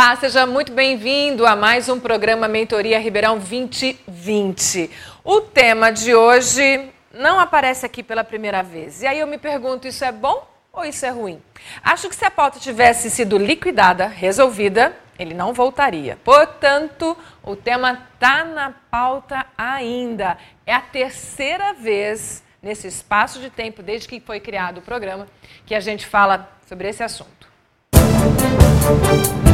Olá, seja muito bem-vindo a mais um programa Mentoria Ribeirão 2020. O tema de hoje não aparece aqui pela primeira vez. E aí eu me pergunto, isso é bom ou isso é ruim? Acho que se a pauta tivesse sido liquidada, resolvida, ele não voltaria. Portanto, o tema está na pauta ainda. É a terceira vez nesse espaço de tempo, desde que foi criado o programa, que a gente fala sobre esse assunto. Música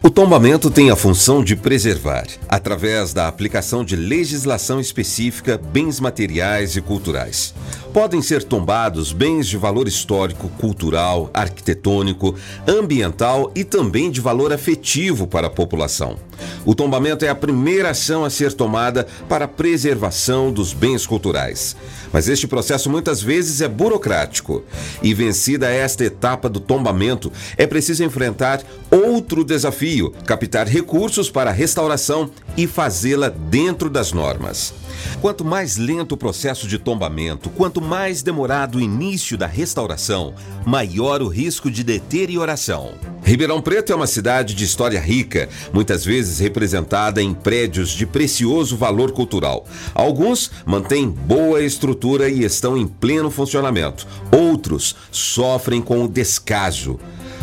O tombamento tem a função de preservar, através da aplicação de legislação específica, bens materiais e culturais. Podem ser tombados bens de valor histórico, cultural, arquitetônico, ambiental e também de valor afetivo para a população. O tombamento é a primeira ação a ser tomada para a preservação dos bens culturais. Mas este processo muitas vezes é burocrático. E vencida esta etapa do tombamento, é preciso enfrentar outro desafio: captar recursos para a restauração e fazê-la dentro das normas. Quanto mais lento o processo de tombamento, quanto mais demorado o início da restauração, maior o risco de deterioração. Ribeirão Preto é uma cidade de história rica, muitas vezes representada em prédios de precioso valor cultural. Alguns mantêm boa estrutura e estão em pleno funcionamento. Outros sofrem com o descaso.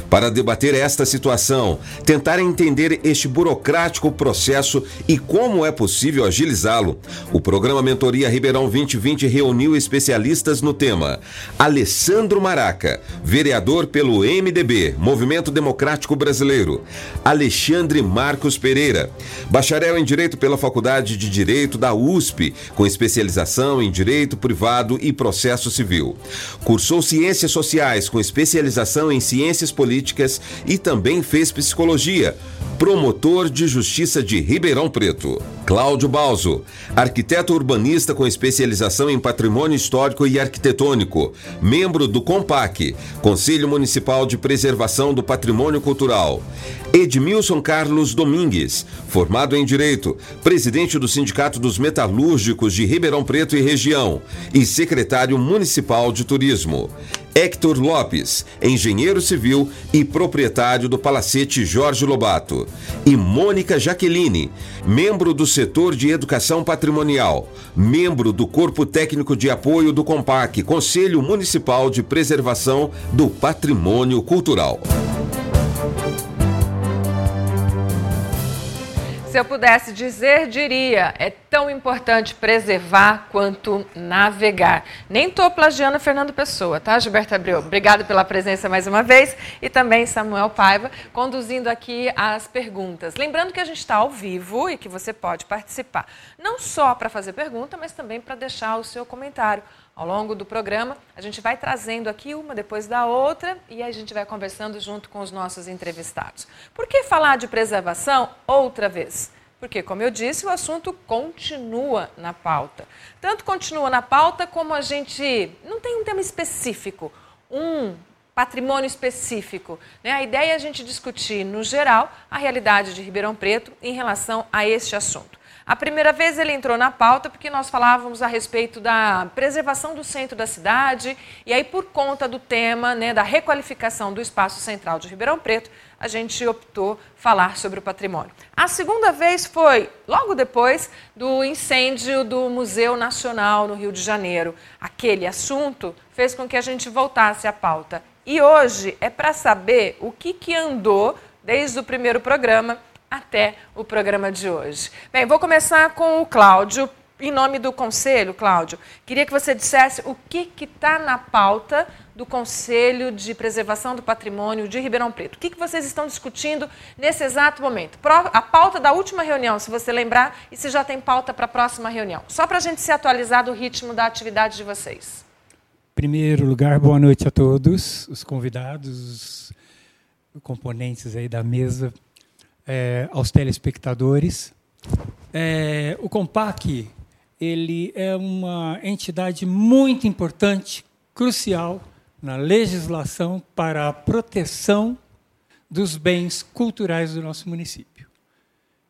Para debater esta situação, tentar entender este burocrático processo e como é possível agilizá-lo, o programa Mentoria Ribeirão 2020 reuniu especialistas no tema. Alessandro Maraca, vereador pelo MDB, Movimento Democrático Brasileiro. Alexandre Marcos Pereira, bacharel em Direito pela Faculdade de Direito da USP, com especialização em Direito Privado e Processo Civil. Cursou Ciências Sociais, com especialização em Ciências Políticas políticas e também fez psicologia. Promotor de Justiça de Ribeirão Preto. Cláudio Balzo, arquiteto urbanista com especialização em patrimônio histórico e arquitetônico, membro do COMPAC, Conselho Municipal de Preservação do Patrimônio Cultural. Edmilson Carlos Domingues, formado em Direito, presidente do Sindicato dos Metalúrgicos de Ribeirão Preto e região e secretário municipal de Turismo. Hector Lopes, engenheiro civil e proprietário do Palacete Jorge Lobato. E Mônica Jaqueline, membro do setor de educação patrimonial, membro do Corpo Técnico de Apoio do COMPAC, Conselho Municipal de Preservação do Patrimônio Cultural. Se eu pudesse dizer, diria: é tão importante preservar quanto navegar. Nem estou plagiando Fernando Pessoa, tá, Gilberto Abreu? Obrigado pela presença mais uma vez e também Samuel Paiva, conduzindo aqui as perguntas. Lembrando que a gente está ao vivo e que você pode participar, não só para fazer pergunta, mas também para deixar o seu comentário. Ao longo do programa, a gente vai trazendo aqui uma depois da outra e a gente vai conversando junto com os nossos entrevistados. Por que falar de preservação outra vez? Porque, como eu disse, o assunto continua na pauta. Tanto continua na pauta como a gente não tem um tema específico, um patrimônio específico. Né? A ideia é a gente discutir, no geral, a realidade de Ribeirão Preto em relação a este assunto. A primeira vez ele entrou na pauta porque nós falávamos a respeito da preservação do centro da cidade, e aí, por conta do tema né, da requalificação do espaço central de Ribeirão Preto, a gente optou falar sobre o patrimônio. A segunda vez foi logo depois do incêndio do Museu Nacional no Rio de Janeiro. Aquele assunto fez com que a gente voltasse à pauta. E hoje é para saber o que, que andou desde o primeiro programa até o programa de hoje. Bem, vou começar com o Cláudio. Em nome do Conselho, Cláudio, queria que você dissesse o que está na pauta do Conselho de Preservação do Patrimônio de Ribeirão Preto. O que, que vocês estão discutindo nesse exato momento? A pauta da última reunião, se você lembrar, e se já tem pauta para a próxima reunião. Só para a gente se atualizar do ritmo da atividade de vocês. Em primeiro lugar, boa noite a todos, os convidados, os componentes aí da mesa é, aos telespectadores. É, o Compac ele é uma entidade muito importante, crucial na legislação para a proteção dos bens culturais do nosso município.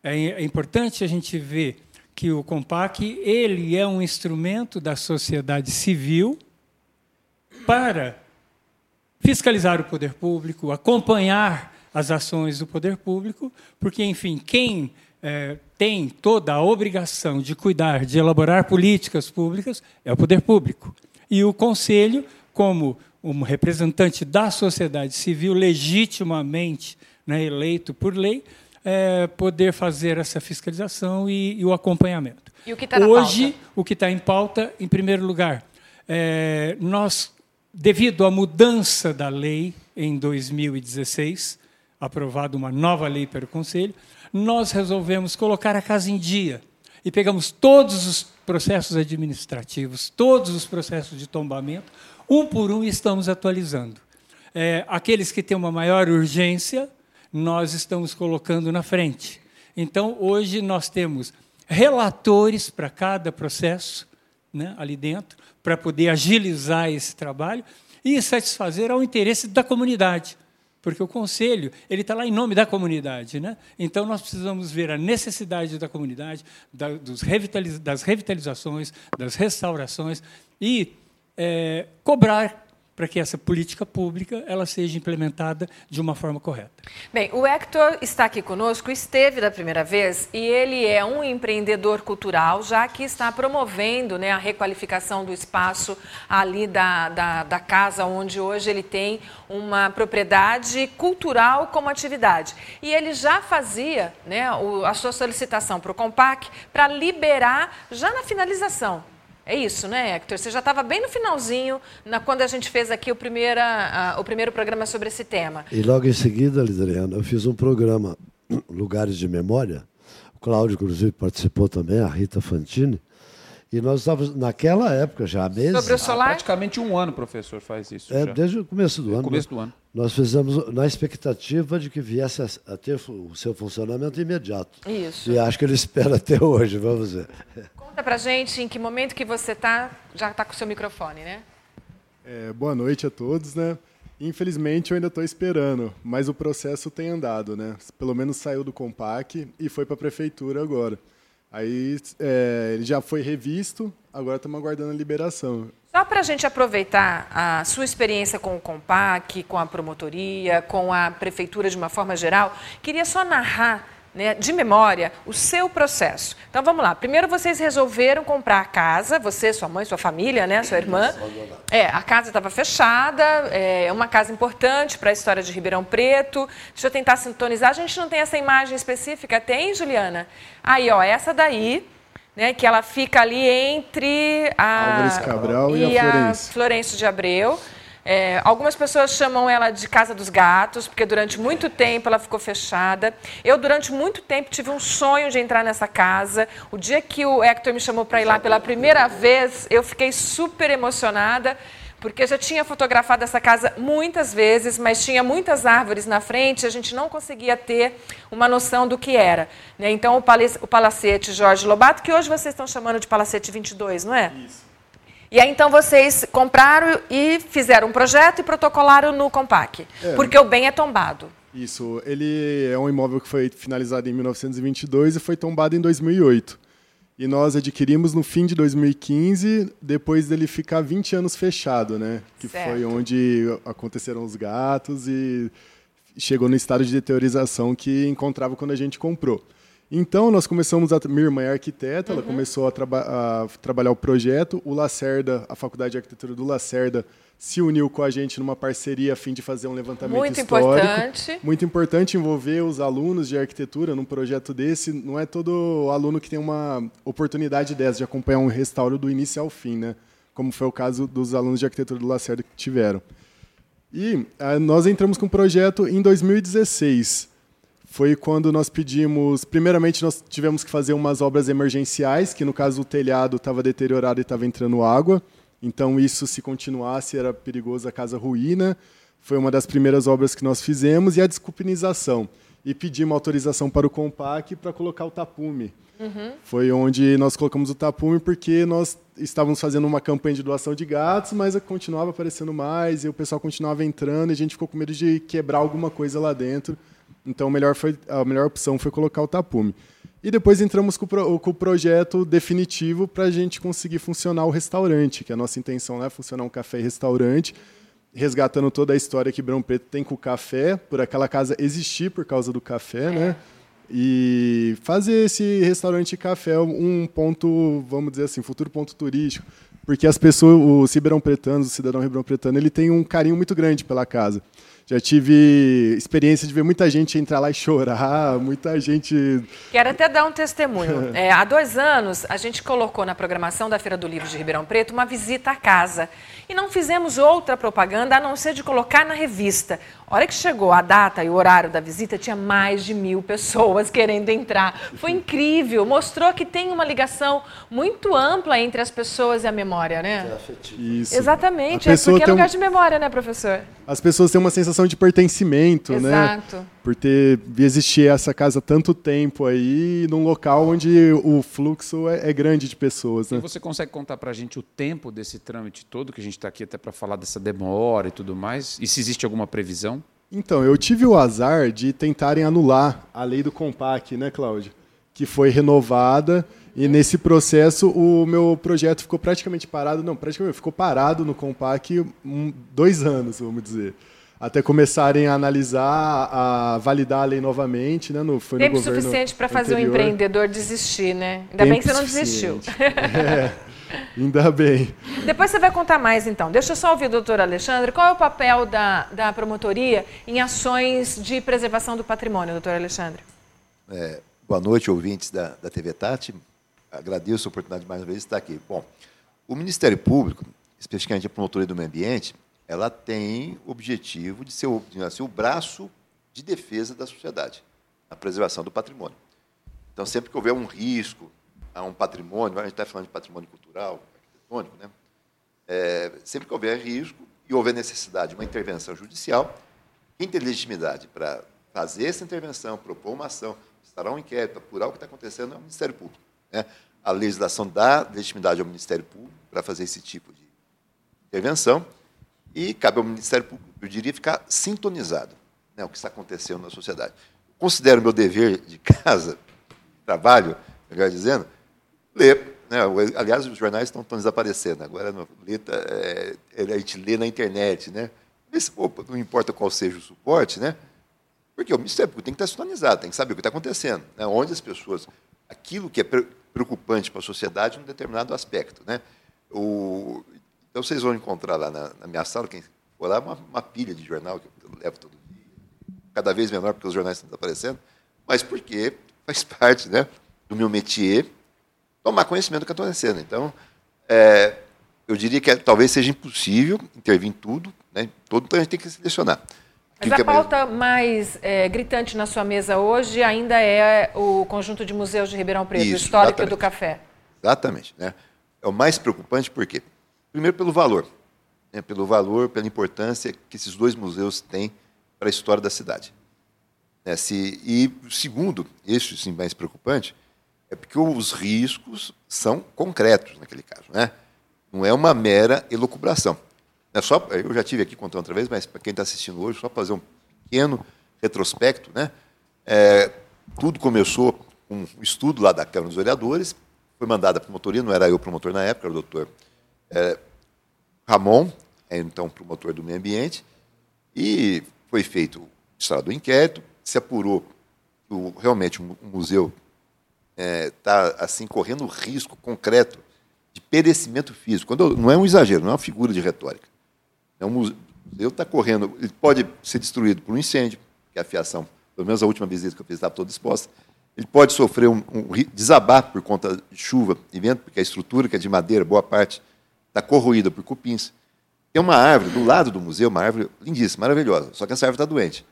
É, é importante a gente ver que o Compac ele é um instrumento da sociedade civil para fiscalizar o poder público, acompanhar as ações do poder público, porque, enfim, quem é, tem toda a obrigação de cuidar, de elaborar políticas públicas, é o poder público. E o Conselho, como um representante da sociedade civil legitimamente né, eleito por lei, é, poder fazer essa fiscalização e, e o acompanhamento. E o que está Hoje, o que está em pauta, em primeiro lugar, é, nós, devido à mudança da lei em 2016, aprovada uma nova lei pelo Conselho, nós resolvemos colocar a casa em dia e pegamos todos os processos administrativos, todos os processos de tombamento, um por um, e estamos atualizando. É, aqueles que têm uma maior urgência, nós estamos colocando na frente. Então, hoje nós temos relatores para cada processo né, ali dentro, para poder agilizar esse trabalho e satisfazer ao interesse da comunidade. Porque o conselho ele está lá em nome da comunidade. Né? Então, nós precisamos ver a necessidade da comunidade, da, dos revitaliz das revitalizações, das restaurações e é, cobrar para que essa política pública ela seja implementada de uma forma correta. Bem, o Hector está aqui conosco, esteve da primeira vez e ele é um empreendedor cultural, já que está promovendo né, a requalificação do espaço ali da, da, da casa, onde hoje ele tem uma propriedade cultural como atividade. E ele já fazia né, o, a sua solicitação para o Compac para liberar já na finalização é isso, né, Hector? Você já estava bem no finalzinho, na, quando a gente fez aqui o, primeira, a, o primeiro programa sobre esse tema. E logo em seguida, Lidriana, eu fiz um programa, Lugares de Memória. O Cláudio, inclusive, participou também, a Rita Fantini. E nós estávamos, naquela época, já há meses... Sobre o solar? Há praticamente um ano, professor, faz isso. É, já. desde o começo do é, ano. começo né? do ano. Nós fizemos na expectativa de que viesse a, a ter o seu funcionamento imediato. Isso. E acho que ele espera até hoje, vamos ver. Conta pra gente em que momento que você está, já está com o seu microfone, né? É, boa noite a todos, né? Infelizmente eu ainda estou esperando, mas o processo tem andado, né? Pelo menos saiu do Compac e foi para a prefeitura agora. Aí é, ele já foi revisto, agora estamos aguardando a liberação. Só para a gente aproveitar a sua experiência com o Compac, com a promotoria, com a prefeitura de uma forma geral, queria só narrar né, de memória o seu processo. Então vamos lá. Primeiro vocês resolveram comprar a casa, você, sua mãe, sua família, né, sua irmã. É, a casa estava fechada, é uma casa importante para a história de Ribeirão Preto. Deixa eu tentar sintonizar. A gente não tem essa imagem específica, tem, Juliana? Aí, ó, essa daí. Né, que ela fica ali entre a Álvares Cabral e, e a a Florencio. Florencio de Abreu. É, algumas pessoas chamam ela de Casa dos Gatos, porque durante muito tempo ela ficou fechada. Eu, durante muito tempo, tive um sonho de entrar nessa casa. O dia que o Hector me chamou para ir lá pela primeira vez, eu fiquei super emocionada, porque eu já tinha fotografado essa casa muitas vezes, mas tinha muitas árvores na frente, a gente não conseguia ter uma noção do que era. né? Então, o, o Palacete Jorge Lobato, que hoje vocês estão chamando de Palacete 22, não é? Isso. E aí, então, vocês compraram e fizeram um projeto e protocolaram no Compac. Porque o bem é tombado. Isso, ele é um imóvel que foi finalizado em 1922 e foi tombado em 2008. E nós adquirimos no fim de 2015, depois dele ficar 20 anos fechado, né? Que Certo. foi onde aconteceram os gatos e chegou no estado de deteriorização que encontrava quando a gente comprou. Então, nós começamos a. Minha irmã é arquiteta, ela começou a, traba- a trabalhar o projeto. O Lacerda, a Faculdade de Arquitetura do Lacerda, se uniu com a gente numa parceria a fim de fazer um levantamento Muito histórico. importante. Muito importante envolver os alunos de arquitetura num projeto desse. Não é todo aluno que tem uma oportunidade dessa de acompanhar um restauro do início ao fim, né? Como foi o caso dos alunos de arquitetura do Lacerda que tiveram. E ah, nós entramos com o projeto em 2016. Foi quando nós pedimos. Primeiramente, nós tivemos que fazer umas obras emergenciais, que no caso o telhado estava deteriorado e estava entrando água. Então, isso, se continuasse, era perigoso a casa ruína. Foi uma das primeiras obras que nós fizemos. E a desculpinização. E pedimos autorização para o Compac para colocar o tapume. Foi onde nós colocamos o tapume porque nós estávamos fazendo uma campanha de doação de gatos, mas continuava aparecendo mais e o pessoal continuava entrando e a gente ficou com medo de quebrar alguma coisa lá dentro. Então, o melhor foi, a melhor opção foi colocar o tapume. E depois entramos com o, pro- com o projeto definitivo para a gente conseguir funcionar o restaurante, que a nossa intenção é funcionar um café e restaurante. resgatando toda a história que Ribeirão Preto tem com o café, por aquela casa existir por causa do café, né? E fazer esse restaurante café um ponto, vamos dizer assim, futuro ponto turístico. Porque as pessoas, os ribeirão pretanos, o cidadão ribeirão pretano, ele tem um carinho muito grande pela casa. Já tive experiência de ver muita gente entrar lá e chorar, muita gente. Quero até dar um testemunho. É, há dois anos, a gente colocou na programação da Feira do Livro de Ribeirão Preto uma visita à casa. E não fizemos outra propaganda a não ser de colocar na revista. A hora que chegou a data e o horário da visita, tinha mais de mil pessoas querendo entrar. Foi incrível, mostrou que tem uma ligação muito ampla entre as pessoas e a memória, né? Isso. Exatamente, é porque é lugar um... de memória, né, professor? As pessoas têm uma sensação de pertencimento, Exato. né? Exato. Por ter existir essa casa tanto tempo aí, num local onde o fluxo é, é grande de pessoas, né? Você consegue contar pra gente o tempo desse trâmite todo, que a gente está aqui até para falar dessa demora e tudo mais? E se existe alguma previsão? Então, eu tive o azar de tentarem anular a lei do Compac, né, Cláudio? Que foi renovada e nesse processo o meu projeto ficou praticamente parado, não, praticamente ficou parado no Compac um, dois anos, vamos dizer. Até começarem a analisar, a validar a lei novamente, né? No, foi Tempo no suficiente para fazer o um empreendedor desistir, né? Ainda Tempo bem que você não desistiu. É. Ainda bem. Depois você vai contar mais, então. Deixa eu só ouvir, doutor Alexandre, qual é o papel da, da promotoria em ações de preservação do patrimônio, doutor Alexandre? É, boa noite, ouvintes da, da TV Tati. Agradeço a oportunidade mais uma vez de estar aqui. Bom, o Ministério Público, especificamente a promotoria do meio ambiente, ela tem o objetivo de ser ser o braço de defesa da sociedade, a preservação do patrimônio. Então, sempre que houver um risco, a um patrimônio, a gente está falando de patrimônio cultural, arquitetônico, né? É, sempre que houver risco e houver necessidade de uma intervenção judicial, quem tem legitimidade para fazer essa intervenção, propor uma ação, estará um inquérito, apurar o que está acontecendo é o Ministério Público. Né? A legislação dá legitimidade ao Ministério Público para fazer esse tipo de intervenção e cabe ao Ministério Público, eu diria, ficar sintonizado né, o que está acontecendo na sociedade. Considero meu dever de casa, trabalho, melhor dizendo, ler. Né? Aliás, os jornais estão, estão desaparecendo. Agora, lê, é, a gente lê na internet. Né? Esse, opa, não importa qual seja o suporte, né? porque o Ministério Público tem que estar sintonizado, tem que saber o que está acontecendo, né? onde as pessoas. aquilo que é preocupante para a sociedade em um determinado aspecto. Né? O, então, vocês vão encontrar lá na, na minha sala, quem for lá, uma, uma, pilha de jornal que eu levo todo dia, cada vez menor, porque os jornais estão desaparecendo, mas porque faz parte né, do meu métier tomar conhecimento do que está acontecendo. Então, é, eu diria que é, talvez seja impossível intervir em tudo, né? todo então a gente tem que selecionar. Mas a é pauta mais, é, gritante na sua mesa hoje ainda é o conjunto de museus de Ribeirão Preto, Isso, histórico exatamente. do café. Exatamente. Né? É o mais preocupante por quê? Primeiro pelo valor. Né? Pelo valor, pela importância que esses dois museus têm para a história da cidade. Né? Se, e segundo, esse sim mais preocupante, é porque os riscos são concretos naquele caso, né? Não é uma mera elucubração. É só, eu já tive aqui contando outra vez, mas para quem está assistindo hoje, só fazer um pequeno retrospecto, né? É, tudo começou com um estudo lá da Câmara dos Vereadores, foi mandada para a promotoria, não era eu promotor na época, era o doutor é, Ramon, é, então promotor do meio ambiente, e foi feito o estado do inquérito, se apurou que realmente o museu está é, tá, assim correndo risco concreto de perecimento físico. Quando não é um exagero, não é uma figura de retórica. É um museu está correndo, ele pode ser destruído por um incêndio, que a fiação, pelo menos a última visita que eu fiz estava toda exposta. Ele pode sofrer um, um desabar por conta de chuva e vento, porque a estrutura, que é de madeira, boa parte, está corroída por cupins. Tem uma árvore do lado do museu, uma árvore lindíssima, maravilhosa, só que essa árvore está doente.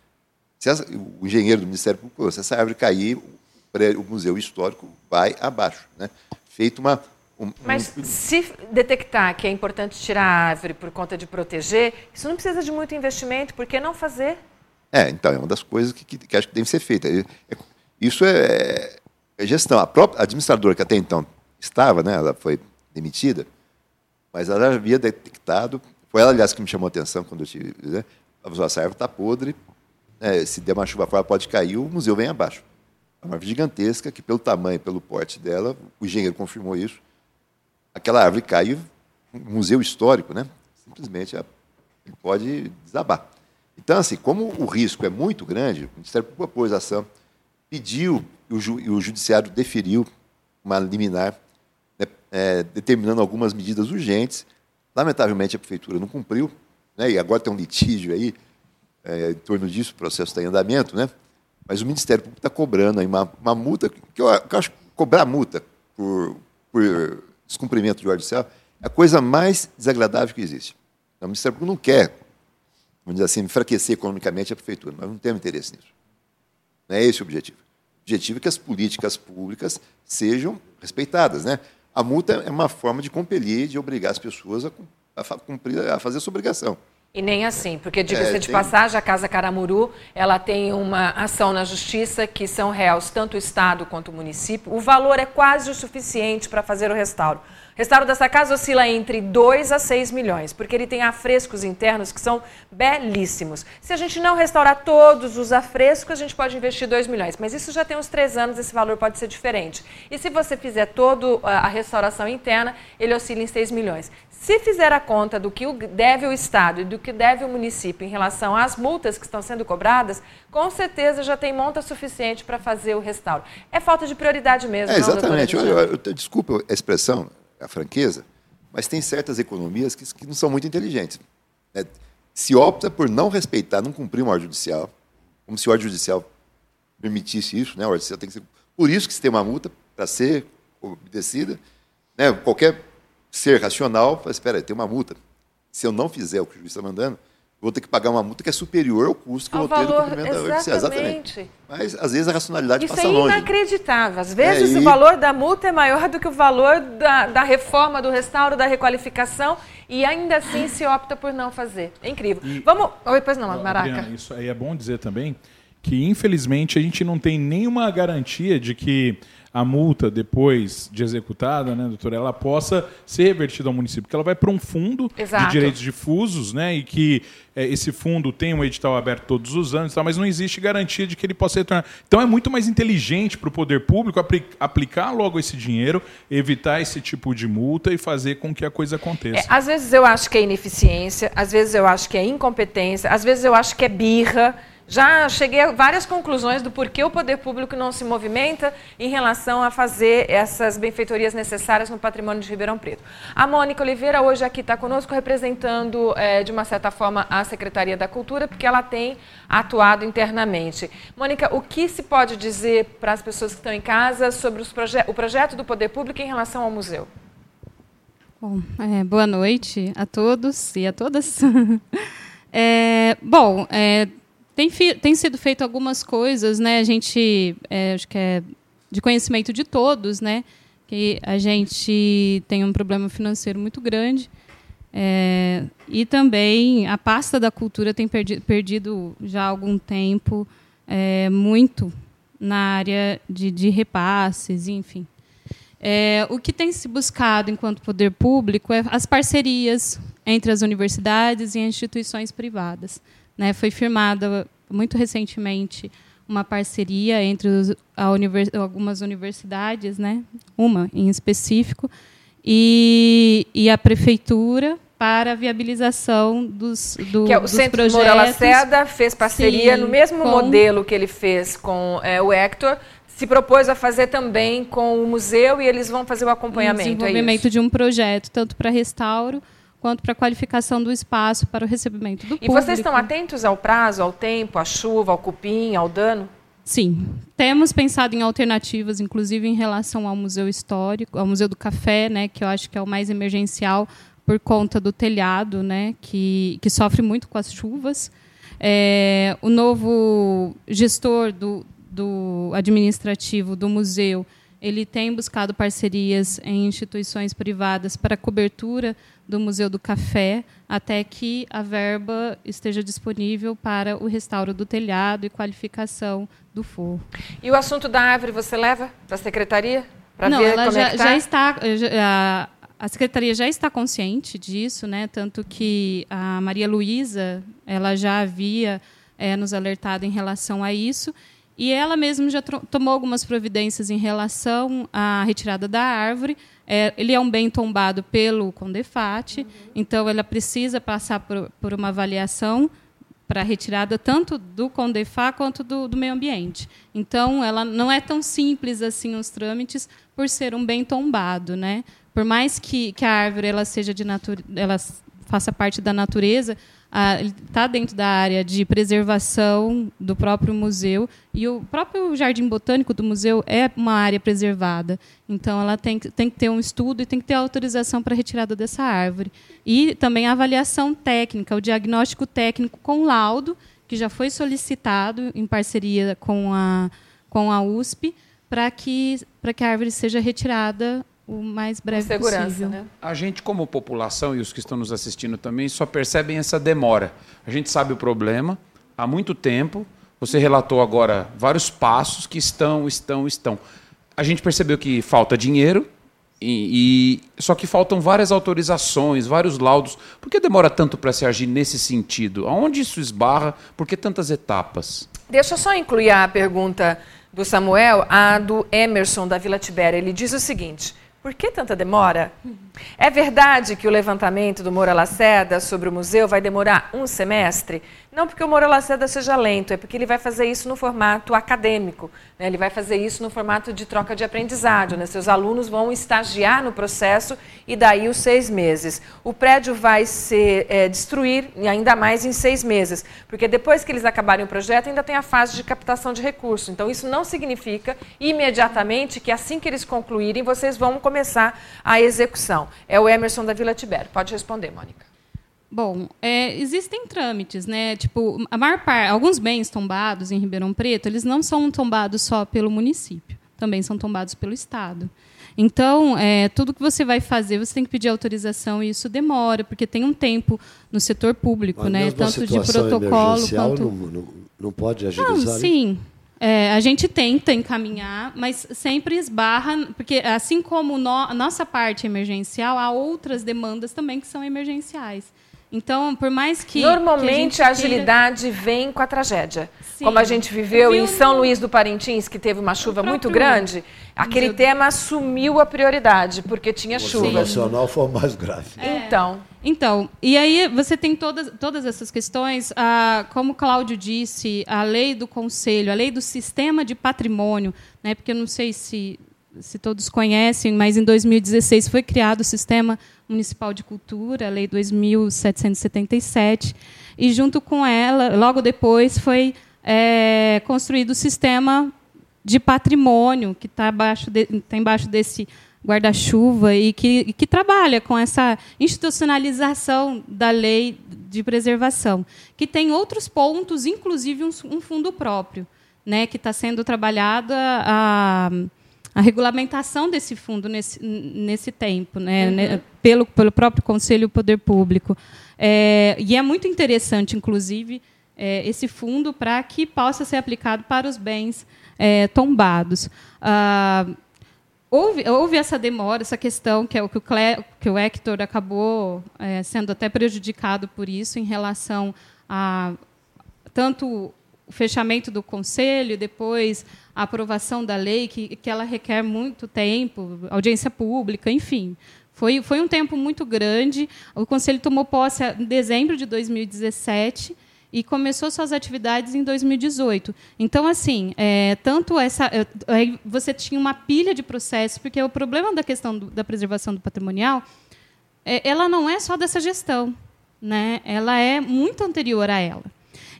Se essa, o engenheiro do Ministério Público, se essa árvore cair, o museu histórico vai abaixo. Né? Feito uma. Um, Mas um... se detectar que é importante tirar a árvore por conta de proteger, isso não precisa de muito investimento, por que não fazer? É, então, é uma das coisas que, que, que acho que deve ser feita. É, é, isso é, é, gestão. A própria administradora que até então estava, né, ela foi demitida, mas ela havia detectado, foi ela, aliás, que me chamou a atenção quando eu tive. Né, a essa árvore está podre, né, se der uma chuva fora pode cair, o museu vem abaixo. É uma árvore gigantesca que, pelo tamanho, pelo porte dela, o engenheiro confirmou isso. Aquela árvore caiu, um museu histórico, né? Simplesmente pode desabar. Então, assim, como o risco é muito grande, o Ministério Público propôs a ação, pediu e o, ju, e o Judiciário deferiu uma liminar, é, determinando algumas medidas urgentes. Lamentavelmente, a Prefeitura não cumpriu, né, e agora tem um litígio aí é, em torno disso, o processo está em andamento, né, mas o Ministério Público está cobrando aí uma, uma multa, que eu, que eu acho que cobrar multa por, por descumprimento de ordem judicial é a coisa mais desagradável que existe. Então, o Ministério Público não quer, vamos dizer assim, enfraquecer economicamente a Prefeitura, nós não temos interesse nisso. Não é esse o objetivo. O objetivo é que as políticas públicas sejam respeitadas. Né? A multa é uma forma de compelir, de obrigar as pessoas a, a cumprir, a fazer a sua obrigação. E nem assim, porque diga-se é, de tem... passagem, a Casa Caramuru, ela tem uma ação na justiça que são réus tanto o Estado quanto o município. O valor é quase o suficiente para fazer o restauro. O restauro dessa casa oscila entre 2 a 6 milhões, porque ele tem afrescos internos que são belíssimos. Se a gente não restaurar todos os afrescos, a gente pode investir 2 milhões, mas isso já tem uns 3 anos, esse valor pode ser diferente. E se você fizer toda a restauração interna, ele oscila em 6 milhões. Se fizer a conta do que deve o Estado e do que deve o município em relação às multas que estão sendo cobradas, com certeza já tem monta suficiente para fazer o restauro. É falta de prioridade mesmo. É, exatamente. Não, desculpa a expressão, a franqueza, mas tem certas economias que, que não são muito inteligentes. Né? Se opta por não respeitar, não cumprir uma ordem judicial, como se a ordem judicial permitisse isso, né? A ordem judicial tem que ser... Por isso que se tem uma multa para ser obedecida. Né? Qualquer ser racional fala, espera, tem uma multa. Se eu não fizer o que o juiz está mandando, vou ter que pagar uma multa que é superior ao custo que ao eu vou ter do cumprimento exatamente. da Exatamente. Mas, às vezes, a racionalidade Isso passa é longe. Isso é inacreditável. Às vezes, é, e... o valor da multa é maior do que o valor da, da reforma, do restauro, da requalificação, e ainda assim se opta por não fazer. É incrível. E... Vamos... Oi, pois não, Maraca. Adriana, isso aí é bom dizer também que, infelizmente, a gente não tem nenhuma garantia de que a multa depois de executada, né, doutora, ela possa ser revertida ao município, porque ela vai para um fundo Exato. de direitos difusos, né, e que é, esse fundo tem um edital aberto todos os anos, tá, mas não existe garantia de que ele possa retornar. Então é muito mais inteligente para o poder público apl aplicar logo esse dinheiro, evitar esse tipo de multa e fazer com que a coisa aconteça. É, às vezes eu acho que é ineficiência, às vezes eu acho que é incompetência, às vezes eu acho que é birra. Já cheguei a várias conclusões do porquê o poder público não se movimenta em relação a fazer essas benfeitorias necessárias no patrimônio de Ribeirão Preto. A Mônica Oliveira hoje aqui está conosco representando, é, de uma certa forma, a Secretaria da Cultura, porque ela tem atuado internamente. Mônica, o que se pode dizer para as pessoas que estão em casa sobre proje o projeto do poder público em relação ao museu? Bom, é, boa noite a todos e a todas. é, bom, é, tem, tem sido feito algumas coisas, né? A gente, é, acho que é de conhecimento de todos, né? Que a gente tem um problema financeiro muito grande. É, e também a pasta da cultura tem perdi, perdido já há algum tempo é, muito na área de, de repasses, enfim. É, o que tem se buscado enquanto poder público é as parcerias entre as universidades e instituições privadas. Né? Foi firmada muito recentemente uma parceria entre os, univers, algumas universidades, né? uma em específico, e, e a prefeitura para a viabilização dos, do, que é, o dos Centro projetos. Moura Lacerda fez parceria Sim, no mesmo com... modelo que ele fez com é, o Hector, se propôs a fazer também com o museu e eles vão fazer o acompanhamento. O é desenvolvimento é de um projeto, tanto para restauro quanto para a qualificação do espaço para o recebimento do e público. E vocês estão atentos ao prazo, ao tempo, à chuva, ao cupim, ao dano? Sim, temos pensado em alternativas, inclusive em relação ao Museu Histórico, ao Museu do Café, né, que eu acho que é o mais emergencial por conta do telhado, né, que, que sofre muito com as chuvas. É, o novo gestor do, do administrativo do museu ele tem buscado parcerias em instituições privadas para cobertura do Museu do Café, até que a verba esteja disponível para o restauro do telhado e qualificação do forro. E o assunto da árvore você leva para a secretaria? Para ver ela como já, é tá? já está. Já, a secretaria já está consciente disso, né? Tanto que a Maria Luísa ela já havia é, nos alertado em relação a isso E ela mesma já tomou algumas providências em relação à retirada da árvore. É, ele é um bem tombado pelo Condefat, uhum. então ela precisa passar por, por uma avaliação para retirada tanto do Condefá quanto do, do, meio ambiente. Então, ela não é tão simples assim os trâmites por ser um bem tombado, né? Por mais que, que a árvore ela seja de natureza, faça parte da natureza, está dentro da área de preservação do próprio museu e o próprio jardim botânico do museu é uma área preservada. Então, ela tem, tem que ter um estudo e tem que ter autorização para a retirada dessa árvore. E também a avaliação técnica, o diagnóstico técnico com laudo, que já foi solicitado em parceria com a, com a USP, para que, que a árvore seja retirada o mais breve segurança, possível. Né? A gente, como população, e os que estão nos assistindo também, só percebem essa demora. A gente sabe o problema há muito tempo. Você relatou agora vários passos que estão, estão, estão. A gente percebeu que falta dinheiro, e, e, só que faltam várias autorizações, vários laudos. Por que demora tanto para se agir nesse sentido? Aonde isso esbarra? Por que tantas etapas? Deixa eu só incluir a pergunta do Samuel, a do Emerson da Vila Tibéria. Ele diz o seguinte: por que tanta demora? É verdade que o levantamento do Moura Lacerda sobre o museu vai demorar um semestre? Não porque o Moura Lacerda seja lento, é porque ele vai fazer isso no formato acadêmico. Né? Ele vai fazer isso no formato de troca de aprendizado. Né? Seus alunos vão estagiar no processo e daí os seis meses. O prédio vai se é, destruir ainda mais em seis meses, porque depois que eles acabarem o projeto ainda tem a fase de captação de recursos. Então isso não significa imediatamente que assim que eles concluírem vocês vão começar a execução. É o Emerson da Vila Tibério. Pode responder, Mônica. Bom, é, existem trâmites, né? Tipo, a maior parte, alguns bens tombados em Ribeirão Preto, eles não são tombados só pelo município, também são tombados pelo Estado. Então, é, tudo que você vai fazer, você tem que pedir autorização e isso demora, porque tem um tempo no setor público, né? Tanto de protocolo quanto. Não, não, não pode agilizar? Não, sim. É, a gente tenta encaminhar, mas sempre esbarra, porque assim como no, a nossa parte emergencial, há outras demandas também que são emergenciais. Então, por mais que. Normalmente que a, a, agilidade queira... vem com a tragédia. Sim. Como a gente viveu em São Luís do Parintins, que teve uma chuva muito grande, aquele Meu... tema assumiu a prioridade, porque tinha chuva. O nacional foi o mais grave. É. Então. Então, e aí você tem todas, todas essas questões, ah, como o Cláudio disse, a lei do conselho, a lei do sistema de patrimônio, né, porque eu não sei se se todos conhecem, mas em 2016 foi criado o Sistema Municipal de Cultura, a Lei 2777, e junto com ela, logo depois, foi é, construído o Sistema de Patrimônio, que está embaixo, de, tá embaixo desse guarda-chuva e que, que trabalha com essa institucionalização da lei de preservação, que tem outros pontos, inclusive um, um fundo próprio, né, que está sendo trabalhado a, a a regulamentação desse fundo nesse, nesse tempo, né, uhum. né, pelo, pelo próprio Conselho e Poder Público. É, e é muito interessante, inclusive, é, esse fundo para que possa ser aplicado para os bens é, tombados. Ah, houve, houve essa demora, essa questão que é o que o, Cle, que o Hector acabou é, sendo até prejudicado por isso em relação a tanto o fechamento do conselho, depois a aprovação da lei, que, que ela requer muito tempo, audiência pública, enfim. Foi, foi um tempo muito grande. O conselho tomou posse em dezembro de 2017 e começou suas atividades em 2018. Então, assim, é, tanto essa. É, você tinha uma pilha de processos, porque o problema da questão do, da preservação do patrimonial é, ela não é só dessa gestão. Né? Ela é muito anterior a ela.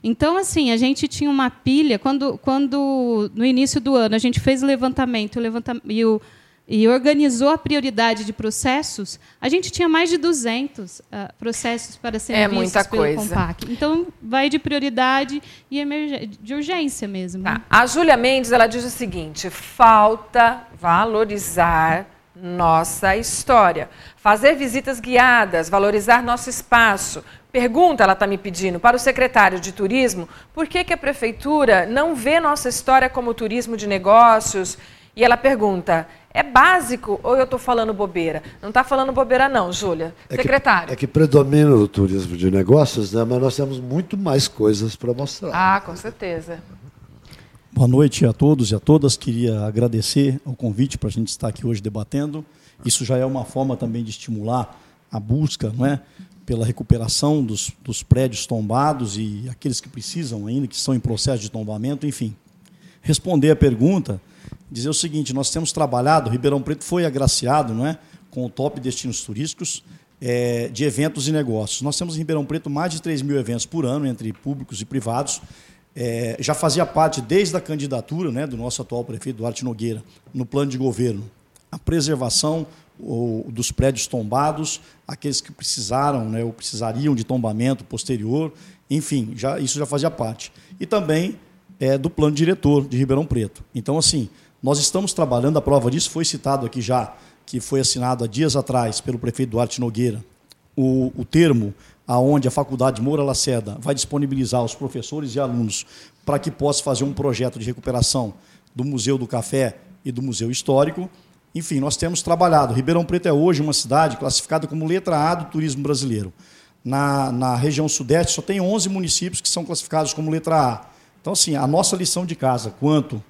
Então, assim, a gente tinha uma pilha, quando, quando no início do ano a gente fez o levantamento, o levantamento e, o, e organizou a prioridade de processos, a gente tinha mais de 200 uh, ah, processos para serem é vistos muita pelo coisa. Compac. Então, vai de prioridade e de urgência mesmo. Tá. A Júlia Mendes ela diz o seguinte: falta valorizar nossa história, fazer visitas guiadas, valorizar nosso espaço, Pergunta, ela está me pedindo, para o secretário de Turismo, por que, que a prefeitura não vê nossa história como turismo de negócios? E ela pergunta, é básico ou eu estou falando bobeira? Não está falando bobeira não, Júlia. É secretário. Que, é que predomina o turismo de negócios, né? mas nós temos muito mais coisas para mostrar. Ah, com certeza. Boa noite a todos e a todas. Queria agradecer o convite para a gente estar aqui hoje debatendo. Isso já é uma forma também de estimular a busca não é, pela recuperação dos, dos prédios tombados e aqueles que precisam ainda, que estão em processo de tombamento, enfim. Responder a pergunta, dizer o seguinte: nós temos trabalhado, Ribeirão Preto foi agraciado não é, com o top destinos turísticos é, de eventos e negócios. Nós temos em Ribeirão Preto mais de 3 mil eventos por ano, entre públicos e privados. É, já fazia parte desde a candidatura né, do nosso atual prefeito Duarte Nogueira no plano de governo a preservação o, dos prédios tombados, aqueles que precisaram né, ou precisariam de tombamento posterior, enfim, já, isso já fazia parte. E também é, do plano diretor de Ribeirão Preto. Então, assim, nós estamos trabalhando, a prova disso foi citado aqui já, que foi assinado há dias atrás pelo prefeito Duarte Nogueira, o, o termo aonde a Faculdade Moura Lacerda vai disponibilizar os professores e alunos para que possa fazer um projeto de recuperação do Museu do Café e do Museu Histórico. Enfim, nós temos trabalhado. Ribeirão Preto é hoje uma cidade classificada como letra A do turismo brasileiro. Na, na região sudeste só tem 11 municípios que são classificados como letra A. Então, assim, a nossa lição de casa quanto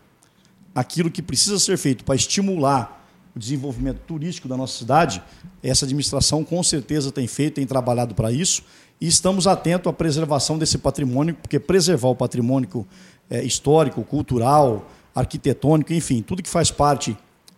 aquilo que precisa ser feito para estimular o desenvolvimento turístico da nossa cidade, essa administração com certeza tem feito, tem trabalhado para isso, e estamos atentos à preservação desse patrimônio, porque preservar o patrimônio é, histórico, cultural, arquitetônico, enfim, tudo que faz parte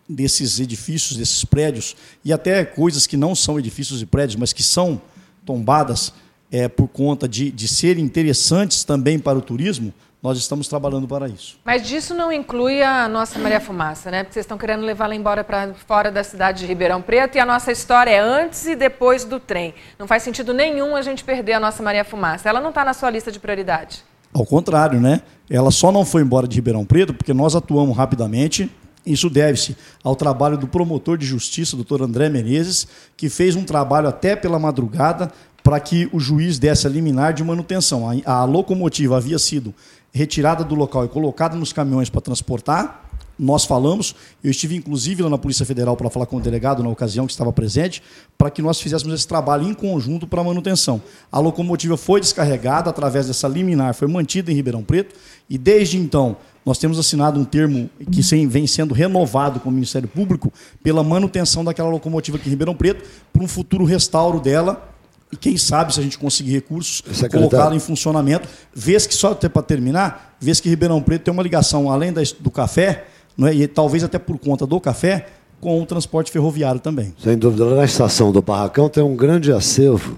desses edifícios, desses prédios, e até coisas que não são edifícios e prédios, mas que são tombadas é, por conta de, de serem interessantes também para o turismo, nós estamos trabalhando para isso. Mas disso não inclui a nossa Maria Fumaça, né? Porque vocês estão querendo levá-la embora para fora da cidade de Ribeirão Preto e a nossa história é antes e depois do trem. Não faz sentido nenhum a gente perder a nossa Maria Fumaça. Ela não está na sua lista de prioridade. Ao contrário, né? Ela só não foi embora de Ribeirão Preto porque nós atuamos rapidamente. Isso deve-se ao trabalho do promotor de justiça, doutor André Menezes, que fez um trabalho até pela madrugada para que o juiz desse a liminar de manutenção. A, a locomotiva havia sido retirada do local e colocada nos caminhões para transportar. Nós falamos, eu estive inclusive lá na Polícia Federal para falar com o delegado na ocasião que estava presente, para que nós fizéssemos esse trabalho em conjunto para manutenção. A locomotiva foi descarregada através dessa liminar, foi mantida em Ribeirão Preto e desde então nós temos assinado um termo que vem sendo renovado com o Ministério Público pela manutenção daquela locomotiva aqui em Ribeirão Preto para um futuro restauro dela e quem sabe, se a gente conseguir recursos, colocá-lo em funcionamento. Vês que, só até para terminar, vês que Ribeirão Preto tem uma ligação, além do café, não é? e talvez até por conta do café, com o transporte ferroviário também. Sem dúvida. Na estação do Barracão tem um grande acervo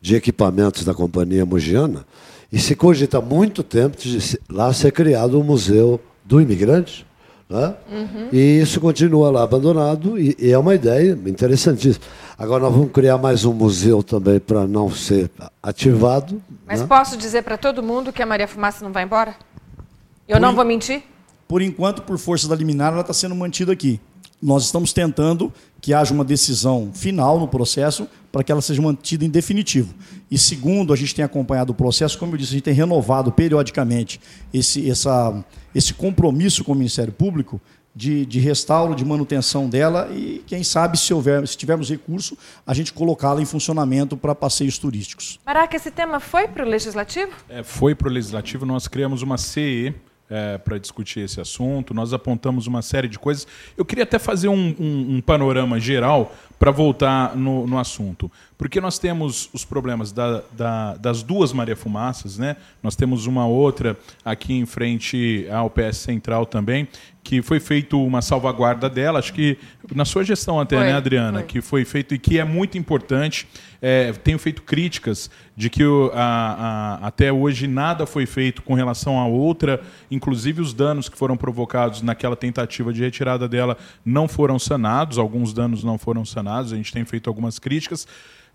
de equipamentos da Companhia Mugiana e se cogita há muito tempo de lá ser criado o um Museu do Imigrante. Né? Uhum. E isso continua lá abandonado e, e é uma ideia interessantíssima. Agora nós vamos criar mais um museu também para não ser ativado. Mas né? posso dizer para todo mundo que a Maria Fumaça não vai embora? Eu por não in... vou mentir? Por enquanto, por força da liminar, ela está sendo mantida aqui. Nós estamos tentando que haja uma decisão final no processo para que ela seja mantida em definitivo. E segundo, a gente tem acompanhado o processo, como eu disse, a gente tem renovado periodicamente esse, essa, esse compromisso com o Ministério Público de, de restauro, de manutenção dela e, quem sabe, se, houver, se tivermos recurso, a gente colocá-la em funcionamento para passeios turísticos. Maraca, esse tema foi para o Legislativo? É, foi para o Legislativo. Nós criamos uma CE é, para discutir esse assunto. Nós apontamos uma série de coisas. Eu queria até fazer um, um, um panorama geral para voltar no, no, assunto. Porque nós temos os problemas da, da, das duas Maria Fumaças, né? Nós temos uma outra aqui em frente ao PS Central também, que foi feito uma salvaguarda dela, acho que na sua gestão até, né, foi, né, Adriana? Foi. Que foi feito e que é muito importante. É, tenho feito críticas de que o, a, a, até hoje nada foi feito com relação à outra, inclusive os danos que foram provocados naquela tentativa de retirada dela não foram sanados, alguns danos não foram sanados, a gente tem feito algumas críticas.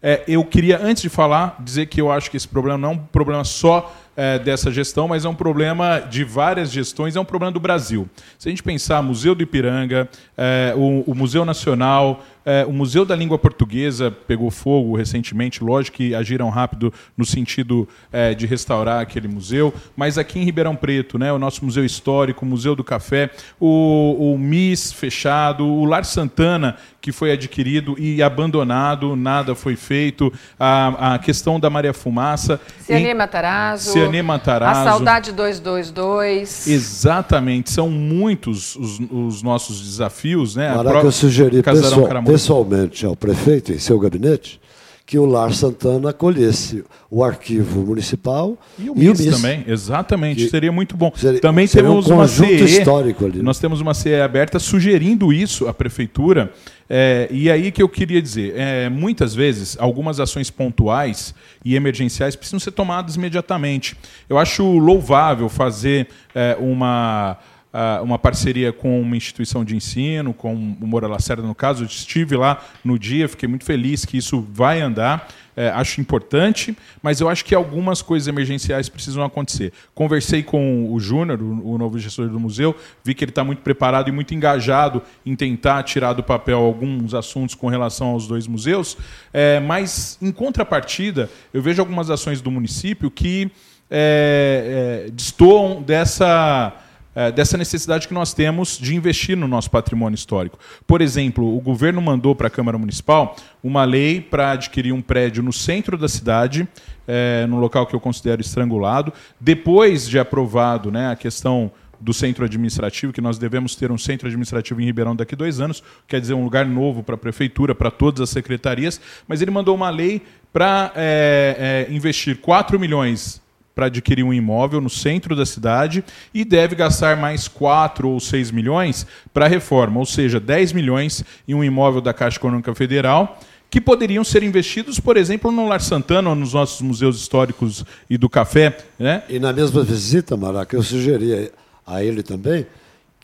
É, eu queria, antes de falar, dizer que eu acho que esse problema não é um problema só é, dessa gestão, mas é um problema de várias gestões, é um problema do Brasil. Se a gente pensar Museu do Ipiranga, é, o, o, Museu Nacional, é, o Museu da Língua Portuguesa pegou fogo recentemente, lógico que agiram rápido no sentido é, de restaurar aquele museu, mas aqui em Ribeirão Preto, né, o nosso Museu Histórico, o Museu do Café, o, o MIS fechado, o Lar Santana, que foi adquirido e abandonado, nada foi feito, a, a questão da Maria Fumaça. Ciane Matarazzo. Ciane Matarazzo. A Saudade 222. Exatamente, são muitos os, os nossos desafios, né? A Maraca, eu sugeri pessoal- pessoalmente ao prefeito, em seu gabinete, que o Lar Santana acolhesse o arquivo municipal E o MIS também, exatamente, Que- seria muito bom. seria- também seria um temos uma conjunto CE, histórico ali, nós temos uma CE aberta sugerindo isso à prefeitura. É, e aí que eu queria dizer, é, muitas vezes algumas ações pontuais e emergenciais precisam ser tomadas imediatamente. Eu acho louvável fazer é, uma ah, uma parceria com uma instituição de ensino, com o Moura Lacerda, no caso. Eu estive lá no dia, fiquei muito feliz que isso vai andar. É, acho importante, mas eu acho que algumas coisas emergenciais precisam acontecer. Conversei com o Júnior, o, o novo gestor do museu, vi que ele está muito preparado e muito engajado em tentar tirar do papel alguns assuntos com relação aos dois museus, é, mas, em contrapartida, eu vejo algumas ações do município que é, destoam dessa eh, dessa necessidade que nós temos de investir no nosso patrimônio histórico. Por exemplo, o governo mandou para a Câmara Municipal uma lei para adquirir um prédio no centro da cidade, eh, no local que eu considero estrangulado. Depois de aprovado né, a questão do centro administrativo, que nós devemos ter um centro administrativo em Ribeirão daqui a dois anos, quer dizer, um lugar novo para a prefeitura, para todas as secretarias, mas ele mandou uma lei para eh, eh, investir 4 milhões para adquirir um imóvel no centro da cidade e deve gastar mais 4 ou 6 milhões para reforma, ou seja, 10 milhões em um imóvel da Caixa Econômica Federal, que poderiam ser investidos, por exemplo, no Lar Santana ou nos nossos museus históricos e do café. Né? E na mesma visita, Maraca, eu sugeri a ele também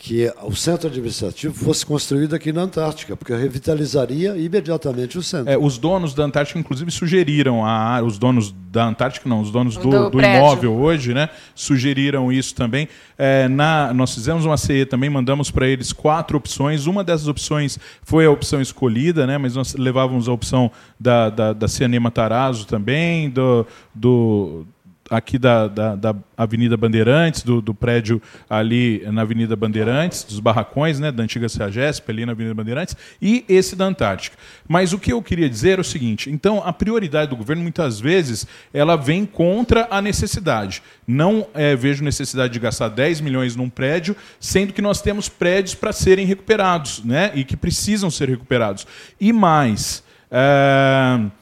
que o centro administrativo fosse construído aqui na Antártica, porque revitalizaria imediatamente o centro. É, os donos da Antártica, inclusive, sugeriram, a, os donos da Antártica, não, os donos do, Do do imóvel hoje, né, sugeriram isso também. É, na, nós fizemos uma CE também, mandamos para eles quatro opções. Uma dessas opções foi a opção escolhida, né, mas nós levávamos a opção da, da, da Ciane Matarazzo também, do, do aqui da, da, da Avenida Bandeirantes, do, do prédio ali na Avenida Bandeirantes, dos barracões, né, da antiga CEAGESP, ali na Avenida Bandeirantes, e esse da Antártica. Mas o que eu queria dizer é o seguinte: então, a prioridade do governo, muitas vezes, ela vem contra a necessidade. Não eh, vejo necessidade de gastar 10 milhões num prédio, sendo que nós temos prédios para serem recuperados, né, e que precisam ser recuperados. E mais. eh,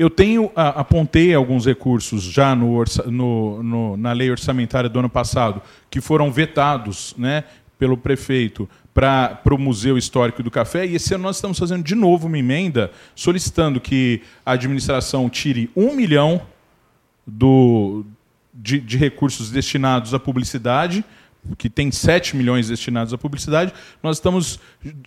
eu tenho a- apontei alguns recursos já no, orça- no- no- na lei orçamentária do ano passado que foram vetados, né, pelo prefeito para o Museu Histórico do Café e esse ano nós estamos fazendo de novo uma emenda solicitando que a administração tire um milhão do, de, de recursos destinados à publicidade, que tem 7 milhões destinados à publicidade, nós estamos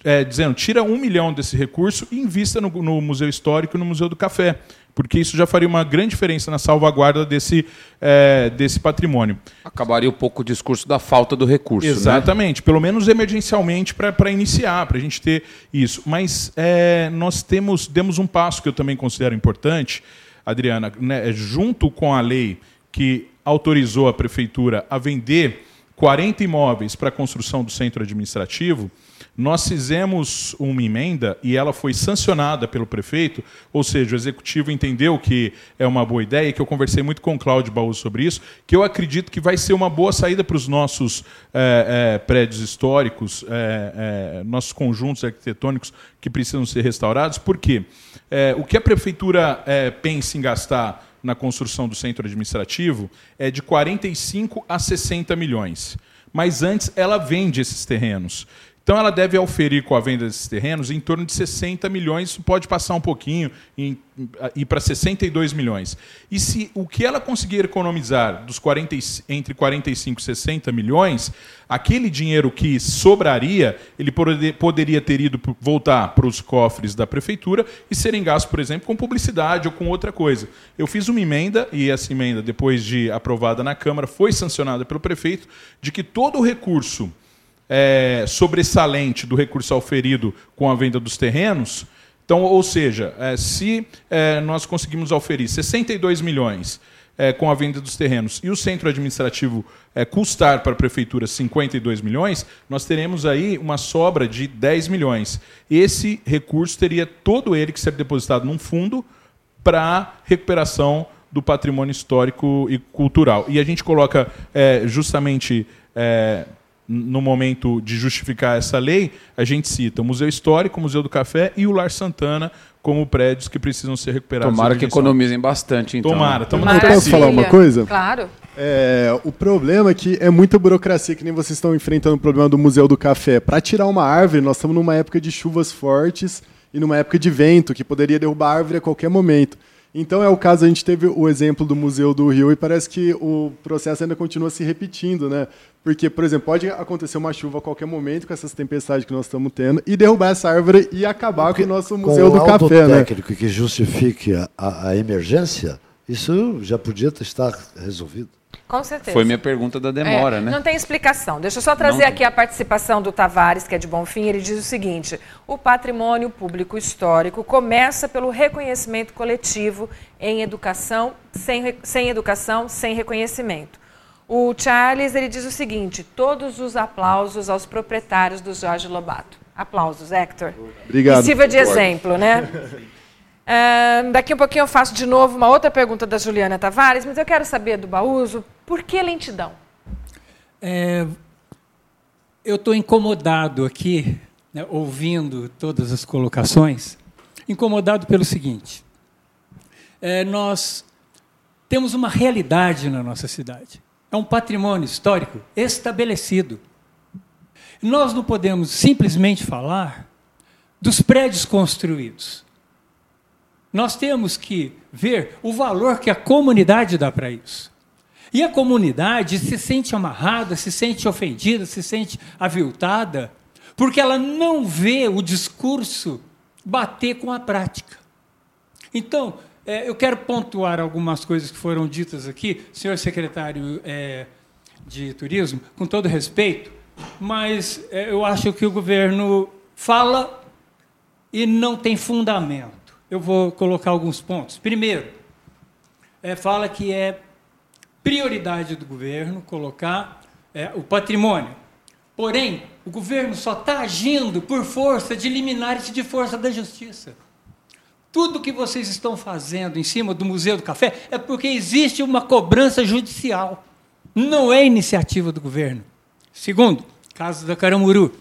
é, dizendo, tira um milhão desse recurso e invista no, no Museu Histórico e no Museu do Café, porque isso já faria uma grande diferença na salvaguarda desse, é, desse patrimônio. Acabaria um pouco o discurso da falta do recurso. né? Exatamente, pelo menos emergencialmente para iniciar, para a gente ter isso. Mas é, nós temos demos um passo que eu também considero importante, Adriana, né, junto com a lei que autorizou a prefeitura a vender 40 imóveis para a construção do centro administrativo, nós fizemos uma emenda e ela foi sancionada pelo prefeito, ou seja, o executivo entendeu que é uma boa ideia, que eu conversei muito com o Cláudio Baú sobre isso, que eu acredito que vai ser uma boa saída para os nossos eh, eh, prédios históricos, eh, nossos conjuntos arquitetônicos que precisam ser restaurados, porque o que a prefeitura pensa em gastar na construção do centro administrativo é de 45 a 60 milhões. Mas antes ela vende esses terrenos. Então ela deve oferir com a venda desses terrenos em torno de 60 milhões, pode passar um pouquinho e ir para 62 milhões. E se o que ela conseguir economizar dos 40, e- entre 45 e 60 milhões, aquele dinheiro que sobraria, ele pode- poderia ter ido voltar para os cofres da prefeitura e serem gastos, por exemplo, com publicidade ou com outra coisa. Eu fiz uma emenda, e essa emenda, depois de aprovada na Câmara, foi sancionada pelo prefeito, de que todo o recurso é, sobressalente do recurso auferido com a venda dos terrenos. Então, ou seja, é, se é, nós conseguimos auferir 62 milhões é, com a venda dos terrenos e o centro administrativo é, custar para a prefeitura 52 milhões, nós teremos aí uma sobra de 10 milhões. Esse recurso teria todo ele que ser depositado num fundo para recuperação do patrimônio histórico e cultural. E a gente coloca é, justamente é, no momento de justificar essa lei, a gente cita o Museu Histórico, o Museu do Café e o Lar Santana como prédios que precisam ser recuperados. Tomara que economizem bastante, então. Tomara, estamos Eu posso falar uma coisa? Claro. É, o problema é que é muita burocracia, que nem vocês estão enfrentando o problema do Museu do Café. Para tirar uma árvore, nós estamos numa época de chuvas fortes e numa época de vento, que poderia derrubar a árvore a qualquer momento. Então é o caso, a gente teve o exemplo do Museu do Rio e parece que o processo ainda continua se repetindo, né? Porque, por exemplo, pode acontecer uma chuva a qualquer momento com essas tempestades que nós estamos tendo e derrubar essa árvore e acabar com o nosso Museu com do o Café, né? técnico que justifique a, a- emergência, isso já podia estar resolvido. Com certeza. Foi minha pergunta da demora, É, né? Não tem explicação. Deixa eu só trazer Não aqui a participação do Tavares, que é de Bonfim. Ele diz o seguinte: o patrimônio público histórico começa pelo reconhecimento coletivo em educação, sem, sem educação, sem reconhecimento. O Charles ele diz o seguinte: todos os aplausos aos proprietários do Jorge Lobato. Aplausos, Hector. Obrigado. E sirva de exemplo, né? Ahn, daqui um pouquinho eu faço de novo uma outra pergunta da Juliana Tavares, mas eu quero saber do Baúso, por que lentidão? É, eu estou incomodado aqui, né, ouvindo todas as colocações, incomodado pelo seguinte: é, nós temos uma realidade na nossa cidade, é um patrimônio histórico estabelecido. Nós não podemos simplesmente falar dos prédios construídos. Nós temos que ver o valor que a comunidade dá para isso. E a comunidade se sente amarrada, se sente ofendida, se sente aviltada, porque ela não vê o discurso bater com a prática. Então, eh, eu quero pontuar algumas coisas que foram ditas aqui, senhor secretário eh, de Turismo, com todo respeito, mas eh, eu acho que o governo fala e não tem fundamento. Eu vou colocar alguns pontos. Primeiro, eh, fala que é prioridade do governo colocar é, o patrimônio. Porém, o governo só está agindo por força de liminares de força da justiça. Tudo que vocês estão fazendo em cima do Museu do Café é porque existe uma cobrança judicial. Não é iniciativa do governo. Segundo, caso da Caramuru.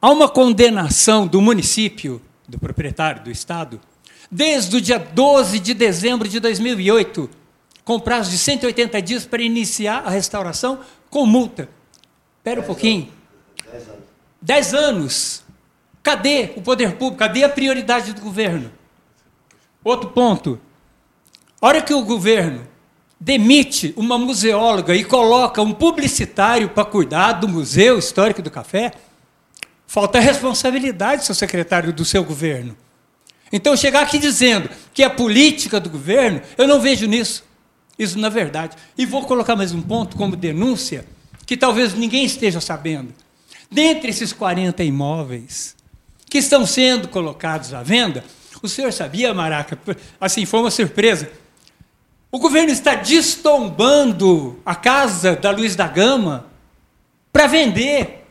Há uma condenação do município, do proprietário, do Estado, desde o dia 12 de dezembro de 2008, com prazo de 180 dias para iniciar a restauração com multa. Espera um pouquinho. Dez anos. Cadê o poder público? Cadê a prioridade do governo? Outro ponto. A hora que o governo demite uma museóloga e coloca um publicitário para cuidar do Museu Histórico do Café, falta responsabilidade, seu secretário, do seu governo. Então, chegar aqui dizendo que é política do governo, eu não vejo nisso. Isso na verdade. E vou colocar mais um ponto como denúncia, que talvez ninguém esteja sabendo. Dentre esses 40 imóveis que estão sendo colocados à venda, o senhor sabia, Maraca? Assim, foi uma surpresa. O governo está destombando a casa da Luiz da Gama para vender.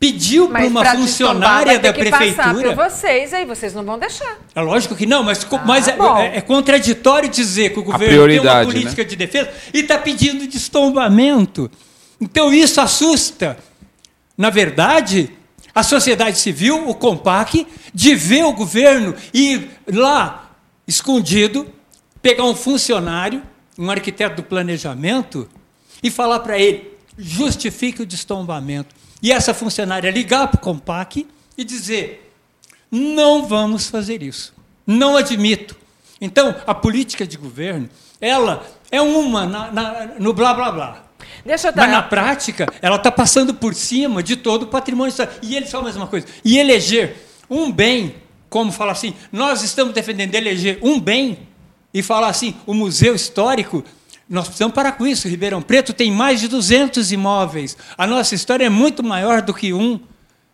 Pediu para uma pra funcionária da que passar prefeitura. por vocês, aí vocês não vão deixar. É lógico que não, mas, co- mas é, é- é contraditório dizer que o governo tem uma política de defesa e está pedindo destombamento. Então isso assusta. Na verdade, a sociedade civil, o COMPAC, de ver o governo ir lá, escondido, pegar um funcionário, um arquiteto do planejamento, e falar para ele, justifique o destombamento. E essa funcionária ligar para o COMPAC e dizer, não vamos fazer isso. Não admito. Então, a política de governo, ela é uma na- na- no blá blá blá. Deixa eu Mas dar. na prática, ela está passando por cima de todo o patrimônio. E ele só mais uma coisa. E eleger um bem, como falar assim, nós estamos defendendo eleger um bem e falar assim, o museu histórico, nós precisamos parar com isso. Ribeirão Preto tem mais de 200 imóveis. A nossa história é muito maior do que um.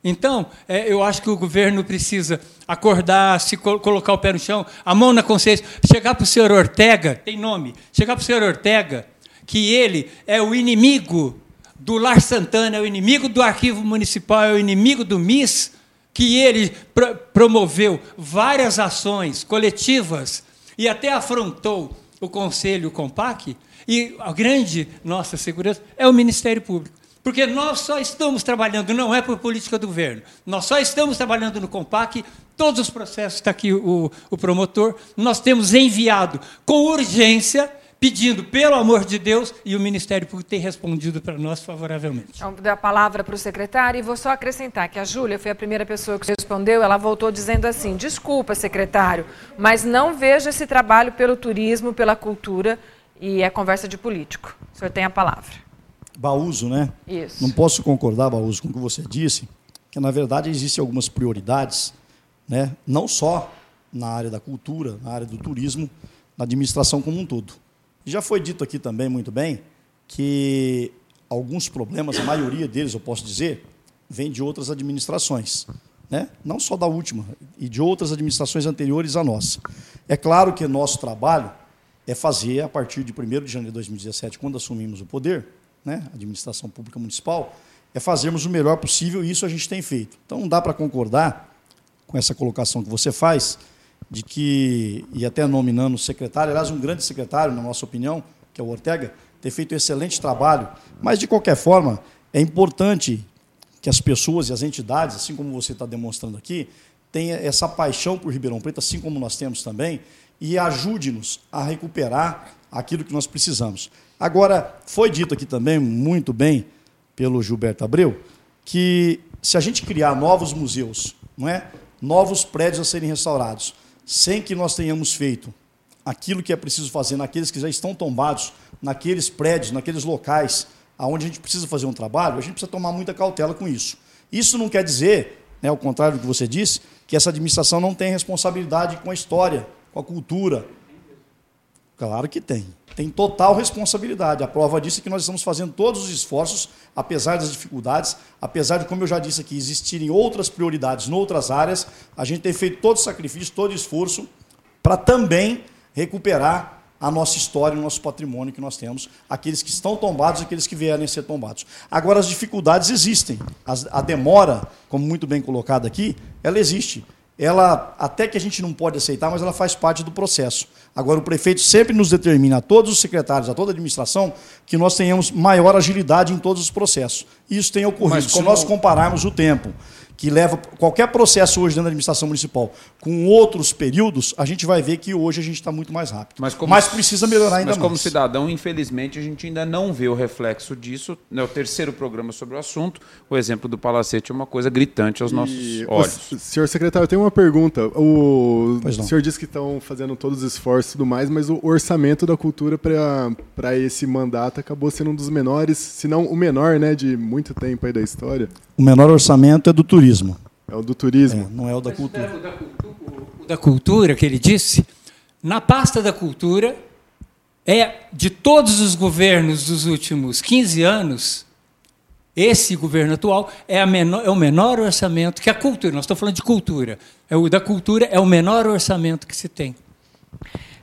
Então, é, eu acho que o governo precisa acordar, se col- colocar o pé no chão, a mão na consciência, chegar para o senhor Ortega, tem nome, chegar para o senhor Ortega, que ele é o inimigo do Lar Santana, é o inimigo do Arquivo Municipal, é o inimigo do MIS, que ele pro- promoveu várias ações coletivas e até afrontou o Conselho, COMPAC, e a grande nossa segurança é o Ministério Público. Porque nós só estamos trabalhando, não é por política do governo, nós só estamos trabalhando no COMPAC, todos os processos, está aqui o, o promotor, nós temos enviado com urgência pedindo, pelo amor de Deus, e o Ministério Público tem respondido para nós favoravelmente. Então, dar a palavra para o secretário e vou só acrescentar que a Júlia foi a primeira pessoa que respondeu, ela voltou dizendo assim, desculpa, secretário, mas não vejo esse trabalho pelo turismo, pela cultura, e é conversa de político. O senhor tem a palavra. Baúso, né? Isso. Não posso concordar, Baúso, com o que você disse, que na verdade existem algumas prioridades, né? não só na área da cultura, na área do turismo, na administração como um todo. Já foi dito aqui também muito bem que alguns problemas, a maioria deles, eu posso dizer, vem de outras administrações. Né? Não só da última, e de outras administrações anteriores à nossa. É claro que nosso trabalho é fazer, a partir de 1 de janeiro de 2017, quando assumimos o poder, né, administração pública municipal, é fazermos o melhor possível e isso a gente tem feito. Então não dá para concordar com essa colocação que você faz, de que, e até nominando o secretário, aliás, um grande secretário, na nossa opinião, que é o Ortega, ter feito um excelente trabalho, mas, de qualquer forma, é importante que as pessoas e as entidades, assim como você está demonstrando aqui, tenham essa paixão por Ribeirão Preto, assim como nós temos também, e ajude-nos a recuperar aquilo que nós precisamos. Agora, foi dito aqui também, muito bem, pelo Gilberto Abreu, que se a gente criar novos museus, não é? novos prédios a serem restaurados, sem que nós tenhamos feito aquilo que é preciso fazer naqueles que já estão tombados, naqueles prédios, naqueles locais aonde a gente precisa fazer um trabalho, a gente precisa tomar muita cautela com isso. Isso não quer dizer, né, ao contrário do que você disse, que essa administração não tem responsabilidade com a história, com a cultura. Claro que tem. Tem total responsabilidade. A prova disso é que nós estamos fazendo todos os esforços, apesar das dificuldades, apesar de, como eu já disse aqui, existirem outras prioridades em outras áreas, a gente tem feito todo o sacrifício, todo o esforço para também recuperar a nossa história, o nosso patrimônio que nós temos, aqueles que estão tombados e aqueles que vierem a ser tombados. Agora, as dificuldades existem. a demora, como muito bem colocado aqui, ela existe ela até que a gente não pode aceitar, mas ela faz parte do processo. Agora, o prefeito sempre nos determina, a todos os secretários, a toda a administração, que nós tenhamos maior agilidade em todos os processos. Isso tem ocorrido. Como... Se nós compararmos o tempo que leva qualquer processo hoje dentro da administração municipal com outros períodos, a gente vai ver que hoje a gente está muito mais rápido. Mas, como, mas precisa melhorar ainda mas mais. Mas como cidadão, infelizmente, a gente ainda não vê o reflexo disso. É o terceiro programa sobre o assunto. O exemplo do Palacete é uma coisa gritante aos nossos e, olhos. O, senhor secretário, eu tenho uma pergunta. O, o senhor disse que estão fazendo todos os esforços e tudo mais, mas o orçamento da cultura para esse mandato acabou sendo um dos menores, se não o menor, né, de muito tempo aí da história. O menor orçamento é do turismo. É o do turismo. É, não é o da cultura. O da, o da cultura que ele disse, na pasta da cultura, é de todos os governos dos últimos 15 anos, esse governo atual é, menor, é, o menor orçamento que a cultura. Nós estamos falando de cultura. É o da cultura é o menor orçamento que se tem.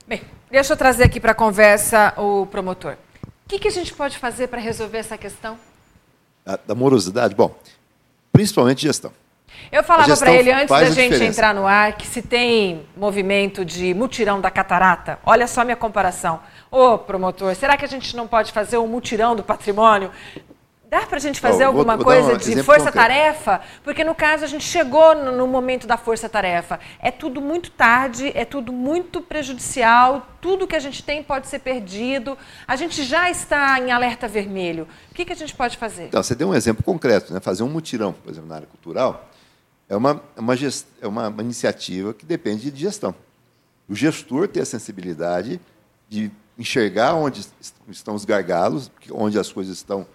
Bem, deixa eu trazer aqui para a conversa o promotor. O que, que a gente pode fazer para resolver essa questão? A, da morosidade? Bom, principalmente gestão. Eu falava para ele antes da gente diferença. entrar no ar que se tem movimento de mutirão da catarata, olha só minha comparação. Ô, promotor, será que a gente não pode fazer um mutirão do patrimônio? Dá para a gente fazer oh, alguma vou, vou coisa um de força-tarefa? Porque, no caso, a gente chegou no, no momento da força-tarefa. É tudo muito tarde, é tudo muito prejudicial, tudo que a gente tem pode ser perdido. A gente já está em alerta vermelho. O que, que a gente pode fazer? Então, você deu um exemplo concreto, né? fazer um mutirão, por exemplo, na área cultural, é uma, é uma, gest, é uma, uma iniciativa que depende de gestão. O gestor ter a sensibilidade de enxergar onde estão os gargalos, onde as coisas estão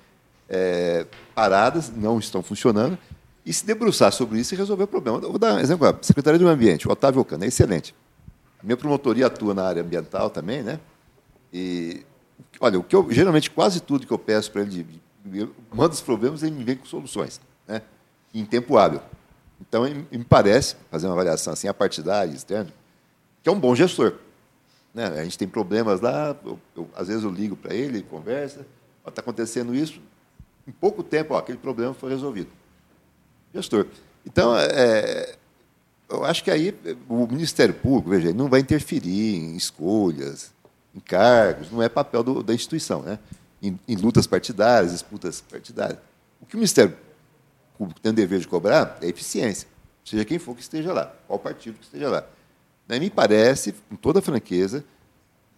é, paradas, não estão funcionando, e se debruçar sobre isso e resolver o problema. vou dar um exemplo. A Secretaria do Meio Ambiente, o Otávio Ocana, é excelente. A minha promotoria atua na área ambiental também, né? E, olha, o que eu, geralmente quase tudo que eu peço para ele, eu mando os problemas, ele me vem com soluções, né? Em tempo hábil. Então, me parece, fazer uma avaliação assim, a partidária, externa, que é um bom gestor. Né? A gente tem problemas lá, eu, eu, às vezes eu ligo para ele, conversa, está acontecendo isso, em pouco tempo, ó, aquele problema foi resolvido. Gestor. Então, é, eu acho que aí o Ministério Público, veja, não vai interferir em escolhas, em cargos, não é papel do, da instituição, né? Em, em, lutas partidárias, disputas partidárias. O que o Ministério Público tem o dever de cobrar é eficiência, seja quem for que esteja lá, qual partido que esteja lá. Me parece, com toda franqueza,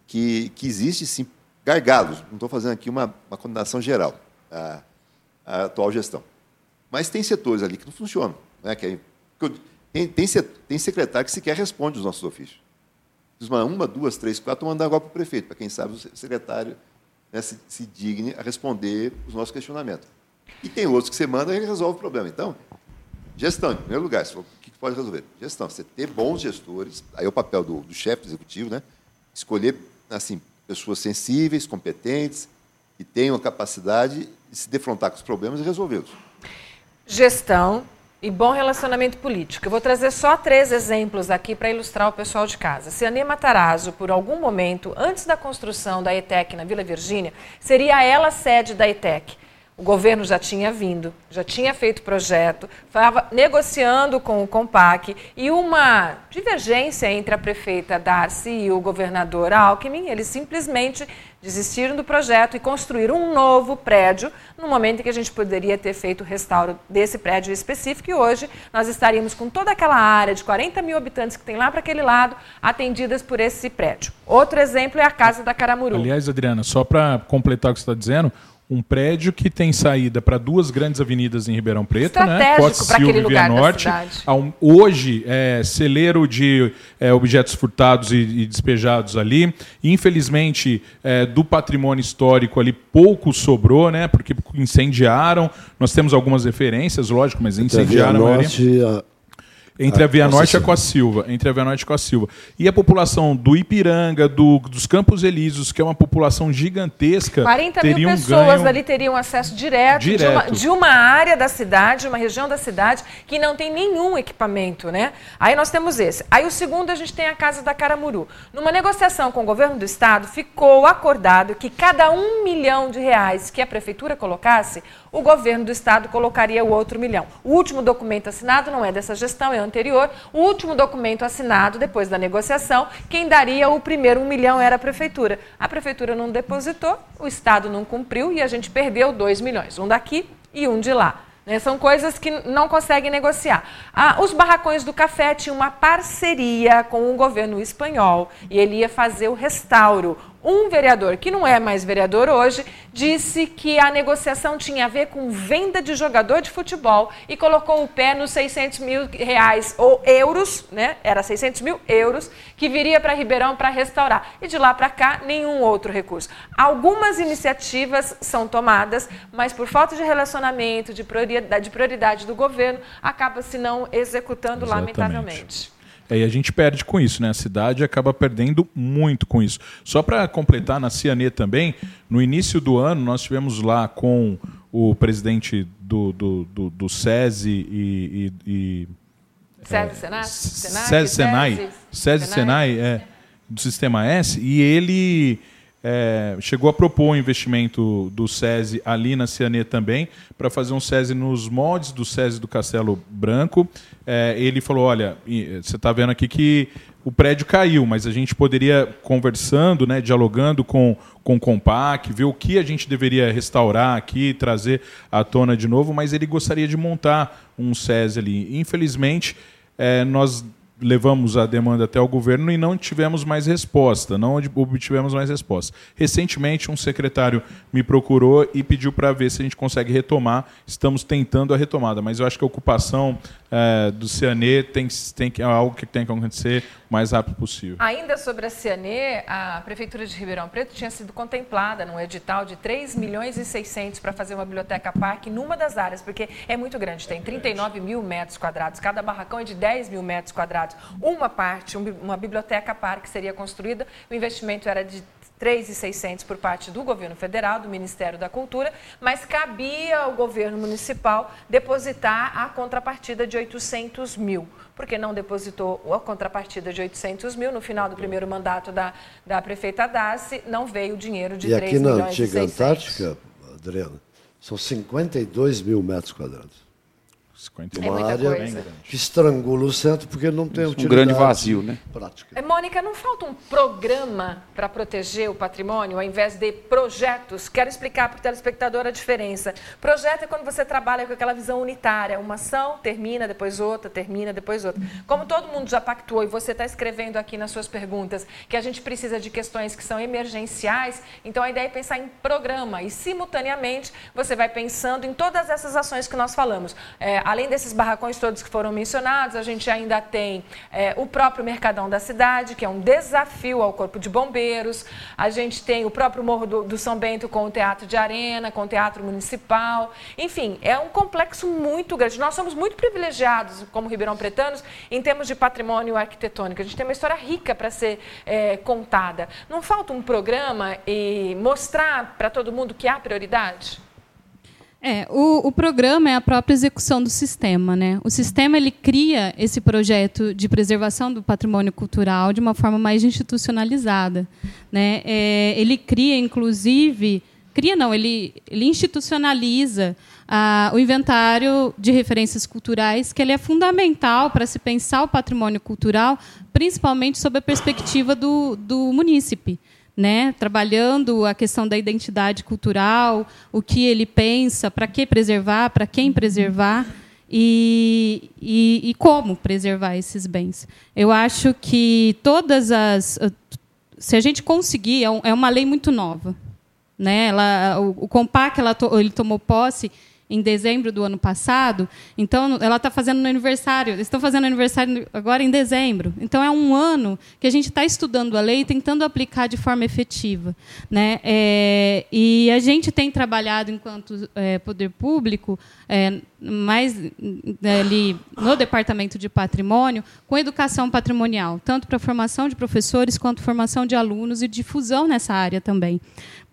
que, que existe sim gargalos. Não estou fazendo aqui uma, uma condenação geral à, à, atual gestão. Mas tem setores ali que não funcionam. Né? Que é, tem, tem, tem secretário que sequer responde os nossos ofícios. Diz uma, uma duas, três, quatro, mandar agora para o prefeito, para quem sabe o secretário né, se, se digne a responder os nossos questionamentos. E tem outros que você manda e resolve o problema. Então, gestão, em primeiro lugar, o que pode resolver? Gestão, você ter bons gestores, aí é o papel do, do chefe executivo, né? escolher assim, pessoas sensíveis, competentes, que tenham a capacidade de se defrontar com os problemas e resolvê-los. Gestão, e bom relacionamento político. Eu vou trazer só três exemplos aqui para ilustrar o pessoal de casa. Se a Matarazzo, por algum momento, antes da construção da ETEC na Vila Virgínia, seria ela sede da ETEC. O governo já tinha vindo, já tinha feito projeto, estava negociando com o Compac e uma divergência entre a prefeita Darcy e o governador Alckmin, eles simplesmente desistiram do projeto e construíram um novo prédio no momento em que a gente poderia ter feito o restauro desse prédio específico e hoje nós estaríamos com toda aquela área de 40 mil habitantes que tem lá para aquele lado atendidas por esse prédio. Outro exemplo é a Casa da Caramuru. Aliás, Adriana, só para completar o que você está dizendo, um prédio que tem saída para duas grandes avenidas em Ribeirão Preto, né? Costa Silva e Via Norte. hoje, é, celeiro de é, objetos furtados e, e, despejados ali. Infelizmente, é, do patrimônio histórico ali pouco sobrou, né? Porque incendiaram. Nós temos algumas referências, lógico, mas incendiaram a maioria. Entre a Via Norte e a Costa Silva. Entre a Via Norte e a Costa Silva. E a população do Ipiranga, do, dos Campos Elíseos, que é uma população gigantesca. 40 mil pessoas ganho... ali teriam acesso direto, direto. De, uma, de, uma, área da cidade, uma região da cidade, que não tem nenhum equipamento, né? Aí nós temos esse. Aí o segundo, a gente tem a Casa da Caramuru. Numa negociação com o governo do estado, ficou acordado que cada um milhão de reais que a prefeitura colocasse, o governo do estado colocaria o outro milhão. O último documento assinado não é dessa gestão, é anterior. O último documento assinado, depois da negociação, quem daria o primeiro um milhão era a prefeitura. A prefeitura não depositou, o estado não cumpriu e a gente perdeu dois milhões, um daqui e um de lá. Né? São coisas que não conseguem negociar. Ah, os barracões do café tinham uma parceria com o governo espanhol e ele ia fazer o restauro um vereador, que não é mais vereador hoje, disse que a negociação tinha a ver com venda de jogador de futebol e colocou o pé nos 600 mil reais ou euros, né? Era 600 mil euros que viria para Ribeirão para restaurar. E de lá para cá, nenhum outro recurso. Algumas iniciativas são tomadas, mas por falta de relacionamento, de prioridade, de prioridade do governo, acaba se não executando Exatamente. lamentavelmente. E a gente perde com isso, né? A cidade acaba perdendo muito com isso. Só para completar, na Cianê também, no início do ano, nós tivemos lá com o presidente do, do, do, do SESI e. e, e SESI, Senai? SESI, Senai. SESI, Senai, é, do Sistema S, e ele é, chegou a propor um investimento do SESI ali na Cianê também, para fazer um SESI nos moldes do SESI do Castelo Branco. É, ele falou: olha, você está vendo aqui que o prédio caiu, mas a gente poderia, conversando, né, dialogando com, com o Compac, ver o que a gente deveria restaurar aqui, trazer à tona de novo, mas ele gostaria de montar um SESI ali. Infelizmente, é, nós levamos a demanda até o governo e não tivemos mais resposta, não obtivemos mais resposta. Recentemente, um secretário me procurou e pediu para ver se a gente consegue retomar. Estamos tentando a retomada, mas eu acho que a ocupação é, do Cianê tem, tem, é algo que tem que acontecer o mais rápido possível. Ainda sobre a Cianê, a Prefeitura de Ribeirão Preto tinha sido contemplada num edital de 3 milhões e 600 para fazer uma biblioteca parque numa das áreas, porque é muito grande, tem 39 mil metros quadrados, cada barracão é de 10 mil metros quadrados. Uma parte, uma biblioteca parque seria construída, o investimento era de 3.600 por parte do governo federal, do Ministério da Cultura, mas cabia ao governo municipal depositar a contrapartida de 800 mil. Porque não depositou a contrapartida de 800 mil no final do primeiro mandato da, da prefeita Daci, não veio o dinheiro de e 3 milhões E aqui na antiga Antártica, Adriana, são 52 mil metros quadrados. 51 É Uma área coisa. que estrangula o centro porque não tem Um utilidade grande vazio, né? prática. É, Mônica, não falta um programa para proteger o patrimônio ao invés de projetos? Quero explicar para o telespectador a diferença. Projeto é quando você trabalha com aquela visão unitária. Uma ação termina, depois outra, termina, depois outra. Como todo mundo já pactuou e você está escrevendo aqui nas suas perguntas que a gente precisa de questões que são emergenciais, então a ideia é pensar em programa e, simultaneamente, você vai pensando em todas essas ações que nós falamos. É, além desses barracões todos que foram mencionados, a gente ainda tem é, o próprio Mercadão da cidade, que é um desafio ao Corpo de Bombeiros. A gente tem o próprio Morro do, do São Bento com o Teatro de Arena, com o Teatro Municipal. Enfim, é um complexo muito grande. Nós somos muito privilegiados, como Ribeirão Pretanos, em termos de patrimônio arquitetônico. A gente tem uma história rica para ser é, contada. Não falta um programa e mostrar para todo mundo que há prioridade? É, o, o programa é a própria execução do sistema, né? O sistema ele cria esse projeto de preservação do patrimônio cultural de uma forma mais institucionalizada, né? É, ele cria, inclusive, cria não, ele, ele institucionaliza ah, o inventário de referências culturais, que ele é fundamental para se pensar o patrimônio cultural, principalmente sob a perspectiva do, do munícipe né, trabalhando a questão da identidade cultural, o que ele pensa, para que preservar, para quem preservar e, e, e, como preservar esses bens. Eu acho que todas as, se a gente conseguir, é, é uma lei muito nova, né? Ela, o, o Compac ela ele tomou posse em dezembro do ano passado. Então, ela está fazendo no aniversário. Eles estão fazendo aniversário agora em dezembro. Então, é um ano que a gente está estudando a lei e tentando aplicar de forma efetiva. Né? É, e a gente tem trabalhado, enquanto é, poder público, é, mais ali no departamento de patrimônio, com educação patrimonial, tanto para formação de professores quanto formação de alunos e difusão nessa área também.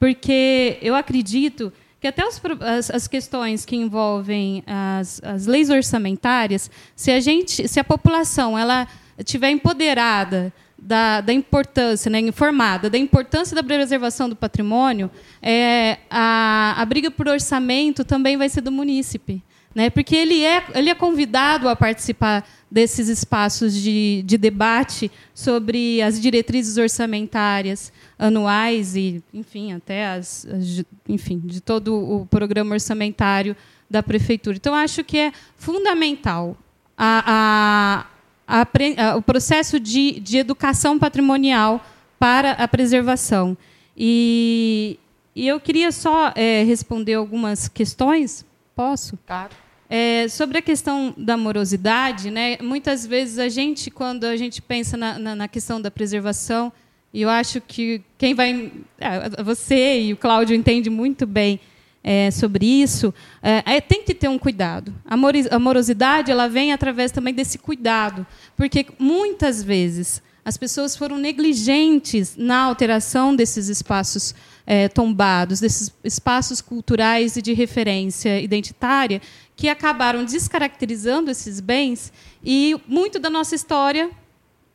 Porque eu acredito que até as, as, questões que envolvem as, as, leis orçamentárias, se a gente, se a população ela tiver empoderada da, da importância, né, informada da importância da preservação do patrimônio, é, a, a briga por orçamento também vai ser do munícipe. Né, porque ele é, ele é convidado a participar desses espaços de, de debate sobre as diretrizes orçamentárias anuais e, enfim, até as, as, enfim, de todo o programa orçamentário da prefeitura. Então, acho que é fundamental a, a, a, o processo de, de educação patrimonial para a preservação. E, e eu queria só é, responder algumas questões. Posso? Claro. É, sobre a questão da morosidade, né, muitas vezes a gente, quando a gente pensa na, na, na questão da preservação, e eu acho que quem vai. É, você e o Cláudio entendem muito bem é, sobre isso. É, tem que ter um cuidado. A morosidade ela vem através também desse cuidado, porque muitas vezes as pessoas foram negligentes na alteração desses espaços é, tombados, desses espaços culturais e de referência identitária, que acabaram descaracterizando esses bens e muito da nossa história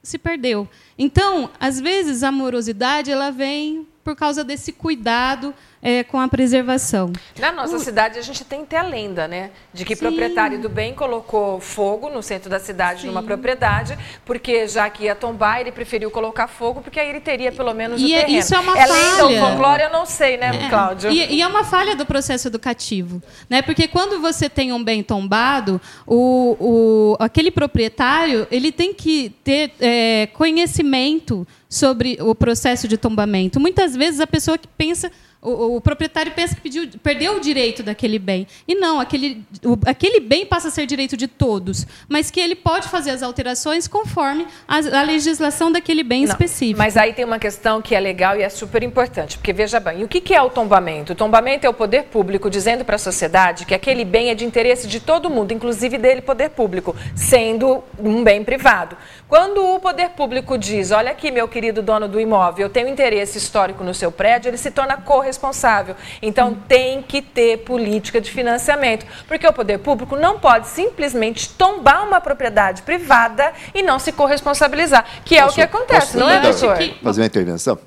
se perdeu. Então, às vezes, a morosidade ela vem por causa desse cuidado é, com a preservação. Na nossa o... cidade, a gente tem até a lenda, né? De que Sim. proprietário do bem colocou fogo no centro da cidade, Sim. numa propriedade, porque já que ia tombar, ele preferiu colocar fogo, porque aí ele teria pelo menos e o é, terreno. Isso é uma é falha. lenda ou folclore, eu não sei, né, é. Cláudio? E, e, é uma falha do processo educativo, né? Porque quando você tem um bem tombado, o, o aquele proprietário ele tem que ter é, conhecimento sobre o processo de tombamento. Muitas vezes a pessoa que pensa o, o, proprietário pensa que pediu, perdeu o direito daquele bem. E não, aquele, o, aquele bem passa a ser direito de todos, mas que ele pode fazer as alterações conforme a, a legislação daquele bem não, específico. Mas aí tem uma questão que é legal e é super importante, porque veja bem, o que, que é o tombamento? O tombamento é o poder público dizendo para a sociedade que aquele bem é de interesse de todo mundo, inclusive dele, poder público, sendo um bem privado. Quando o poder público diz, olha aqui, meu querido dono do imóvel, eu tenho interesse histórico no seu prédio, ele se torna corresponsável responsável. Então, tem que ter política de financiamento, porque o poder público não pode simplesmente tombar uma propriedade privada e não se corresponsabilizar, que é posso, o que acontece, não é, doutor? Fazer uma intervenção?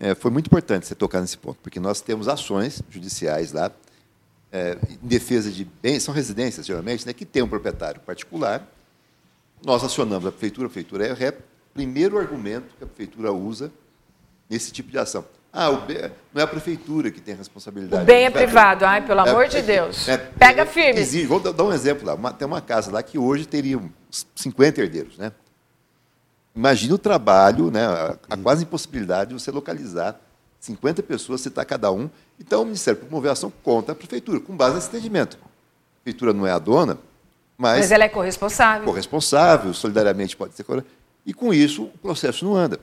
É, foi muito importante você tocar nesse ponto, porque nós temos ações judiciais lá é, em defesa de bens, são residências, geralmente, né, que tem um proprietário particular. Nós acionamos a prefeitura, a prefeitura é o primeiro argumento que a prefeitura usa nesse tipo de ação. Ah, bem, não é a prefeitura que tem a responsabilidade. O bem é privado, ai, pelo amor é, de Deus. É, Pega firme. Exige, vou dar um exemplo lá. Uma, tem uma casa lá que hoje teria 50 herdeiros, né? Imagina o trabalho, né, a, a quase impossibilidade de você localizar 50 pessoas, citar cada um. Então, o Ministério Público promoveu ação contra a Prefeitura, com base nesse entendimento. A Prefeitura não é a dona, mas... Mas ela é corresponsável. Corresponsável, solidariamente pode ser... E, com isso, o processo não anda.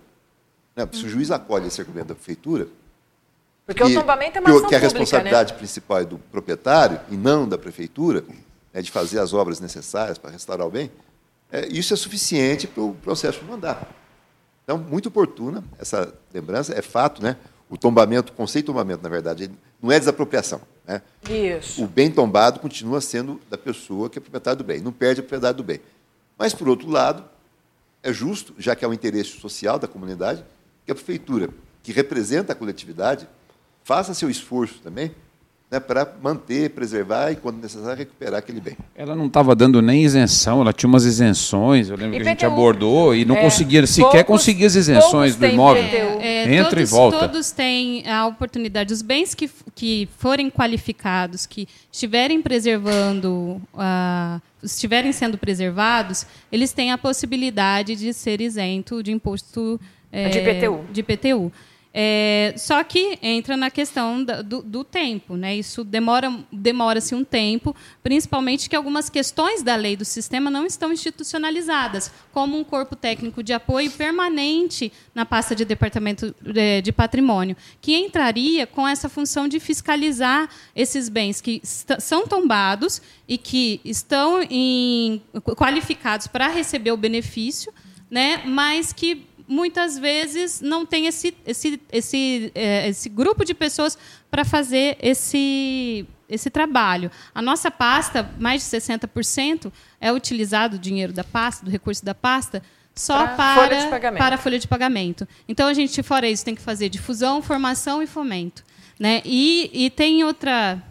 Né? Se o juiz acolhe esse argumento da Prefeitura... Porque que, o tombamento é uma ação Que a responsabilidade né? principal é do proprietário e não da Prefeitura, é de fazer as obras necessárias para restaurar o bem, é, isso é suficiente para o processo não andar. Então, muito oportuna essa lembrança, é fato, né? O tombamento, o conceito de tombamento, na verdade, não é desapropriação. Né? Isso. O bem tombado continua sendo da pessoa que é proprietária do bem, não perde a propriedade do bem. Mas, por outro lado, é justo, já que é um interesse social da comunidade, que a prefeitura, que representa a coletividade, faça seu esforço também né, para manter, preservar e, quando necessário, recuperar aquele bem. Ela não estava dando nem isenção, ela tinha umas isenções, eu lembro IPTU, que a gente abordou e não é, conseguia sequer poucos, conseguir as isenções do imóvel. É, é, Entra todos, e volta. Todos têm a oportunidade, os bens que, que forem qualificados, que estiverem preservando, uh, estiverem sendo preservados, eles têm a possibilidade de ser isento de imposto é, de IPTU. De IPTU. É, só que entra na questão do, do, tempo, né? Isso demora demora-se um tempo, principalmente que algumas questões da lei do sistema não estão institucionalizadas, como um corpo técnico de apoio permanente na pasta de departamento de, é, de patrimônio, que entraria com essa função de fiscalizar esses bens que são tombados e que estão em, qualificados para receber o benefício, né? Mas que muitas vezes não tem esse, esse, esse, é, esse grupo de pessoas para fazer esse, esse trabalho. A nossa pasta, mais de 60%, é utilizado o dinheiro da pasta, do recurso da pasta, só para, para, para a folha de pagamento. Então, a gente, fora isso, tem que fazer difusão, formação e fomento. Né? E, e tem outra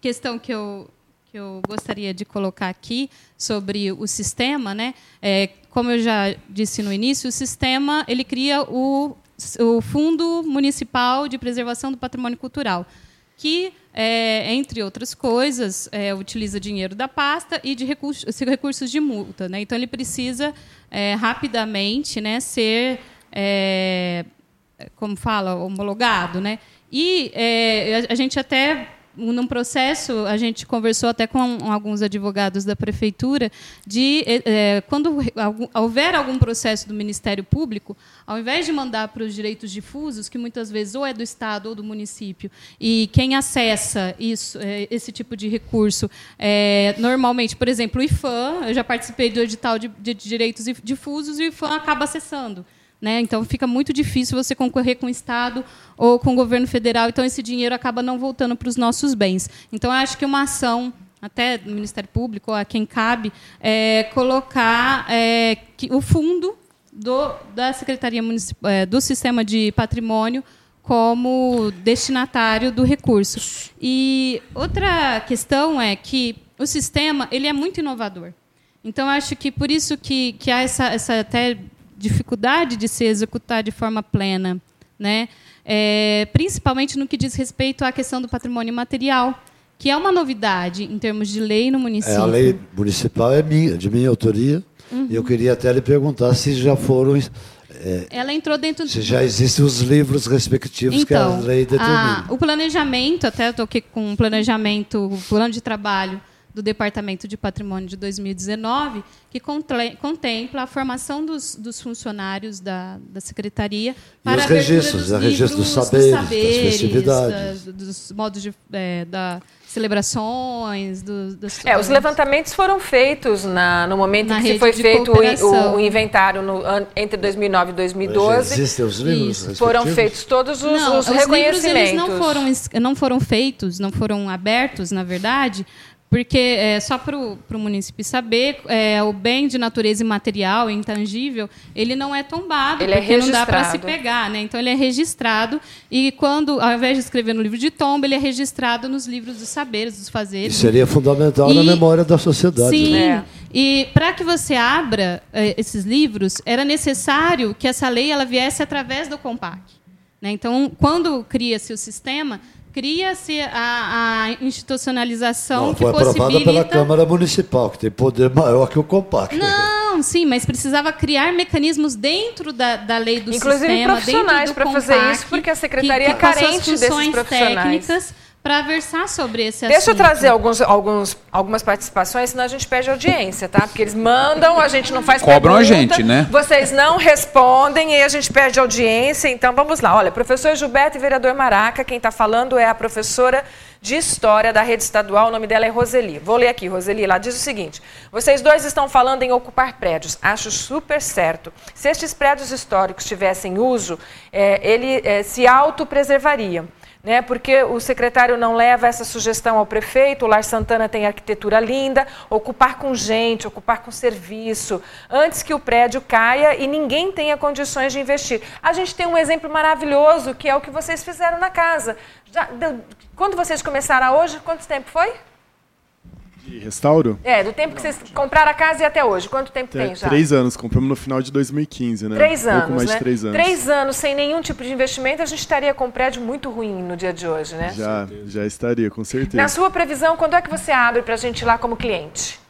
questão que eu, que eu gostaria de colocar aqui sobre o sistema, né? É, como eu já disse no início, o sistema ele cria o, o Fundo Municipal de Preservação do Patrimônio Cultural, que, é, entre outras coisas, é, utiliza dinheiro da pasta e de recursos, recursos de multa. Né? Então, ele precisa é, rapidamente né, ser, é, como fala, homologado. Né? E é, a gente até num processo, a gente conversou até com alguns advogados da prefeitura, de é, quando houver algum processo do Ministério Público, ao invés de mandar para os direitos difusos, que muitas vezes ou é do Estado ou do município, e quem acessa isso, é, esse tipo de recurso, é, normalmente, por exemplo, o IFAM, eu já participei do edital de, de direitos difusos e o IFAM acaba acessando. Né? Então fica muito difícil você concorrer com o Estado ou com o governo federal. Então esse dinheiro acaba não voltando para os nossos bens. Então acho que uma ação até do Ministério Público, a quem cabe, é colocar é, que o fundo do, da Secretaria Municipal, é, do Sistema de Patrimônio como destinatário do recurso. E outra questão é que o sistema ele é muito inovador. Então acho que por isso que, que há essa, essa até dificuldade de se executar de forma plena, né? É, principalmente no que diz respeito à questão do patrimônio material, que é uma novidade em termos de lei no município. É, a lei municipal é minha, de minha autoria. Uhum. E eu queria até lhe perguntar se já foram é, ela entrou dentro Se já existem os livros respectivos então, que a então, lei determina. A, o planejamento, até estou aqui com um planejamento, plano de trabalho do Departamento de Patrimônio de 2019, que contempla a formação dos, dos funcionários da, da Secretaria para e os registros, dos, registro dos saberes, dos saberes, das festividades. Da, dos modos de, é, da celebrações. Do, das, é, os levantamentos foram feitos na, no momento na em que foi feito o, o, inventário no, entre 2009 e 2012. Existem os livros Foram feitos todos os, não, os, os reconhecimentos. Livros, eles não foram, não foram feitos, não foram abertos, na verdade, Porque, é, só para o município saber, é, o bem de natureza imaterial, intangível, ele não é tombado, Ele é porque não dá para se pegar. Né? Então, ele é registrado e, quando, ao invés de escrever no livro de tomba, ele é registrado nos livros dos saberes, dos E fazeres. seria fundamental na E- memória da sociedade. Sim. né? É. E para que você abra eh, esses livros, era necessário que essa lei ela viesse através do Compac. Né? Então, quando cria-se o sistema, cria-se a, a institucionalização Não, que foi aprovada possibilita... pela Câmara Municipal, que tem poder maior que o Compacto. Não, sim, mas precisava criar mecanismos dentro da, da lei do Inclusive sistema, profissionais dentro do para fazer isso, porque a secretaria que, é que, suas carente desses funções profissionais. técnicas para versar sobre esse Deixa eu assunto. trazer alguns, alguns, algumas participações, senão a gente perde audiência, tá? Porque eles mandam, a gente não faz Cobram a pergunta, gente, né? Vocês não respondem e a gente perde audiência. Então vamos lá. Olha, professor Gilberto e vereador Maraca, quem está falando é a professora de História da rede estadual, o nome dela é Roseli. Vou ler aqui, Roseli, ela diz o seguinte: vocês dois estão falando em ocupar prédios. Acho super certo. Se estes prédios históricos tivessem uso, eh, ele eh, se autopreservariam né? Porque o secretário não leva essa sugestão ao prefeito, o Lar Santana tem arquitetura linda, ocupar com gente, ocupar com serviço, antes que o prédio caia e ninguém tenha condições de investir. A gente tem um exemplo maravilhoso, que é o que vocês fizeram na casa. Já, quando vocês começaram hoje, quanto tempo foi? De restauro? É, do tempo que vocês compraram a casa e até hoje. Quanto tempo tem já? Três anos, compramos no final de 2015, né? Três anos, Pouco mais né? de três anos. Três anos sem nenhum tipo de investimento, a gente estaria com um prédio muito ruim no dia de hoje, né? Já, já estaria, com certeza. Na sua previsão, quando é que você abre para a gente ir lá como cliente?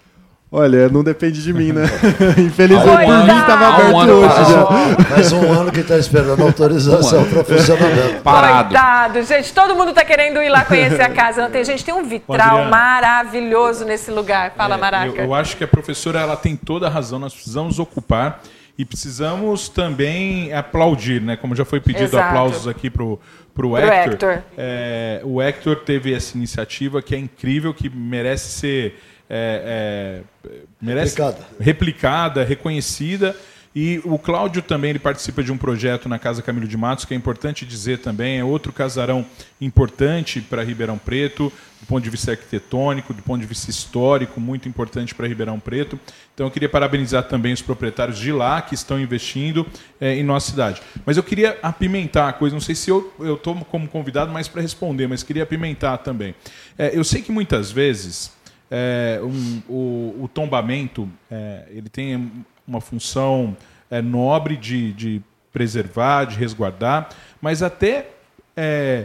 Olha, não depende de mim, né? Infelizmente, um por ano- mim estava um aberto ano hoje já. Mais um ano que está esperando autorização para funcionamento. Parado. Coitado, gente, todo mundo está querendo ir lá conhecer a casa. Não tem gente, tem um vitral Adriana. maravilhoso nesse lugar. Fala, É, Maraca. Eu, eu acho que a professora ela tem toda a razão, nós precisamos ocupar e precisamos também aplaudir, né? Como já foi pedido Exato. aplausos aqui pro, pro, Pro Hector. Hector. É, o Hector teve essa iniciativa que é incrível, que merece ser é, é, merece Replicada. replicada, reconhecida. E o Cláudio também ele participa de um projeto na Casa Camilo de Matos, que é importante dizer também, é outro casarão importante para Ribeirão Preto, do ponto de vista arquitetônico, do ponto de vista histórico, muito importante para Ribeirão Preto. Então eu queria parabenizar também os proprietários de lá que estão investindo eh, em nossa cidade. Mas eu queria apimentar a coisa, não sei se eu estou como convidado mais para responder, mas queria apimentar também. Eh, eu sei que muitas vezes é, um- o, o tombamento é, ele tem uma função é, nobre de, de preservar, de resguardar, mas até é,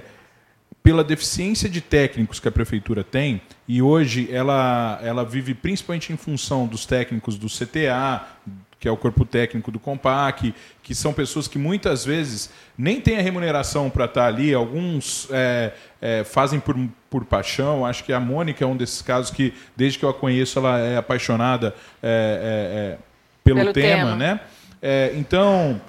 pela deficiência de técnicos que a prefeitura tem, e hoje ela, ela vive principalmente em função dos técnicos do CTA, que é o corpo técnico do Compac, que são pessoas que muitas vezes nem têm a remuneração para estar ali, alguns é, é, fazem por, por paixão. Acho que a Mônica é um desses casos que, desde que eu a conheço, ela é apaixonada é, é, é, pelo, Pelo tema, tema. né? É, então,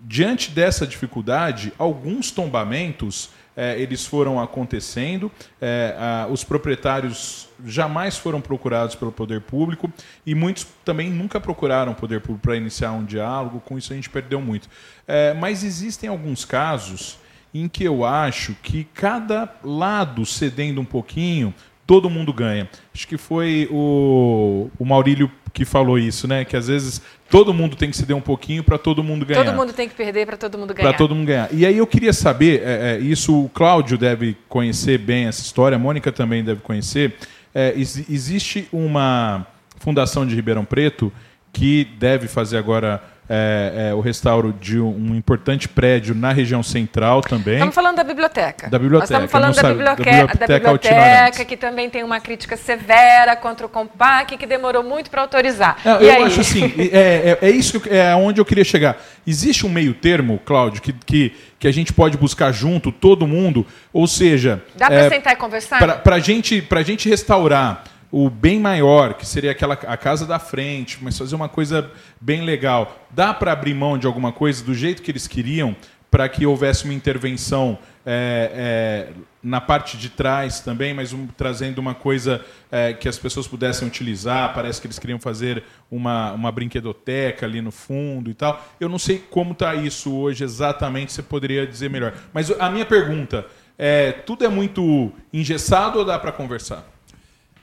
diante dessa dificuldade, alguns tombamentos é, eles foram acontecendo, é, a- os proprietários jamais foram procurados pelo poder público e muitos também nunca procuraram o poder público para iniciar um diálogo, com isso a gente perdeu muito. É, mas existem alguns casos em que eu acho que cada lado cedendo um pouquinho, todo mundo ganha. Acho que foi o, o Maurílio que falou isso, né? Que às vezes todo mundo tem que ceder um pouquinho para todo mundo ganhar. Todo mundo tem que perder para todo mundo ganhar. Para todo mundo ganhar. E aí eu queria saber, é, é, isso o Cláudio deve conhecer bem essa história, a Mônica também deve conhecer. É, exi- existe uma fundação de Ribeirão Preto que deve fazer agora é, é, o restauro de um, importante prédio na região central também. Estamos falando da biblioteca. Da biblioteca, Nós estamos falando da sabe- biblioteca, da biblioteca biblioteca, que também tem uma crítica severa contra o Compac, que demorou muito para autorizar. É, e eu aí? acho assim, é, é, é isso é onde eu queria chegar. Existe um meio termo, Cláudio, que, que, que a gente pode buscar junto, todo mundo, ou seja... Dá para é, sentar e conversar? Para a gente, pra gente restaurar o bem maior, que seria aquela a casa da frente, mas fazer uma coisa bem legal, dá para abrir mão de alguma coisa do jeito que eles queriam, para que houvesse uma intervenção é, é, na parte de trás também, mas um- trazendo uma coisa é, que as pessoas pudessem utilizar. Parece que eles queriam fazer uma, uma brinquedoteca ali no fundo e tal. Eu não sei como está isso hoje exatamente, você poderia dizer melhor. Mas a minha pergunta é: tudo é muito engessado ou dá para conversar?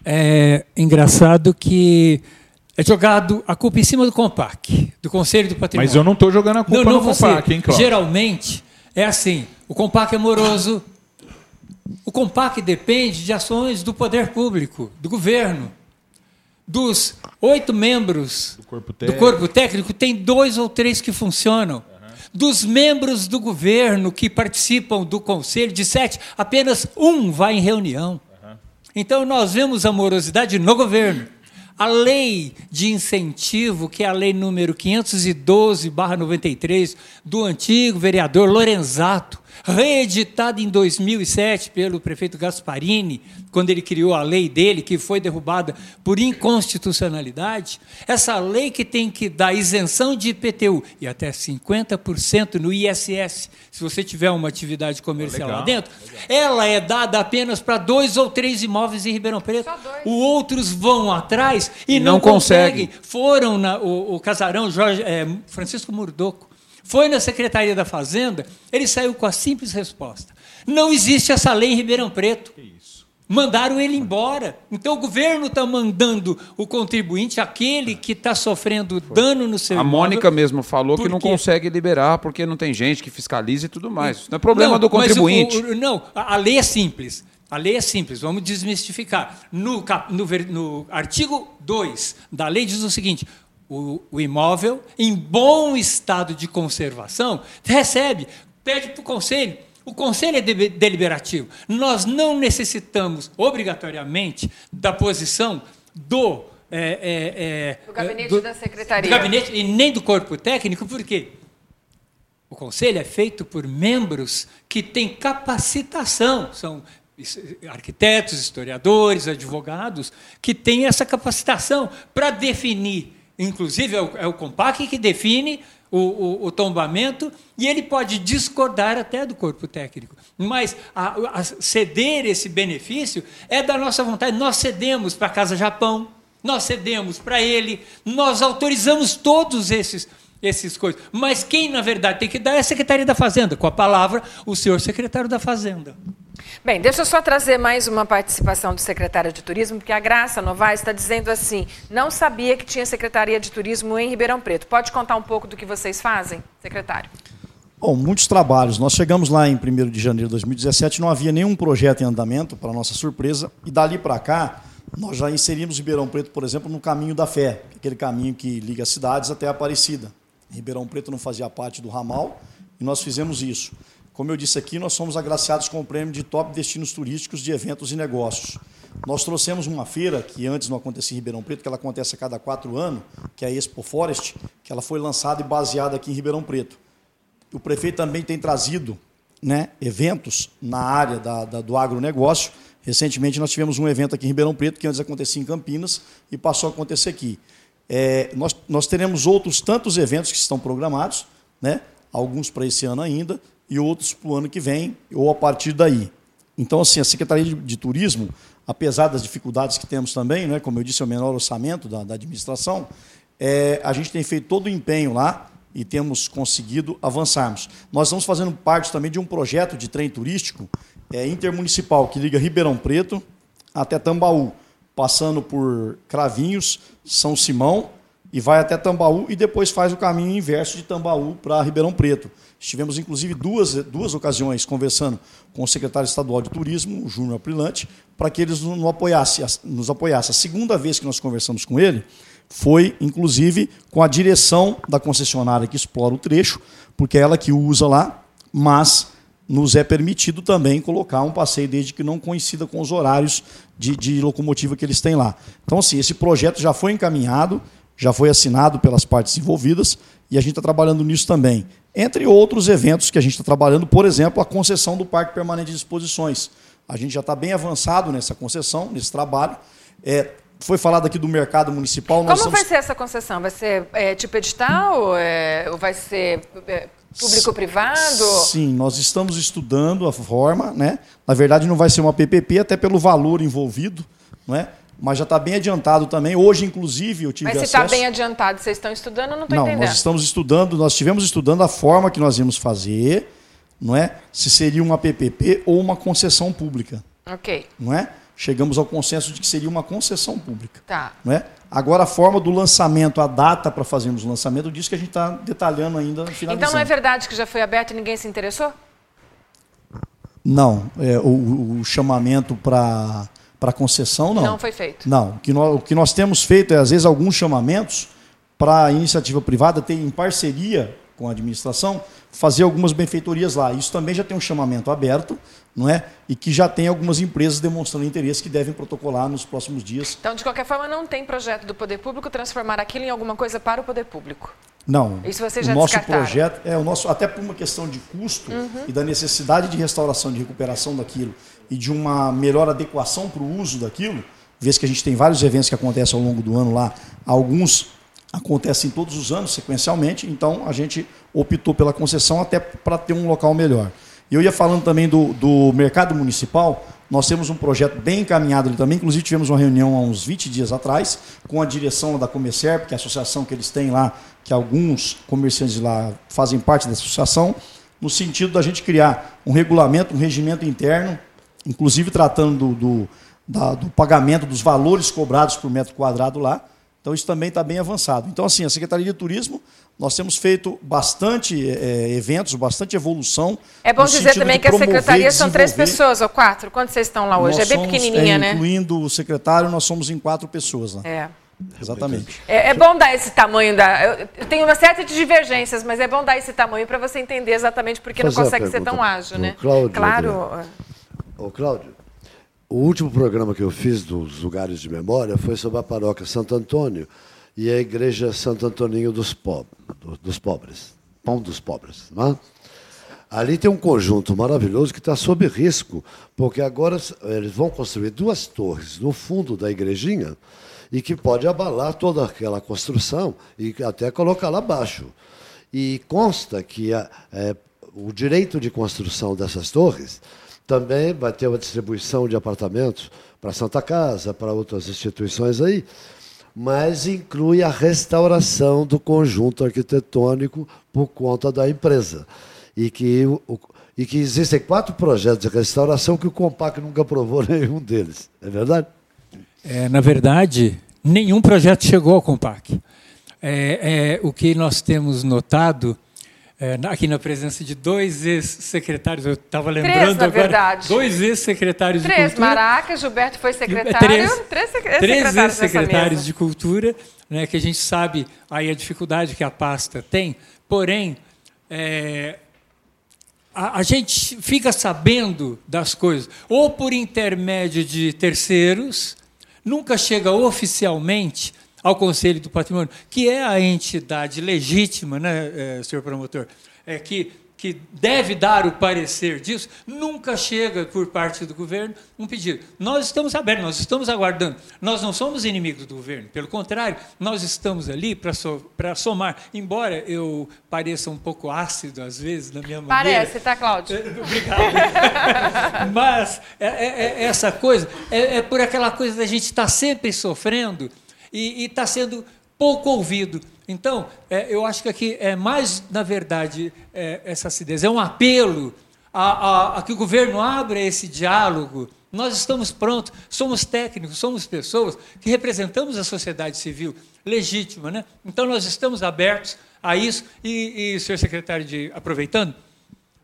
É engraçado que é jogado a culpa em cima do Compac, do Conselho do Patrimônio. Mas eu não estou jogando a culpa não, não no você. Compac, hein, Cláudio? Geralmente é assim: o Compac é moroso. O Compac depende de ações do poder público, do governo. Dos oito membros Do corpo do corpo técnico, tem dois ou três que funcionam. Dos membros do governo que participam do conselho, de sete, apenas um vai em reunião. Então, nós vemos a morosidade no governo. A lei de incentivo, que é a lei número 512-93, do antigo vereador Lorenzato, reeditada em 2007 pelo prefeito Gasparini, quando ele criou a lei dele, que foi derrubada por inconstitucionalidade. Essa lei que tem que dar isenção de IPTU e até 50% no ISS, se você tiver uma atividade comercial Legal, lá dentro, ela é dada apenas para dois ou três imóveis em Ribeirão Preto. Os outros vão atrás e, E não, não conseguem. conseguem. Foram na, o, o casarão Jorge, é, Francisco Murdoco. Foi na Secretaria da Fazenda, ele saiu com a simples resposta: não existe essa lei em Ribeirão Preto. Mandaram ele embora. Então o governo está mandando o contribuinte, aquele que está sofrendo dano no seu A imóvel, Mônica mesmo falou que Por não consegue liberar porque não tem gente que fiscaliza e tudo mais. Isso não é problema Não, do mas o- contribuinte. o- não, a, lei é simples. A lei é simples, vamos desmistificar. No, cap- no no artigo 2 da lei diz o seguinte: o, o imóvel, em bom estado de conservação, recebe, pede para o conselho. O conselho é debe- deliberativo. Nós não necessitamos, obrigatoriamente, da posição do. é, é, é, Do gabinete do- da secretaria. do gabinete e nem do corpo técnico, por quê? O conselho é feito por membros que têm capacitação, são arquitetos, historiadores, advogados, que têm essa capacitação para definir. Inclusive, é o, é o Compac que define o, o- o tombamento e ele pode discordar até do corpo técnico. Mas a- a ceder esse benefício é da nossa vontade. Nós cedemos para a Casa Japão, nós cedemos para ele, nós autorizamos todos esses esses coisas. Mas quem, na verdade, tem que dar é a Secretaria da Fazenda, com a palavra o senhor secretário da Fazenda. Bem, deixa eu só trazer mais uma participação do secretário de Turismo, porque a Graça Novaes está dizendo assim: não sabia que tinha Secretaria de Turismo em Ribeirão Preto. Pode contar um pouco do que vocês fazem, secretário? Bom, muitos trabalhos. Nós chegamos lá em 1 de janeiro de 2017, não havia nenhum projeto em andamento, para nossa surpresa, e dali para cá, nós já inserimos Ribeirão Preto, por exemplo, no caminho da fé, aquele caminho que liga as cidades até Aparecida. Ribeirão Preto não fazia parte do ramal e nós fizemos isso. Como eu disse aqui, nós somos agraciados com o prêmio de top destinos turísticos de eventos e negócios. Nós trouxemos uma feira que antes não acontecia em Ribeirão Preto, que ela acontece a cada quatro anos, que é a Expo Forest, que ela foi lançada e baseada aqui em Ribeirão Preto. O prefeito também tem trazido né, eventos na área da, da- do agronegócio. Recentemente nós tivemos um evento aqui em Ribeirão Preto, que antes acontecia em Campinas e passou a acontecer aqui. É, nós, nós teremos outros tantos eventos que estão programados, né, alguns para esse ano ainda e outros para o ano que vem ou a partir daí. Então, assim, a Secretaria de, de Turismo, apesar das dificuldades que temos também, né, como eu disse, é o menor orçamento da, da administração, é, a gente tem feito todo o empenho lá e temos conseguido avançarmos. Nós estamos fazendo parte também de um projeto de trem turístico é, intermunicipal que liga Ribeirão Preto até Tambaú, passando por Cravinhos, São Simão e vai até Tambaú e depois faz o caminho inverso de Tambaú para Ribeirão Preto. Estivemos, inclusive, duas, duas ocasiões conversando com o secretário estadual de turismo, o Júnior Aprilante, para que eles nos apoiassem. Nos apoiassem. A segunda vez que nós conversamos com ele foi, inclusive, com a direção da concessionária que explora o trecho, porque é ela que usa lá, mas nos é permitido também colocar um passeio desde que não coincida com os horários de, de locomotiva que eles têm lá. Então, assim, esse projeto já foi encaminhado, já foi assinado pelas partes envolvidas e a gente está trabalhando nisso também. Entre outros eventos que a gente está trabalhando, por exemplo, a concessão do Parque Permanente de Exposições. A gente já está bem avançado nessa concessão, nesse trabalho. É, foi falado aqui do mercado municipal. Como vai estamos- ser essa concessão? Vai ser é, tipo edital? É, ou vai ser é, público-privado? Sim, nós estamos estudando a forma, né? Na verdade, não vai ser uma PPP, até pelo valor envolvido, não é? Mas já está bem adiantado também. Hoje, inclusive, eu tive Mas se acesso... está bem adiantado, vocês estão estudando, não estou Não, entendendo. nós estamos estudando, nós estivemos estudando a forma que nós íamos fazer, não é? Se seria uma PPP ou uma concessão pública, Ok. não é? chegamos ao consenso de que seria uma concessão pública. Tá. Não é? Agora, a forma do lançamento, a data para fazermos o lançamento, diz que a gente está detalhando ainda, finalizando. Então não é verdade que já foi aberto e ninguém se interessou? Não, é, o, o chamamento para para concessão não. Não foi feito. Não, o que, nós, o que nós temos feito é, às vezes, alguns chamamentos para a iniciativa privada ter em parceria com a administração, fazer algumas benfeitorias lá. Isso também já tem um chamamento aberto, não é? E que já tem algumas empresas demonstrando interesse que devem protocolar nos próximos dias. Então, de qualquer forma, não tem projeto do poder público transformar aquilo em alguma coisa para o poder público. Não. Isso você já o nosso projeto é o nosso até por uma questão de custo Uhum. e da necessidade de restauração, de recuperação daquilo e de uma melhor adequação para o uso daquilo. Vez que a gente tem vários eventos que acontecem ao longo do ano lá, alguns acontecem todos os anos sequencialmente, então a gente optou pela concessão até para ter um local melhor. Eu ia falando também do, do mercado municipal, nós temos um projeto bem encaminhado ali também, inclusive tivemos uma reunião há uns 20 dias atrás com a direção da Comercerp, que é a associação que eles têm lá, que alguns comerciantes lá fazem parte dessa associação, no sentido da gente criar um regulamento, um regimento interno, inclusive tratando do, do, da- do pagamento dos valores cobrados por metro quadrado lá. Então isso também está bem avançado. Então, assim, a Secretaria de Turismo, nós temos feito bastante eh, eventos, bastante evolução. É bom dizer também que a promover secretaria são três pessoas ou quatro. Quantos vocês estão lá hoje? Nós é bem somos, pequenininha, é, né? Incluindo o secretário, nós somos em quatro pessoas lá. É. Exatamente. É, é bom dar esse tamanho da. Eu, eu tenho uma série de divergências, mas é bom dar esse tamanho para você entender exatamente por que não consegue ser tão ágil, né? Cláudio, claro. Ô, Cláudio, o último programa que eu fiz dos lugares de memória foi sobre a paróquia Santo Antônio e a igreja Santo Antoninho dos, dos Pobres, Pão dos Pobres. Não é? Ali tem um conjunto maravilhoso que está sob risco, porque agora eles vão construir duas torres no fundo da igrejinha e que pode abalar toda aquela construção e até colocar lá abaixo. E consta que a- é, o direito de construção dessas torres também vai ter uma distribuição de apartamentos para Santa Casa, para outras instituições aí, mas inclui a restauração do conjunto arquitetônico por conta da empresa. E que, e que existem quatro projetos de restauração que o Compac nunca aprovou nenhum deles. É verdade? É, na verdade, nenhum projeto chegou ao Compac. É, é, o que nós temos notado, é, aqui na presença de dois ex-secretários, eu estava lembrando na agora, verdade. dois ex-secretários de Três, cultura. Maracas, Gilberto foi secretário. Três, três, três ex-secretários de cultura, né, que a gente sabe aí a dificuldade que a pasta tem, porém, é, a, a gente fica sabendo das coisas, ou por intermédio de terceiros, nunca chega oficialmente ao Conselho do Patrimônio, que é a entidade legítima, né, eh, senhor promotor, é, que, que deve dar o parecer disso, nunca chega por parte do governo um pedido. Nós estamos abertos, nós estamos aguardando. Nós não somos inimigos do governo, pelo contrário, nós estamos ali para so, somar. Embora eu pareça um pouco ácido às vezes na minha maneira. Parece, tá, Cláudio? Obrigado. Mas é- é- é essa coisa é, é por aquela coisa da gente estar sempre sofrendo e está sendo pouco ouvido. Então, é, eu acho que aqui é mais, na verdade, é, essa acidez. É um apelo a, a- a que o governo abra esse diálogo. Nós estamos prontos, somos técnicos, somos pessoas que representamos a sociedade civil legítima. Né? Então, nós estamos abertos a isso. E, e senhor secretário, de, aproveitando,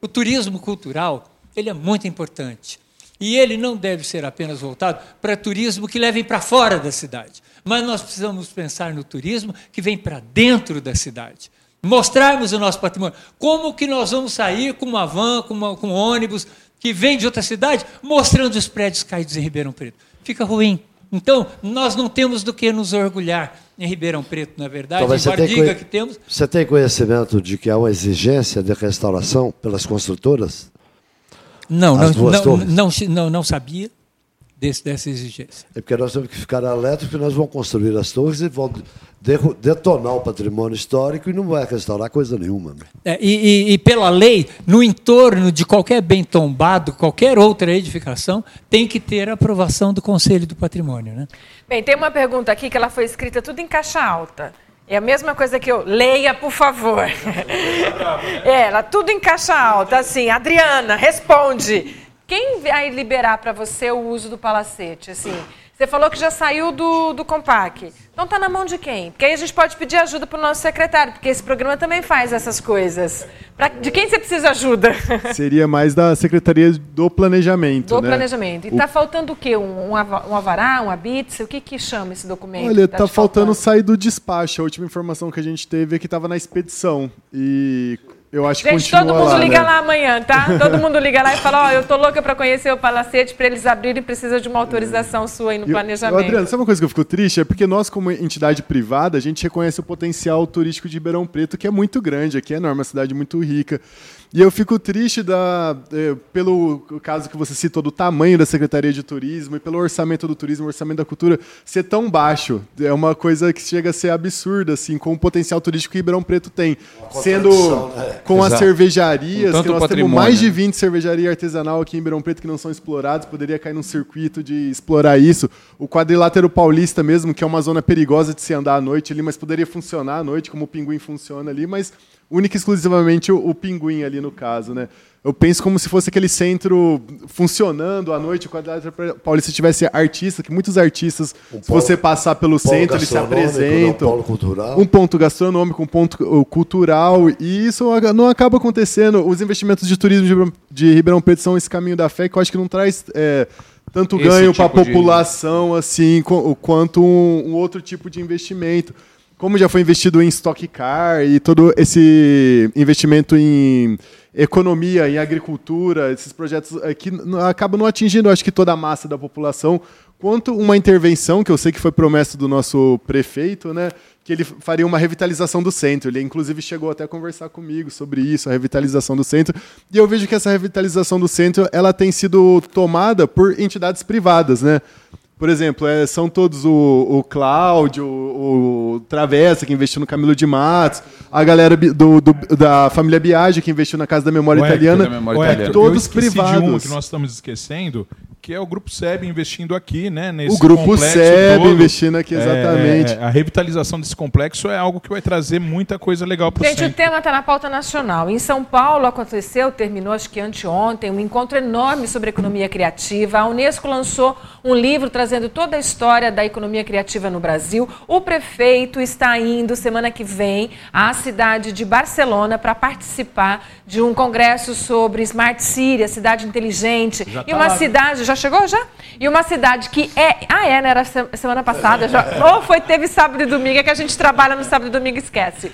o turismo cultural ele é muito importante. E ele não deve ser apenas voltado para turismo que levem para fora da cidade. Mas nós precisamos pensar no turismo que vem para dentro da cidade. Mostrarmos o nosso patrimônio. Como que nós vamos sair com uma van, com, uma- com um ônibus que vem de outra cidade, mostrando os prédios caídos em Ribeirão Preto? Fica ruim. Então, nós não temos do que nos orgulhar em Ribeirão Preto, na verdade, Então, você tem que temos, Você tem conhecimento de que há uma exigência de restauração pelas construtoras? Não, não, não, não, não sabia desse, dessa exigência. É porque nós temos que ficar alerta que nós vamos construir as torres e vão detonar o patrimônio histórico e não vai restaurar coisa nenhuma. né? É, e, e- e pela lei, no entorno de qualquer bem tombado, qualquer outra edificação, tem que ter a aprovação do Conselho do Patrimônio. Né? Bem, tem uma pergunta aqui que ela foi escrita tudo em caixa alta. É a mesma coisa que eu. Leia, por favor. É, ela tudo em caixa alta. Assim, Adriana, responde. Quem vai liberar para você o uso do palacete? Assim, você falou que já saiu do, do Compac. Então tá na mão de quem? Porque aí a gente pode pedir ajuda para o nosso secretário, porque esse programa também faz essas coisas. Pra, de quem você precisa ajuda? Seria mais da Secretaria do Planejamento. Do né? planejamento. E está faltando o quê? Um, um ava- um avará, um habite? O que, que chama esse documento? Olha, que tá, te faltando sair do despacho. A última informação que a gente teve é que estava na expedição. E eu acho que Gente, todo mundo lá, liga né? lá amanhã, tá? Todo mundo liga lá e fala, ó, eu tô louca para conhecer o palacete, para eles abrirem, precisa de uma autorização sua aí no planejamento. Adriano, sabe uma coisa que eu fico triste? É porque nós, como entidade privada, a gente reconhece o potencial turístico de Ribeirão Preto, que é muito grande aqui, é enorme, uma cidade muito rica. E eu fico triste da, eh, pelo caso que você citou do tamanho da Secretaria de Turismo e pelo orçamento do turismo, orçamento da cultura ser tão baixo. É uma coisa que chega a ser absurda, assim, com o potencial turístico que Ribeirão Preto tem. Sendo né? com as Exato. cervejarias, Com tanto que nós temos mais de né? 20 cervejarias artesanal aqui em Ribeirão Preto que não são exploradas, poderia cair num circuito de explorar isso. O quadrilátero paulista mesmo, que é uma zona perigosa de se andar à noite ali, mas poderia funcionar à noite, como o pinguim funciona ali, mas única e exclusivamente o, o pinguim ali no caso, né? Eu penso como se fosse aquele centro funcionando à noite, o quadrilátero paulista tivesse artista, que muitos artistas, se você passar pelo centro, eles se gastronômico, né? Um apresentam. cultural. Um ponto gastronômico, um ponto cultural, e isso não acaba acontecendo. Os investimentos de turismo de Ribeirão- de Ribeirão Preto são esse caminho da fé, que eu acho que não traz é, tanto Esse ganho para a tipo de- população assim, quanto um, um outro tipo de investimento. Como já foi investido em Stock Car e todo esse investimento em economia, em agricultura, esses projetos aqui n- acabam não atingindo, acho que toda a massa da população, quanto uma intervenção que eu sei que foi promessa do nosso prefeito, né, que ele faria uma revitalização do centro. Ele inclusive chegou até a conversar comigo sobre isso, a revitalização do centro. E eu vejo que essa revitalização do centro, ela tem sido tomada por entidades privadas, né? Por exemplo, é, são todos o, o Cláudio, o, o Travessa, que investiu no Camilo de Matos, a galera do, do- da família Biagi, que investiu na Casa da Memória O Italiana. da Memória Italiana. Hector, Todos de um privados. que nós estamos esquecendo, que é o Grupo SEB investindo aqui, né? Nesse O Grupo SEB todo. investindo aqui, É, exatamente. é, a revitalização desse complexo é algo que vai trazer muita coisa legal para o Gente, o centro. tema está na pauta nacional. Em São Paulo aconteceu, terminou acho que anteontem, um encontro enorme sobre economia criativa. A Unesco lançou um livro trazendo toda a história da economia criativa no Brasil. O prefeito está indo semana que vem à cidade de Barcelona para participar de um congresso sobre Smart City, a cidade inteligente. e uma cidade, já chegou já? E uma cidade que é, ah é, né, era se- semana passada, já, ou foi teve sábado e domingo, é que a gente trabalha no sábado e domingo e esquece.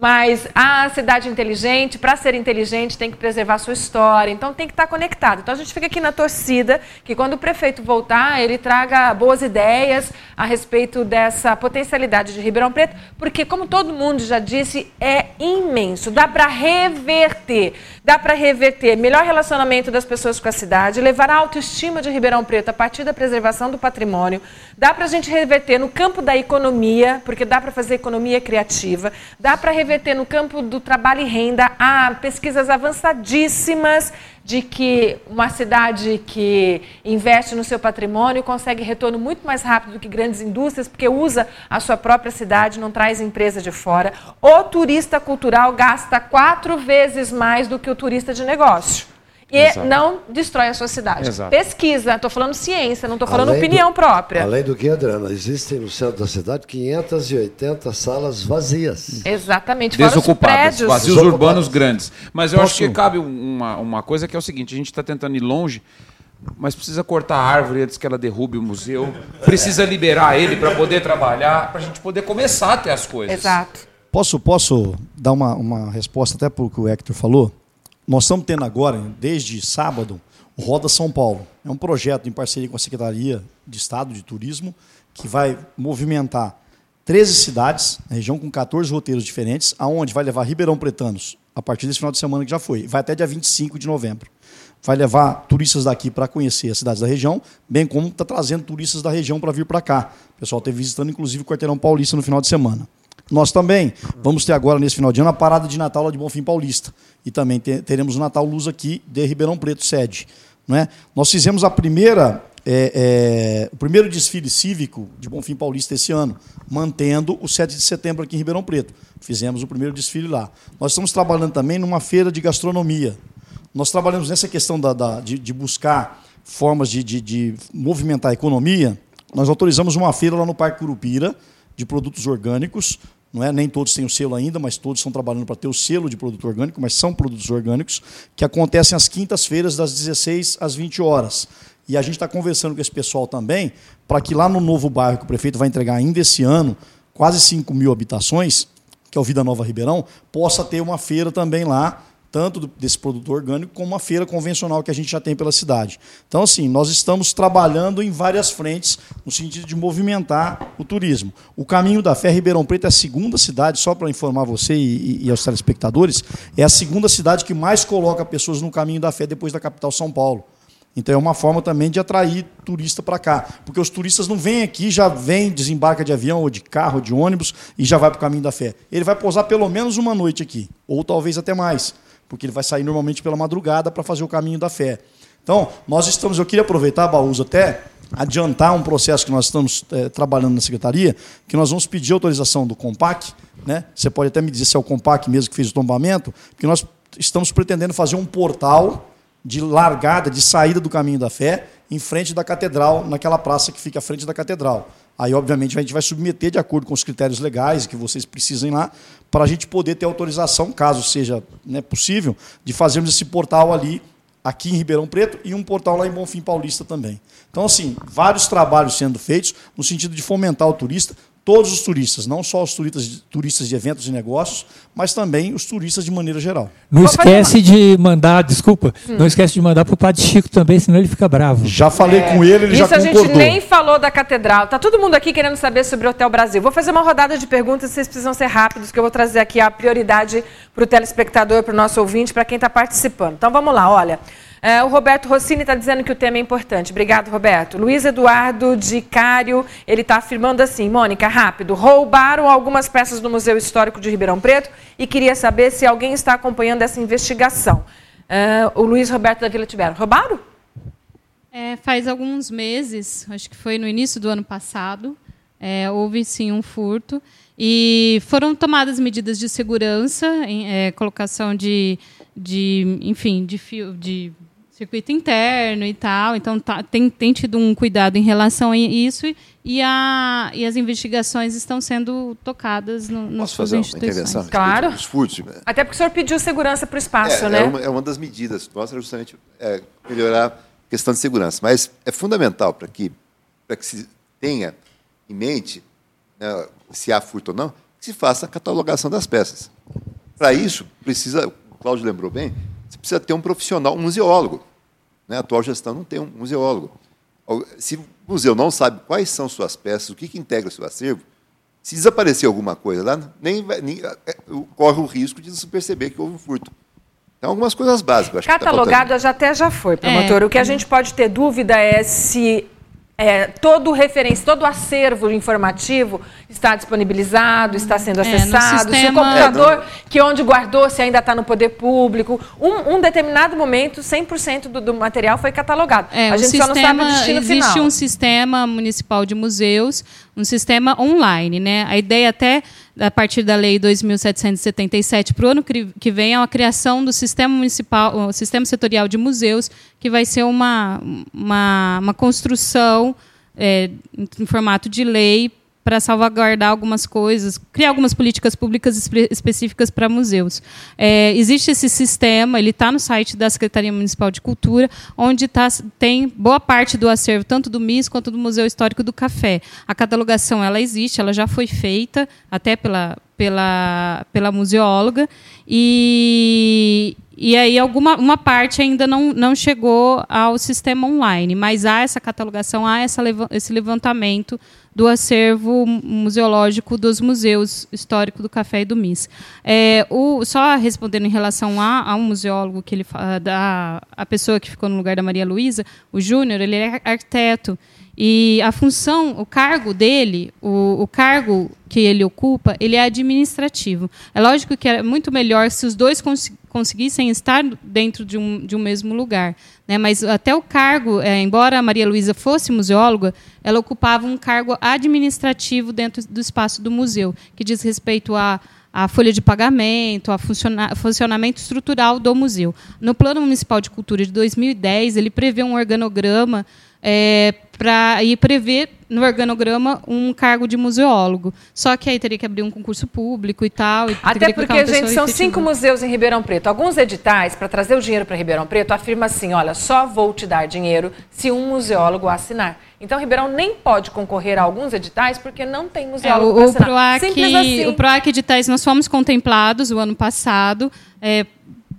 Mas a cidade inteligente, para ser inteligente, tem que preservar sua história, então tem que estar conectado. Então a gente fica aqui na torcida que quando o prefeito voltar, ele traga boas ideias a respeito dessa potencialidade de Ribeirão Preto, porque, como todo mundo já disse, é imenso. Dá para reverter, dá para reverter. Melhor relacionamento das pessoas com a cidade, levar a autoestima de Ribeirão Preto a partir da preservação do patrimônio, dá para a gente reverter no campo da economia, porque dá para fazer economia criativa, dá para reverter no campo do trabalho e renda. Há pesquisas avançadíssimas de que uma cidade que investe no seu patrimônio consegue retorno muito mais rápido do que grandes indústrias, porque usa a sua própria cidade, não traz empresa de fora. O turista cultural gasta quatro vezes mais do que o turista de negócio. E Exato. não destrói a sua cidade. Exato. Pesquisa, estou falando ciência, não estou falando Além do- opinião própria. Além do que, Adriana, existem no centro da cidade 580 salas vazias. Exatamente, Desocupados, prédios. vazios Desocupados. urbanos grandes. Mas eu acho Posso- que cabe uma, uma coisa que é o seguinte: a gente está tentando ir longe, mas precisa cortar a árvore antes que ela derrube o museu. Precisa liberar ele para poder trabalhar, para a gente poder começar a ter as coisas. Exato. Posso, posso dar uma, uma resposta até para o que o Hector falou? Nós estamos tendo agora, desde sábado, o Roda São Paulo. É um projeto em parceria com a Secretaria de Estado de Turismo que vai movimentar 13 cidades, região com 14 roteiros diferentes, aonde vai levar Ribeirão Pretanos a partir desse final de semana que já foi. Vai até dia 25 de novembro. Vai levar turistas daqui para conhecer as cidades da região, bem como está trazendo turistas da região para vir para cá. O pessoal esteve visitando, inclusive, o Quarteirão Paulista no final de semana. Nós também vamos ter agora, nesse final de ano, a parada de Natal lá de Bonfim Paulista. E também te- teremos o Natal Luz aqui de Ribeirão Preto, sede. Não é? Nós fizemos a primeira, é, é, o primeiro desfile cívico de Bonfim Paulista esse ano, mantendo o 7 de setembro aqui em Ribeirão Preto. Fizemos o primeiro desfile lá. Nós estamos trabalhando também numa feira de gastronomia. Nós trabalhamos nessa questão da, da- de, de buscar formas de, de- de movimentar a economia. Nós autorizamos uma feira lá no Parque Curupira de produtos orgânicos. Não é? Nem todos têm o selo ainda, mas todos estão trabalhando para ter o selo de produto orgânico, mas são produtos orgânicos, que acontecem às quintas-feiras, das 16 às 20 horas. E a gente está conversando com esse pessoal também, para que lá no novo bairro que o prefeito vai entregar ainda esse ano, quase 5 mil habitações, que é o Vida Nova Ribeirão, possa ter uma feira também lá, tanto desse produto orgânico como uma feira convencional que a gente já tem pela cidade. Então, assim, nós estamos trabalhando em várias frentes no sentido de movimentar o turismo. O Caminho da Fé, Ribeirão Preto é a segunda cidade, só para informar você e, e- aos telespectadores, é a segunda cidade que mais coloca pessoas no Caminho da Fé depois da capital São Paulo. Então é uma forma também de atrair turista para cá. Porque os turistas não vêm aqui, já vem, desembarca de avião, ou de carro, ou de ônibus, e já vai para o caminho da fé. Ele vai pousar pelo menos uma noite aqui, ou talvez até mais, porque ele vai sair normalmente pela madrugada para fazer o caminho da fé. Então, nós estamos, eu queria aproveitar, Baús, até adiantar um processo que nós estamos eh, trabalhando na secretaria, que nós vamos pedir autorização do Compac, né? Você pode até me dizer se é o Compac mesmo que fez o tombamento, porque nós estamos pretendendo fazer um portal de largada, de saída do caminho da fé, em frente da catedral, naquela praça que fica à frente da catedral. Aí, obviamente, a gente vai submeter de acordo com os critérios legais que vocês precisem lá, para a gente poder ter autorização, caso seja né, possível, de fazermos esse portal ali, aqui em Ribeirão Preto, e um portal lá em Bonfim Paulista também. Então, assim, vários trabalhos sendo feitos no sentido de fomentar o turista, todos os turistas, não só os turistas, turistas de eventos e negócios, mas também os turistas de maneira geral. Não esquece de mandar, desculpa, não esquece de mandar pro Padre Chico também, senão ele fica bravo. Já falei com ele, ele Isso já a gente concordou. nem falou da catedral. Tá todo mundo aqui querendo saber sobre o Hotel Brasil. Vou fazer uma rodada de perguntas, vocês precisam ser rápidos, que eu vou trazer aqui a prioridade para o telespectador, para o nosso ouvinte, para quem está participando. Então vamos lá, olha. É, o Roberto Rossini está dizendo que o tema é importante. Obrigado, Roberto. Luiz Eduardo de Cário, ele está afirmando assim, Mônica, rápido, roubaram algumas peças do Museu Histórico de Ribeirão Preto e queria saber se alguém está acompanhando essa investigação. É, o Luiz Roberto da Vila Tibero, roubaram? É, faz alguns meses, acho que foi no início do ano passado, é, houve sim um furto e foram tomadas medidas de segurança, em, é, colocação de, de, enfim, de fio, de circuito interno e tal. Então tá- tem, tem tido um cuidado em relação a isso e, a, e as investigações estão sendo tocadas no, nas Posso fazer uma instituições. intervenção? Claro. Os furtos. Até porque o senhor pediu segurança para o espaço, é, né? é, uma, é uma das medidas nossas, é justamente é, melhorar a questão de segurança. Mas é fundamental para que, para que se tenha em mente né, se há furto ou não, que se faça a catalogação das peças. Para isso, precisa, o Cláudio lembrou bem, você precisa ter um profissional, um museólogo. Né? A atual gestão não tem um museólogo. Se o museu não sabe quais são suas peças, o que, que integra o seu acervo, se desaparecer alguma coisa lá, nem, nem- é, corre o risco de se perceber que houve um furto. Então, algumas coisas básicas. eu acho que tá Catalogada já até já foi, promotor. É. O que a gente pode ter dúvida é se é, todo referência, todo acervo informativo está disponibilizado, está sendo É, acessado, se o sistema- computador que onde guardou, se ainda está no poder público. Um, um determinado momento, 100% do, do material foi catalogado. É, a gente só não sabe o sistema- destino existe final. um sistema municipal de museus, um sistema online, né? A ideia até a partir da lei 2777 para o ano que vem é a criação do sistema municipal, o sistema setorial de museus, que vai ser uma uma, uma construção é, em formato de lei para salvaguardar algumas coisas, criar algumas políticas públicas espe- específicas para museus. É, existe esse sistema, ele está no site da Secretaria Municipal de Cultura, onde tá, tem boa parte do acervo, tanto do MIS quanto do Museu Histórico do Café. A catalogação ela existe, ela já foi feita, até pela, pela, pela museóloga, e, e aí alguma uma parte ainda não, não chegou ao sistema online, mas há essa catalogação, há essa, esse levantamento do acervo museológico dos museus histórico do café e do MIS. É, o, só respondendo em relação a, a um museólogo que ele da a pessoa que ficou no lugar da Maria Luísa, o Júnior, ele é arquiteto e a função, o cargo dele, o, o cargo que ele ocupa, ele é administrativo. É lógico que é muito melhor se os dois cons conseguissem estar dentro de um, de um mesmo lugar. Né? Mas até o cargo, é, embora a Maria Luísa fosse museóloga, ela ocupava um cargo administrativo dentro do espaço do museu, que diz respeito a a folha de pagamento, a funciona funcionamento estrutural do museu. No Plano Municipal de Cultura de 2010, ele prevê um organograma é, para ir prever no organograma um cargo de museólogo. Só que aí teria que abrir um concurso público e tal. E Até porque, gente, são cinco museus em Ribeirão Preto. Alguns editais, para trazer o dinheiro para Ribeirão Preto, afirmam assim: olha, só vou te dar dinheiro se um museólogo assinar. Então, Ribeirão nem pode concorrer a alguns editais porque não tem museólogo é, o, o PROAC, assim. O PROAC editais, nós fomos contemplados o ano passado. É,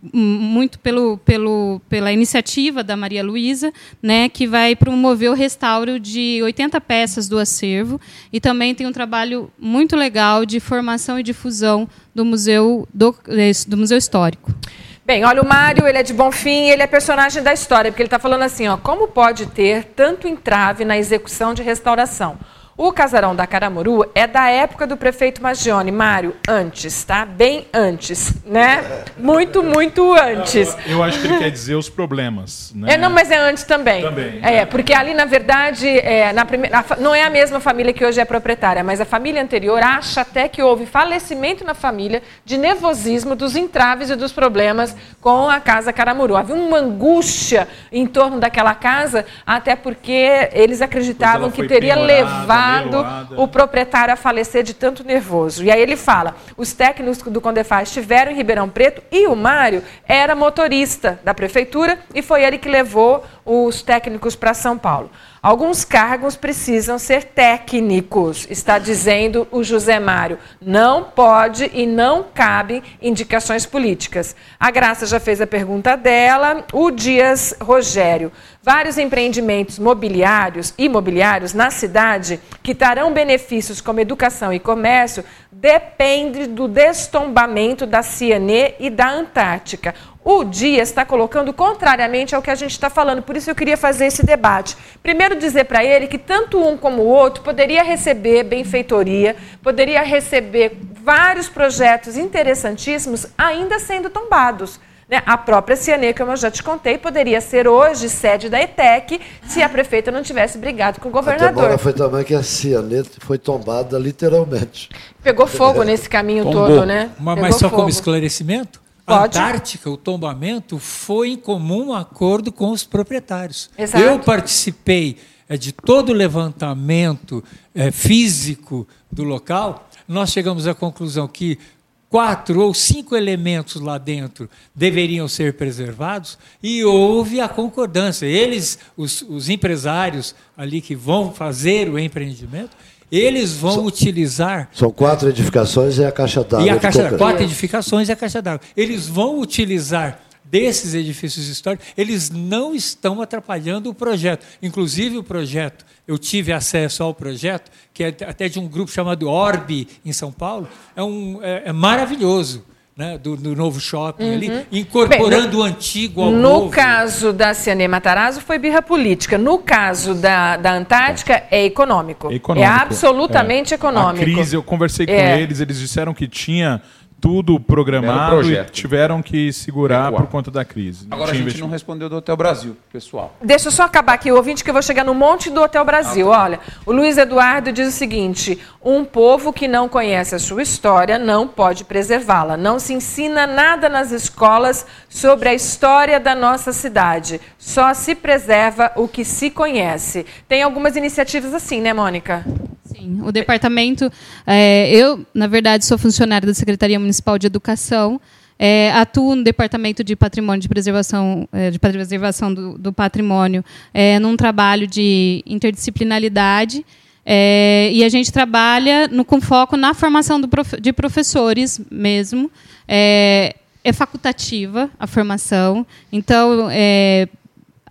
muito pelo, pelo, pela iniciativa da Maria Luísa, né, que vai promover o restauro de 80 peças do acervo e também tem um trabalho muito legal de formação e difusão do museu do, eh, do museu histórico. Bem, olha, o Mário, ele é de Bonfim, ele é personagem da história, porque ele está falando assim, ó, como pode ter tanto entrave na execução de restauração? O casarão da Caramuru é da época do prefeito Magione, Mário, antes, tá? Bem antes, né? Muito, muito antes. Eu acho que ele quer dizer os problemas, né? É, não, mas é antes também. Também. É, porque ali, na verdade, é, na primeira, não é a mesma família que hoje é proprietária, mas a família anterior acha até que houve falecimento na família de nervosismo dos entraves e dos problemas com a casa Caramuru. Havia uma angústia em torno daquela casa, até porque eles acreditavam que teria levado o proprietário a falecer de tanto nervoso. E aí ele fala: os técnicos do Condefaz estiveram em Ribeirão Preto e o Mário era motorista da prefeitura e foi ele que levou os técnicos para São Paulo. Alguns cargos precisam ser técnicos, está dizendo o José Mário. Não pode e não cabe indicações políticas. A Graça já fez a pergunta dela. O Dias Rogério. Vários empreendimentos mobiliários, imobiliários na cidade que trarão benefícios como educação e comércio depende do destombamento da Cianê e da Antártica. O Dias está colocando contrariamente ao que a gente está falando, por isso eu queria fazer esse debate. Primeiro, dizer para ele que tanto um como o outro poderia receber benfeitoria, poderia receber vários projetos interessantíssimos ainda sendo tombados. Né? A própria Cianê, como eu já te contei, poderia ser hoje sede da ETEC se a prefeita não tivesse brigado com o governador. Até foi também que a Cianê foi tombada literalmente. Pegou fogo nesse caminho Tombou. todo, né? Mas, mas só fogo. como esclarecimento, Pode. Antártica, o tombamento foi em comum acordo com os proprietários. Exato. Eu participei é, de todo o levantamento é, físico do local. Nós chegamos à conclusão que quatro ou cinco elementos lá dentro deveriam ser preservados e houve a concordância. Eles, os, os empresários ali que vão fazer o empreendimento, eles vão são, utilizar. São quatro edificações e a caixa d'água. E a caixa quatro edificações e a caixa d'água. Eles vão utilizar desses edifícios históricos, eles não estão atrapalhando o projeto. Inclusive o projeto, eu tive acesso ao projeto, que é até de um grupo chamado Orbe, em São Paulo, é, um, é, é maravilhoso né, do, do, novo shopping uhum. ali, incorporando Bem, no, o antigo ao no novo. No caso da Ciane Matarazzo foi birra política. No caso da, da Antártica é econômico. É, econômico. é absolutamente é. econômico. A crise, eu conversei com é. eles, eles disseram que tinha tudo programado e tiveram que segurar por conta da crise. Agora a gente não respondeu do Hotel Brasil, pessoal. Deixa eu só acabar aqui o ouvinte que eu vou chegar no monte do Hotel Brasil. Ah, Olha, o Luiz Eduardo diz o seguinte: um povo que não conhece a sua história não pode preservá-la. Não se ensina nada nas escolas sobre a história da nossa cidade. Só se preserva o que se conhece. Tem algumas iniciativas assim, né, Mônica? Sim, o departamento. É, eu, na verdade, sou funcionária da Secretaria Municipal de Educação. É, atuo no Departamento de Patrimônio de Preservação, é, de preservação do, do Patrimônio, é, num trabalho de interdisciplinaridade. É, e a gente trabalha no, com foco na formação prof, de professores mesmo. É, é, facultativa a formação, então é,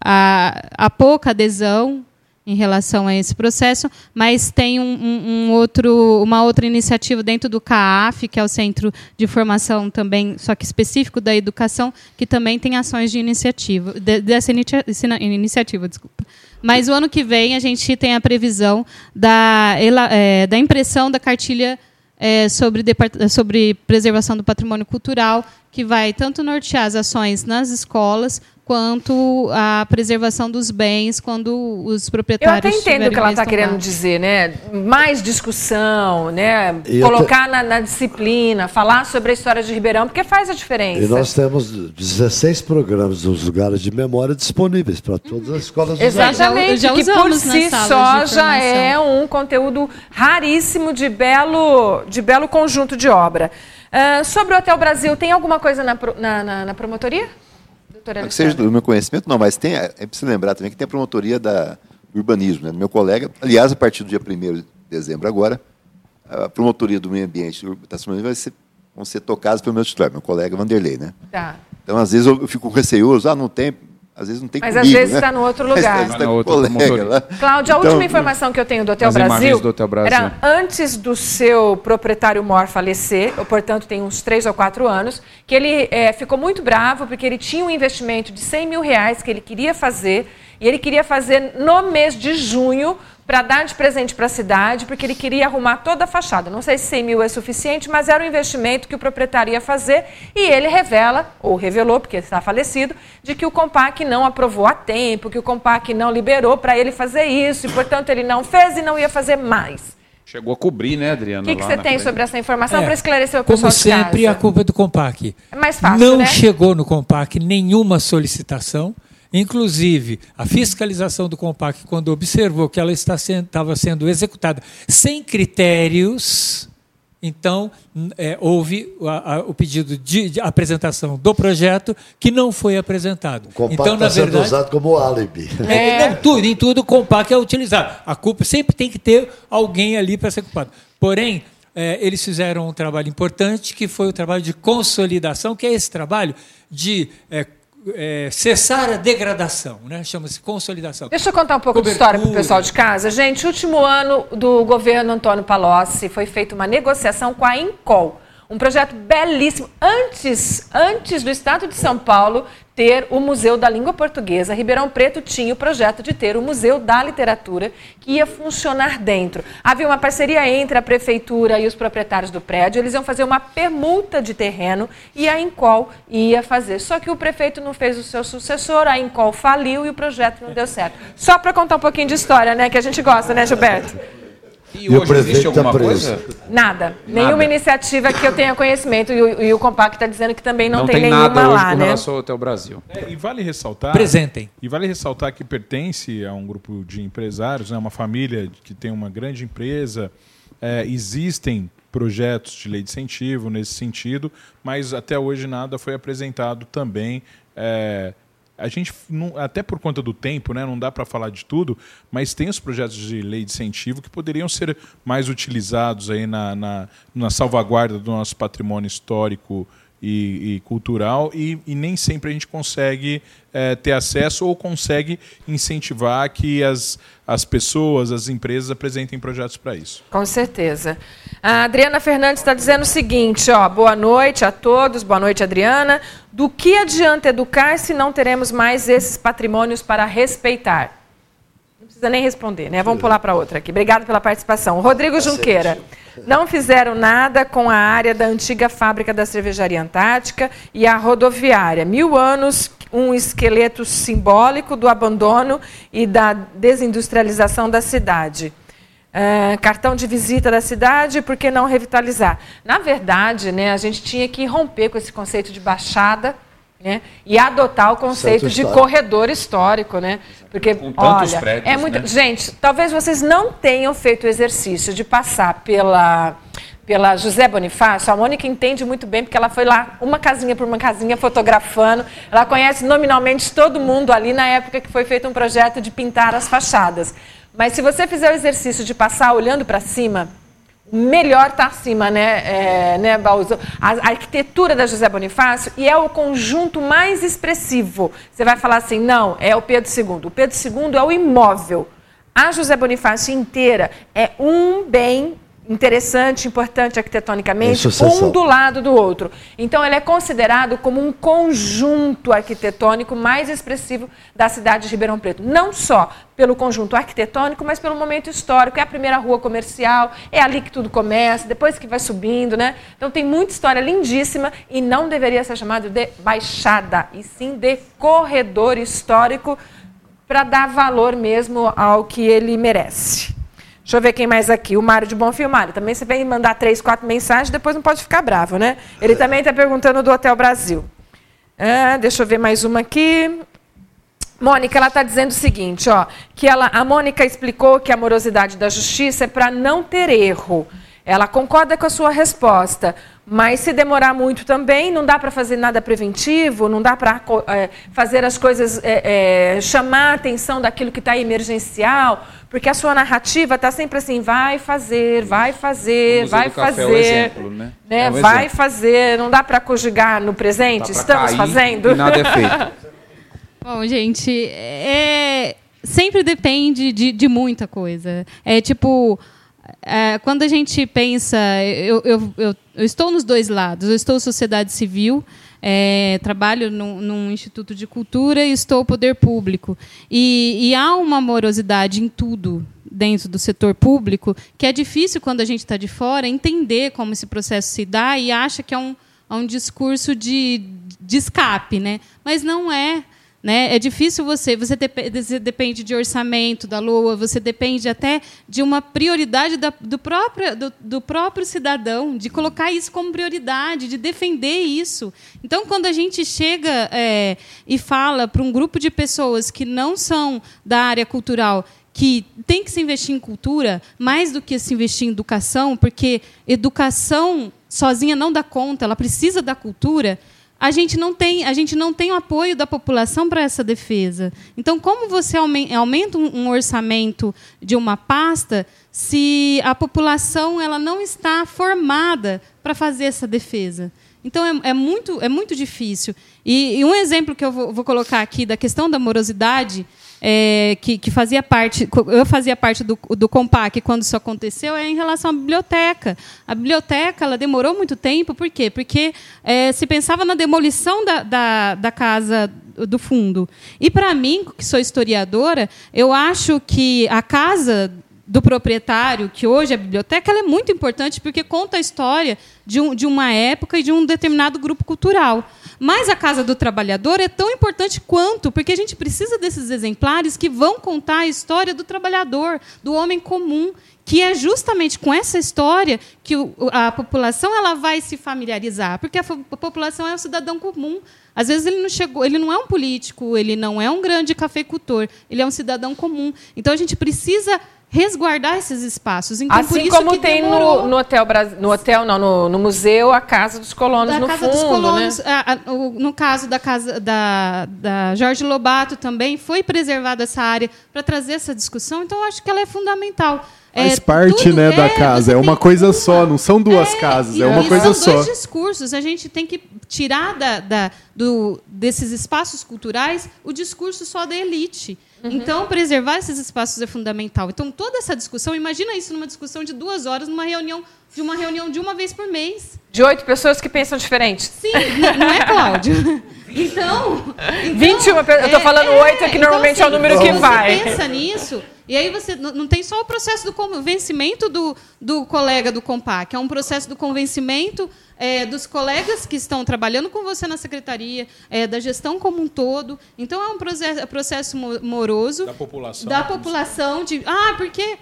há, há pouca adesão em relação a esse processo, mas tem um, um, um, outro, uma outra iniciativa dentro do CAAF, que é o Centro de Formação também, só que específico da educação, que também tem ações de iniciativa, de, dessa inicia, iniciativa, desculpa. Mas o ano que vem a gente tem a previsão da, é, da impressão da cartilha é, sobre, sobre preservação do patrimônio cultural, que vai tanto nortear as ações nas escolas quanto a preservação dos bens quando os proprietários. Eu até entendo o que ela está querendo dizer, né? Mais discussão, né? E Colocar na, na, disciplina, falar sobre a história de Ribeirão, porque faz a diferença. E nós temos 16 programas dos lugares de memória disponíveis para todas as escolas. Exatamente, já, já que por si só já é um conteúdo raríssimo de belo, de belo conjunto de obra. Uh, sobre o Hotel Brasil, tem alguma coisa na, na, na, Doutora que seja do meu conhecimento, não, mas tem, é preciso lembrar também que tem a promotoria da urbanismo, né, do meu colega. Aliás, a partir do dia 1 de dezembro agora, a promotoria do meio ambiente vai ser, vão ser tocadas pelo meu titular, meu colega Vanderlei. Né? Tá. Então, às vezes, eu fico receoso, ah, não tem, às vezes não tem Mas comigo, às vezes está né? no outro lugar. Mas, tá no outro colega, Cláudia, a então, última informação que eu tenho do Hotel, Brasil, do Hotel Brasil era antes do seu proprietário Mor falecer, portanto tem uns três ou quatro anos, que ele é, ficou muito bravo porque ele tinha um investimento de 100 mil reais que ele queria fazer e ele queria fazer no mês de junho para dar de presente para a cidade, porque ele queria arrumar toda a fachada. Não sei se 100 mil é suficiente, mas era o investimento que o proprietário ia fazer e ele revela, ou revelou, porque está falecido, de que o Compac não aprovou a tempo, que o Compac não liberou para ele fazer isso, e portanto ele não fez e não ia fazer mais. Chegou a cobrir, né, Adriana? O que, que você tem frente. sobre essa informação é, para esclarecer o pessoal Como sempre, a culpa é do Compac. É mais fácil, Não né? chegou no Compac nenhuma solicitação. Inclusive, a fiscalização do Compac, quando observou que ela estava sendo executada sem critérios, então é, houve a, a, o pedido de, de, apresentação do projeto que não foi apresentado. O Compac então, está sendo usado como álibi. É, não, tudo, em tudo o Compac é utilizado. A culpa sempre tem que ter alguém ali para ser culpado. Porém, é, eles fizeram um trabalho importante, que foi o trabalho de consolidação, que é esse trabalho de é, é, cessar a degradação, né? chama-se consolidação. Deixa eu contar um pouco Cobertura. de história para o pessoal de casa. Gente, último ano do governo Antônio Palocci foi feita uma negociação com a Incol um projeto belíssimo. Antes, antes do Estado de São Paulo ter o Museu da Língua Portuguesa, Ribeirão Preto tinha o projeto de ter o Museu da Literatura, que ia funcionar dentro. Havia uma parceria entre a prefeitura e os proprietários do prédio, eles iam fazer uma permuta de terreno e a Incol ia fazer. Só que o prefeito não fez o seu sucessor, a Incol faliu e o projeto não deu certo. Só para contar um pouquinho de história, né, que a gente gosta, né, Gilberto? E, e hoje existe tá alguma coisa? Nada. nada. Nenhuma iniciativa que eu tenha conhecimento. E o, e o Compact está dizendo que também não, não tem, tem nenhuma nada lá, hoje né? relação ao Brasil. É, e vale ressaltar. Presentem. E vale ressaltar que pertence a um grupo de empresários, né, uma família que tem uma grande empresa. É, existem projetos de lei de incentivo nesse sentido, mas até hoje nada foi apresentado também. É, a gente, até por conta do tempo, né, não dá para falar de tudo, mas tem os projetos de lei de incentivo que poderiam ser mais utilizados aí na, na, na salvaguarda do nosso patrimônio histórico e, e cultural e, e, nem sempre a gente consegue é, ter acesso ou consegue incentivar que as, as pessoas, as empresas apresentem projetos para isso. Com certeza. A Adriana Fernandes está dizendo o seguinte, ó, boa noite a todos, boa noite Adriana. Do que adianta educar se não teremos mais esses patrimônios para respeitar? Não precisa nem responder, né? Vamos pular para outra aqui. Obrigado pela participação. Rodrigo Junqueira. Não fizeram nada com a área da antiga fábrica da cervejaria Antártica e a rodoviária. Mil anos, um esqueleto simbólico do abandono e da desindustrialização da cidade. É, cartão de visita da cidade, por que não revitalizar? Na verdade, né, a gente tinha que romper com esse conceito de baixada né? E adotar o conceito de corredor histórico, né? Porque, Com olha, prédios, é muito. Né? Gente, talvez vocês não tenham feito o exercício de passar pela pela José Bonifácio, a Mônica entende muito bem, porque ela foi lá, uma casinha por uma casinha, fotografando. Ela conhece nominalmente todo mundo ali na época que foi feito um projeto de pintar as fachadas. Mas se você fizer o exercício de passar olhando para cima, melhor está acima, né, é, né Balzo? A, a, arquitetura da José Bonifácio e é o conjunto mais expressivo. Você vai falar assim, não, é o Pedro II. O Pedro II é o imóvel. A José Bonifácio inteira é um bem interessante, importante arquitetonicamente, um do lado do outro. Então, ele é considerado como um conjunto arquitetônico mais expressivo da cidade de Ribeirão Preto. Não só pelo conjunto arquitetônico, mas pelo momento histórico. É a primeira rua comercial, é ali que tudo começa, depois que vai subindo, né? Então, tem muita história lindíssima e não deveria ser chamado de baixada, e sim de corredor histórico, para dar valor mesmo ao que ele merece. Deixa eu ver quem mais aqui. O Mário de Bonfim. Mário, também você vem mandar três, quatro mensagens, depois não pode ficar bravo, né? Ele também está perguntando do Hotel Brasil. Ah, deixa eu ver mais uma aqui. Mônica, ela está dizendo o seguinte, ó, que ela, a Mônica explicou que a morosidade da justiça é para não ter erro. Ela concorda com a sua resposta, mas se demorar muito também, não dá para fazer nada preventivo, não dá para é, fazer as coisas, é, é, chamar a atenção daquilo que está emergencial, porque a sua narrativa está sempre assim, vai fazer, vai fazer, vai é fazer, exemplo, né? né, É o vai exemplo. fazer, não dá para conjugar no presente, estamos fazendo. nada é feito. Bom, gente, é, sempre depende de, de muita coisa. É tipo, é, quando a gente pensa, eu, eu, eu, eu estou nos dois lados. Eu estou sociedade civil, é, trabalho num, num instituto de cultura e estou poder público. E, e há uma morosidade em tudo dentro do setor público que é difícil quando a gente está de fora entender como esse processo se dá e acha que é um, é um discurso de, de escape, né? Mas não é. Né? É difícil você, você, dep- você depende de orçamento da LOA, você depende até de uma prioridade da- do, próprio, do, do próprio cidadão, de colocar isso como prioridade, de defender isso. Então, quando a gente chega é, e fala para um grupo de pessoas que não são da área cultural que tem que se investir em cultura mais do que se investir em educação, porque educação sozinha não dá conta, ela precisa da cultura. A gente não tem, a gente não tem o apoio da população para essa defesa. Então, como você aumen- aumenta um um orçamento de uma pasta se a população ela não está formada para fazer essa defesa? Então é, é muito, é muito difícil. E, e um exemplo que eu vou, vou colocar aqui da questão da morosidade, é, que, que fazia parte, eu fazia parte do, do Compac quando isso aconteceu, é em relação à biblioteca. A biblioteca ela demorou muito tempo, por quê? Porque é, se pensava na demolição da, da, da casa do fundo. E para mim, que sou historiadora, eu acho que a casa do proprietário, que hoje é a biblioteca, ela é muito importante porque conta a história de, um, de uma época e de um determinado grupo cultural. Mas a Casa do Trabalhador é tão importante quanto, porque a gente precisa desses exemplares que vão contar a história do trabalhador, do homem comum, que é justamente com essa história que a população ela vai se familiarizar, porque a população é um cidadão comum. Às vezes ele não chegou, ele não é um político, ele não é um grande cafeicultor, ele é um cidadão comum. Então a gente precisa resguardar esses espaços. Então, por assim isso como que tem no, no hotel no hotel não no, no museu a casa dos colonos da no Casa fundo, dos Colonos, né? a- a- o- no caso da casa da, da Jorge Lobato também foi preservada essa área para trazer essa discussão. Então eu acho que ela é fundamental. Faz É, parte, né, da é, casa. você É uma coisa só, não são duas casas, é uma e coisa são só. dois discursos. A gente tem que tirar da, da- do, desses espaços culturais o discurso só da elite. Uhum. Então, preservar esses espaços é fundamental. Então, toda essa discussão, imagina isso numa discussão de duas horas, numa reunião de uma reunião de uma vez por mês. De oito pessoas que pensam diferente. Sim, não é, Cláudio? Então, então 21, pe- eu tô falando oito, é que normalmente é o número que você vai. pensa nisso, e aí você não tem só o processo do convencimento do, do colega do Compac, é um processo do convencimento é, dos colegas que estão trabalhando com você na secretaria, é, da gestão como um todo. Então, é um processo, processo mo- moroso Da população. da população de ah porque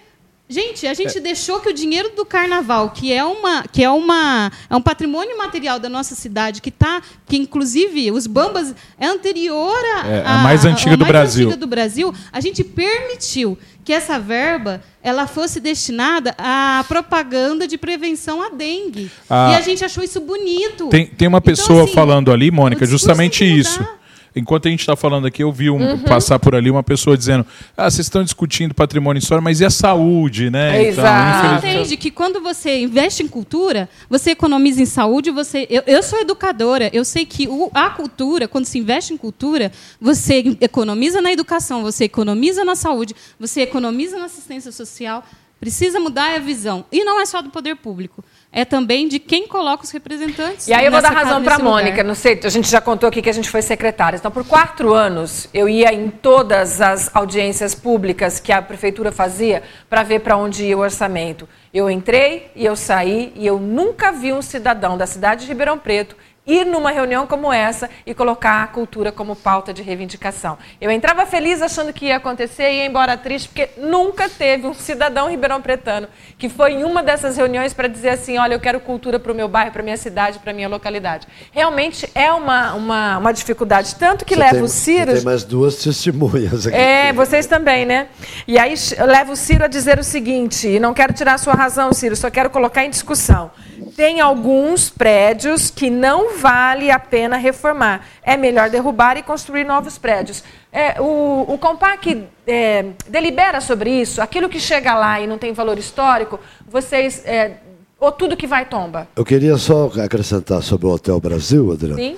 gente a gente deixou que o dinheiro do carnaval que é uma que é uma é um patrimônio material da nossa cidade que tá que inclusive os bambas é anterior a, É, a mais antiga do mais Brasil. antiga do Brasil a gente permitiu que essa verba ela fosse destinada à propaganda de prevenção à dengue Ah. e a gente achou isso bonito Tem, tem uma Então, pessoa assim, falando ali, Mônica, justamente isso. mudar. Enquanto a gente está falando aqui, eu vi um, Uhum. passar por ali uma pessoa dizendo: Ah, vocês estão discutindo patrimônio histórico, mas e a saúde, né? Exato. Você infelizmente- entende que quando você investe em cultura, você economiza em saúde, você. Eu, eu sou educadora, eu sei que o- a cultura, quando se investe em cultura, você economiza na educação, você economiza na saúde, você economiza na assistência social. Precisa mudar a visão. E não é só do poder público. É também de quem coloca os representantes. E aí eu vou dar razão para a lugar. Mônica. Não sei, a gente já contou aqui que a gente foi secretária. Então, por quatro anos, eu ia em todas as audiências públicas que a prefeitura fazia para ver para onde ia o orçamento. Eu entrei e eu saí e eu nunca vi um cidadão da cidade de Ribeirão Preto ir numa reunião como essa e colocar a cultura como pauta de reivindicação. Eu entrava feliz achando que ia acontecer e ia embora triste, porque nunca teve um cidadão ribeirão pretano que foi em uma dessas reuniões para dizer assim, olha, eu quero cultura para o meu bairro, para a minha cidade, para a minha localidade. Realmente é uma, uma, uma dificuldade, tanto que Você leva tem- o Ciro... Tem mais duas testemunhas aqui. É, vocês também, né? E aí eu levo o Ciro a dizer o seguinte, e não quero tirar a sua razão, Ciro, só quero colocar em discussão. Tem alguns prédios que não vale a pena reformar. É melhor derrubar e construir novos prédios. É, o, o Compac é, delibera sobre isso. Aquilo que chega lá e não tem valor histórico, vocês. é, ou tudo que vai tomba. Eu queria só acrescentar sobre o Hotel Brasil, Adriano. Sim?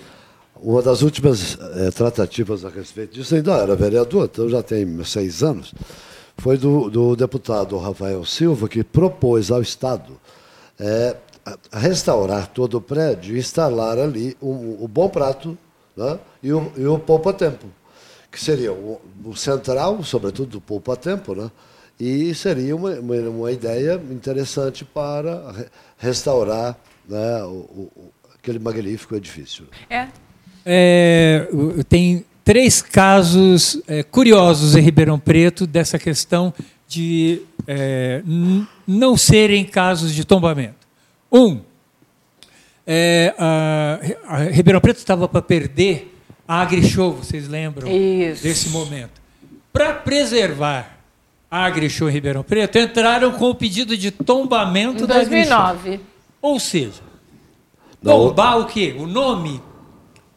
Uma das últimas eh, tratativas a respeito disso, ainda era vereador, então já tem seis anos, foi do, do deputado Rafael Silva, que propôs ao Estado eh, a- restaurar todo o prédio e instalar ali o, o Bom Prato né, e o, e o Poupa Tempo, que seria o, o central, sobretudo do Poupa Tempo, né, e seria uma, uma, uma ideia interessante para re- restaurar né, o, o- o- aquele magnífico edifício. É. É, tem três casos é, curiosos em Ribeirão Preto dessa questão de é, não serem casos de tombamento. Um, é, a, a Ribeirão Preto estava para perder a AgriShow, vocês lembram Isso. desse momento. Para preservar a AgriShow em Ribeirão Preto, entraram com o pedido de tombamento Em da AgriShow. 2009. Ou seja, Não. tombar o quê? O nome?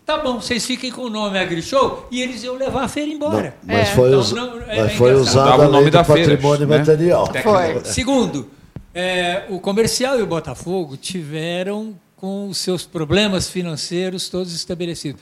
Tá bom, vocês fiquem com o nome AgriShow e eles iam levar a feira embora. Mas É. foi, Não, us- não, é- mas é foi usado o nome da do feira, patrimônio né? material. Foi. Segundo, é, o comercial e o Botafogo tiveram com os seus problemas financeiros todos estabelecidos.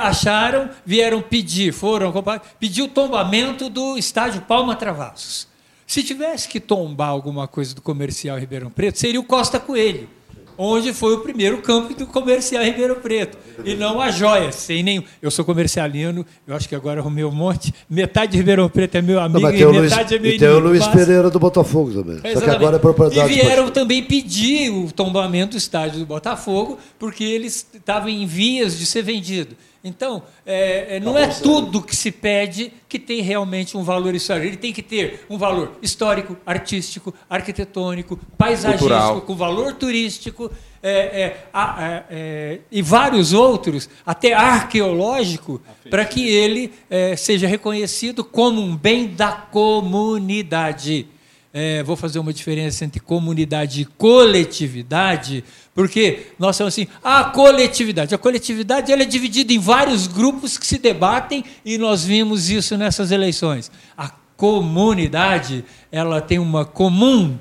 Acharam, vieram pedir, foram pedir o tombamento do estádio Palma Travassos. Se tivesse que tombar alguma coisa do comercial Ribeirão Preto, seria o Costa Coelho, onde foi o primeiro campo do comercial Ribeirão Preto. E não a joia, sem nenhum. Eu sou comercialino, eu acho que agora arrumei um monte. Metade de Ribeirão Preto é meu Não, amigo mas e o Luiz, metade é meu e tem o inimigo. Luiz Pereira do Botafogo também. Só que Exatamente. agora é propriedade E vieram também pedir o tombamento do estádio do Botafogo, porque eles estavam em vias de ser vendido. Então, é, é, não é tudo que se pede que tem realmente um valor histórico. Ele tem que ter um valor histórico, artístico, arquitetônico, paisagístico, Cultural. com valor turístico é, é, é, é, e vários outros, até arqueológico, para que ele seja reconhecido como um bem da comunidade. É, vou fazer uma diferença entre comunidade e coletividade, porque nós somos assim, a coletividade. A coletividade ela é dividida em vários grupos que se debatem e nós vimos isso nessas eleições. A comunidade ela tem uma comum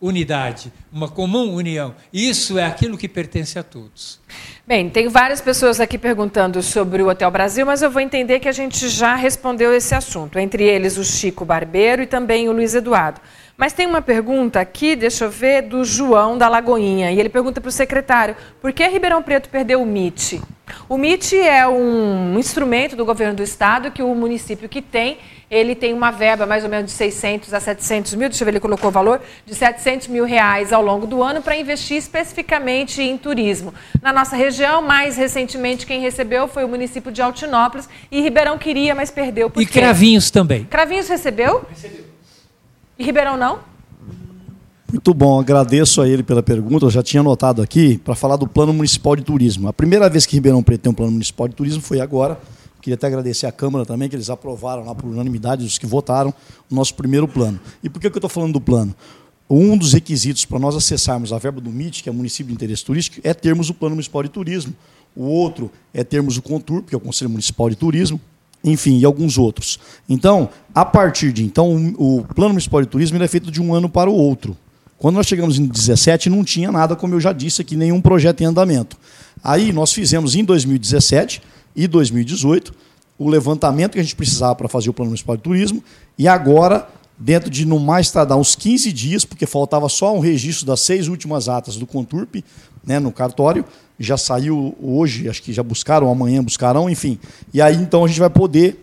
unidade, uma comum união. Isso é aquilo que pertence a todos. Bem, tem várias pessoas aqui perguntando sobre o Hotel Brasil, mas eu vou entender que a gente já respondeu esse assunto. Entre eles, o Chico Barbeiro e também o Luiz Eduardo. Mas tem uma pergunta aqui, deixa eu ver, do João da Lagoinha. E ele pergunta para o secretário: por que Ribeirão Preto perdeu o MIT? O MIT é um instrumento do governo do estado que o município que tem, ele tem uma verba mais ou menos de 600 a 700 mil, deixa eu ver, ele colocou o valor, de 700 mil reais ao longo do ano para investir especificamente em turismo. Na nossa região, mais recentemente, quem recebeu foi o município de Altinópolis e Ribeirão queria, mas perdeu. Por e quê? Cravinhos também. Cravinhos recebeu? Recebeu. Ribeirão não? Muito bom, agradeço a ele pela pergunta. Eu já tinha anotado aqui para falar do Plano Municipal de Turismo. A primeira vez que Ribeirão Preto tem um Plano Municipal de Turismo foi agora. Queria até agradecer à Câmara também, que eles aprovaram lá por unanimidade, os que votaram, o nosso primeiro plano. E por que que eu estou falando do plano? Um dos requisitos para nós acessarmos a verba do MIT, que é município de interesse turístico, é termos o Plano Municipal de Turismo. O outro é termos o CONTUR, que é o Conselho Municipal de Turismo, enfim, e alguns outros. Então, a partir de então, o Plano Municipal de Turismo ele é feito de um ano para o outro. Quando nós chegamos em 17, não tinha nada, como eu já disse aqui, nenhum projeto em andamento. Aí nós fizemos em 2017 e 2018 o levantamento que a gente precisava para fazer o Plano Municipal de Turismo e agora dentro de no mais tardar uns 15 dias, porque faltava só um registro das seis últimas atas do Conturp né, no cartório. Já saiu hoje, acho que já buscaram, amanhã buscarão, enfim. E aí então a gente vai poder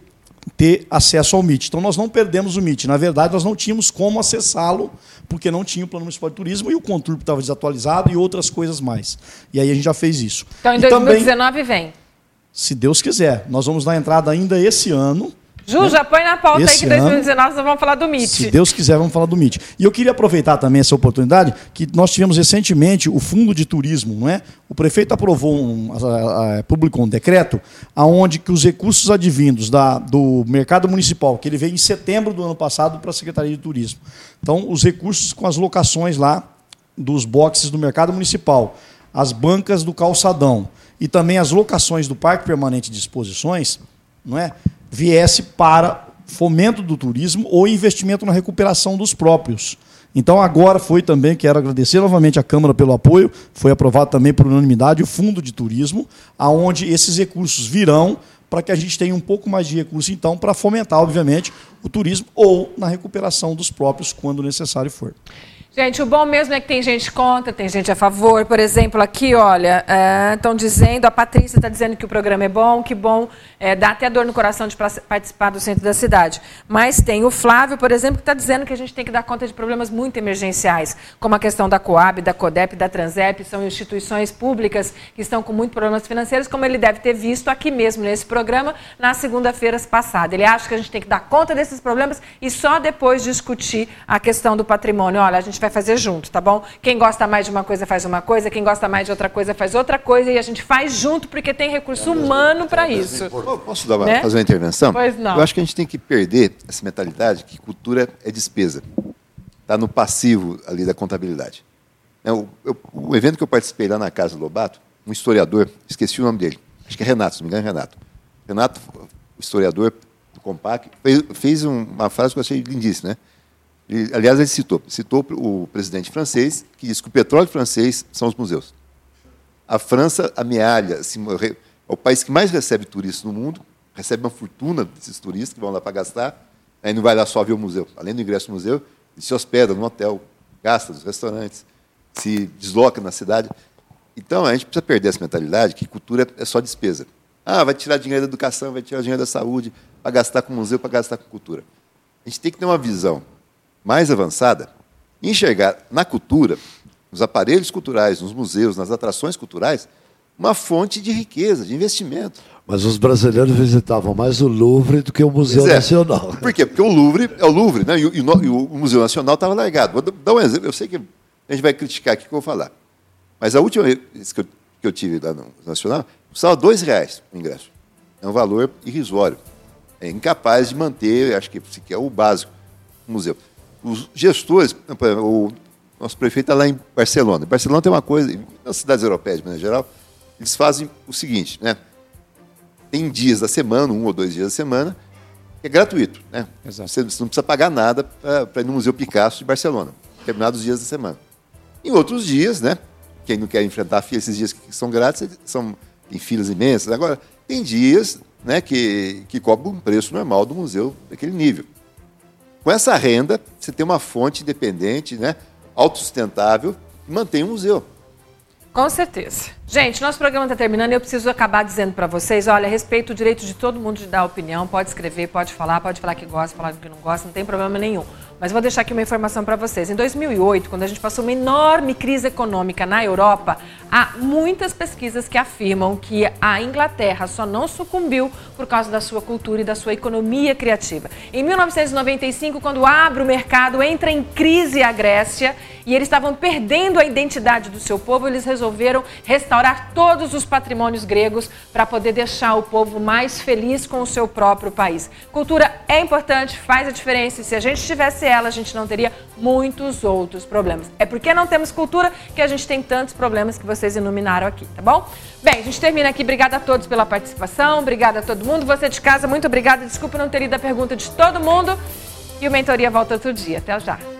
ter acesso ao MIT. Então nós não perdemos o MIT. Na verdade, nós não tínhamos como acessá-lo, porque não tinha o Plano Municipal de Turismo e o Conturp estava desatualizado e outras coisas mais. E aí a gente já fez isso. Então em E 2019 também, vem. se Deus quiser, nós vamos dar entrada ainda esse ano. Ju, já põe na pauta aí Esse que em 2019 nós vamos falar do Se MIT. Deus quiser, vamos falar do MIT. E eu queria aproveitar também essa oportunidade que nós tivemos recentemente o Fundo de Turismo, não é? O prefeito aprovou um, a- a- publicou um decreto aonde que os recursos advindos da, do mercado municipal, que ele veio em setembro do ano passado para a Secretaria de Turismo. Então, os recursos com as locações lá dos boxes do mercado municipal, as bancas do calçadão e também as locações do Parque Permanente de Exposições, não é? Viesse para fomento do turismo ou investimento na recuperação dos próprios. Então agora foi também, quero agradecer novamente à Câmara pelo apoio, foi aprovado também por unanimidade o Fundo de Turismo, aonde esses recursos virão para que a gente tenha um pouco mais de recurso então para fomentar, obviamente, o turismo ou na recuperação dos próprios quando necessário for. Gente, o bom mesmo é que tem gente contra, tem gente a favor. Por exemplo, aqui, olha, estão dizendo, a Patrícia está dizendo que o programa é bom, que bom, é, dá até dor no coração de participar do centro da cidade. Mas tem o Flávio, por exemplo, que está dizendo que a gente tem que dar conta de problemas muito emergenciais, como a questão da Coab, da CODEP, da Transep, são instituições públicas que estão com muitos problemas financeiros, como ele deve ter visto aqui mesmo nesse programa, na segunda-feira passada. Ele acha que a gente tem que dar conta desses problemas e só depois discutir a questão do patrimônio. Olha, a gente vai fazer junto, tá bom? Quem gosta mais de uma coisa faz uma coisa, quem gosta mais de outra coisa faz outra coisa e a gente faz junto porque tem recurso humano para isso. Pô, Posso dar uma- Né? fazer uma intervenção? Pois não. Eu acho que a gente tem que perder essa mentalidade que cultura é despesa. Está no passivo ali da contabilidade. É, o, eu- o evento que eu participei lá na Casa do Lobato, um historiador, esqueci o nome dele, acho que é Renato, se não me engano é Renato. Renato, historiador do Compac, fez, fez um- uma frase que eu achei lindíssima. Né? Ele- aliás, ele citou, citou o presidente francês, que disse que o petróleo francês são os museus. A França amealha, re- é o país que mais recebe turistas no mundo, recebe uma fortuna desses turistas que vão lá para gastar, aí não vai lá só ver o museu. Além do ingresso no museu, ele se hospeda no hotel, gasta nos restaurantes, se desloca na cidade. Então, a gente precisa perder essa mentalidade que cultura é só despesa. Ah, vai tirar dinheiro da educação, vai tirar dinheiro da saúde, para gastar com museu, para gastar com cultura. A gente tem que ter uma visão mais avançada enxergar na cultura, nos aparelhos culturais, nos museus, nas atrações culturais, uma fonte de riqueza, de investimento. Mas os brasileiros visitavam mais o Louvre do que o Museu é. Nacional. Por quê? Porque o Louvre é o Louvre, né? e, o, e o Museu Nacional estava largado. Vou dar um exemplo. Eu sei que a gente vai criticar aqui o que eu vou falar. Mas a última vez que eu, que eu tive lá no Nacional, custava dois reais o ingresso. É um valor irrisório. É incapaz de manter, acho que sequer o básico, o museu. Os gestores, o nosso prefeito está lá em Barcelona. Barcelona tem uma coisa, nas cidades europeias, de maneira geral, eles fazem o seguinte, né? Tem dias da semana, um ou dois dias da semana, que é gratuito, né? Exato. Você, não precisa pagar nada para ir no Museu Picasso de Barcelona, determinados dias da semana. Em outros dias, né? Quem não quer enfrentar fila, esses dias que são grátis, são em filas imensas. Agora, tem dias né, que, que cobram um preço normal do museu daquele nível. Com essa renda, você tem uma fonte independente, né, autossustentável, que mantém o museu. Com certeza. Gente, nosso programa está terminando e eu preciso acabar dizendo para vocês, olha, respeito o direito de todo mundo de dar opinião, pode escrever, pode falar, pode falar que gosta, falar que não gosta, não tem problema nenhum. Mas vou deixar aqui uma informação para vocês. Em 2008, quando a gente passou uma enorme crise econômica na Europa, há muitas pesquisas que afirmam que a Inglaterra só não sucumbiu por causa da sua cultura e da sua economia criativa. Em 1995, quando abre o mercado, entra em crise a Grécia e eles estavam perdendo a identidade do seu povo, eles resolveram restaurar todos os patrimônios gregos para poder deixar o povo mais feliz com o seu próprio país. Cultura é importante, faz a diferença e se a gente tivesse ela, a gente não teria muitos outros problemas. É porque não temos cultura que a gente tem tantos problemas que vocês iluminaram aqui, tá bom? Bem, a gente termina aqui. Obrigada a todos pela participação, obrigada a todo mundo. Você de casa, muito obrigada. Desculpa não ter lido a pergunta de todo mundo. E o Mentoria volta outro dia. Até já.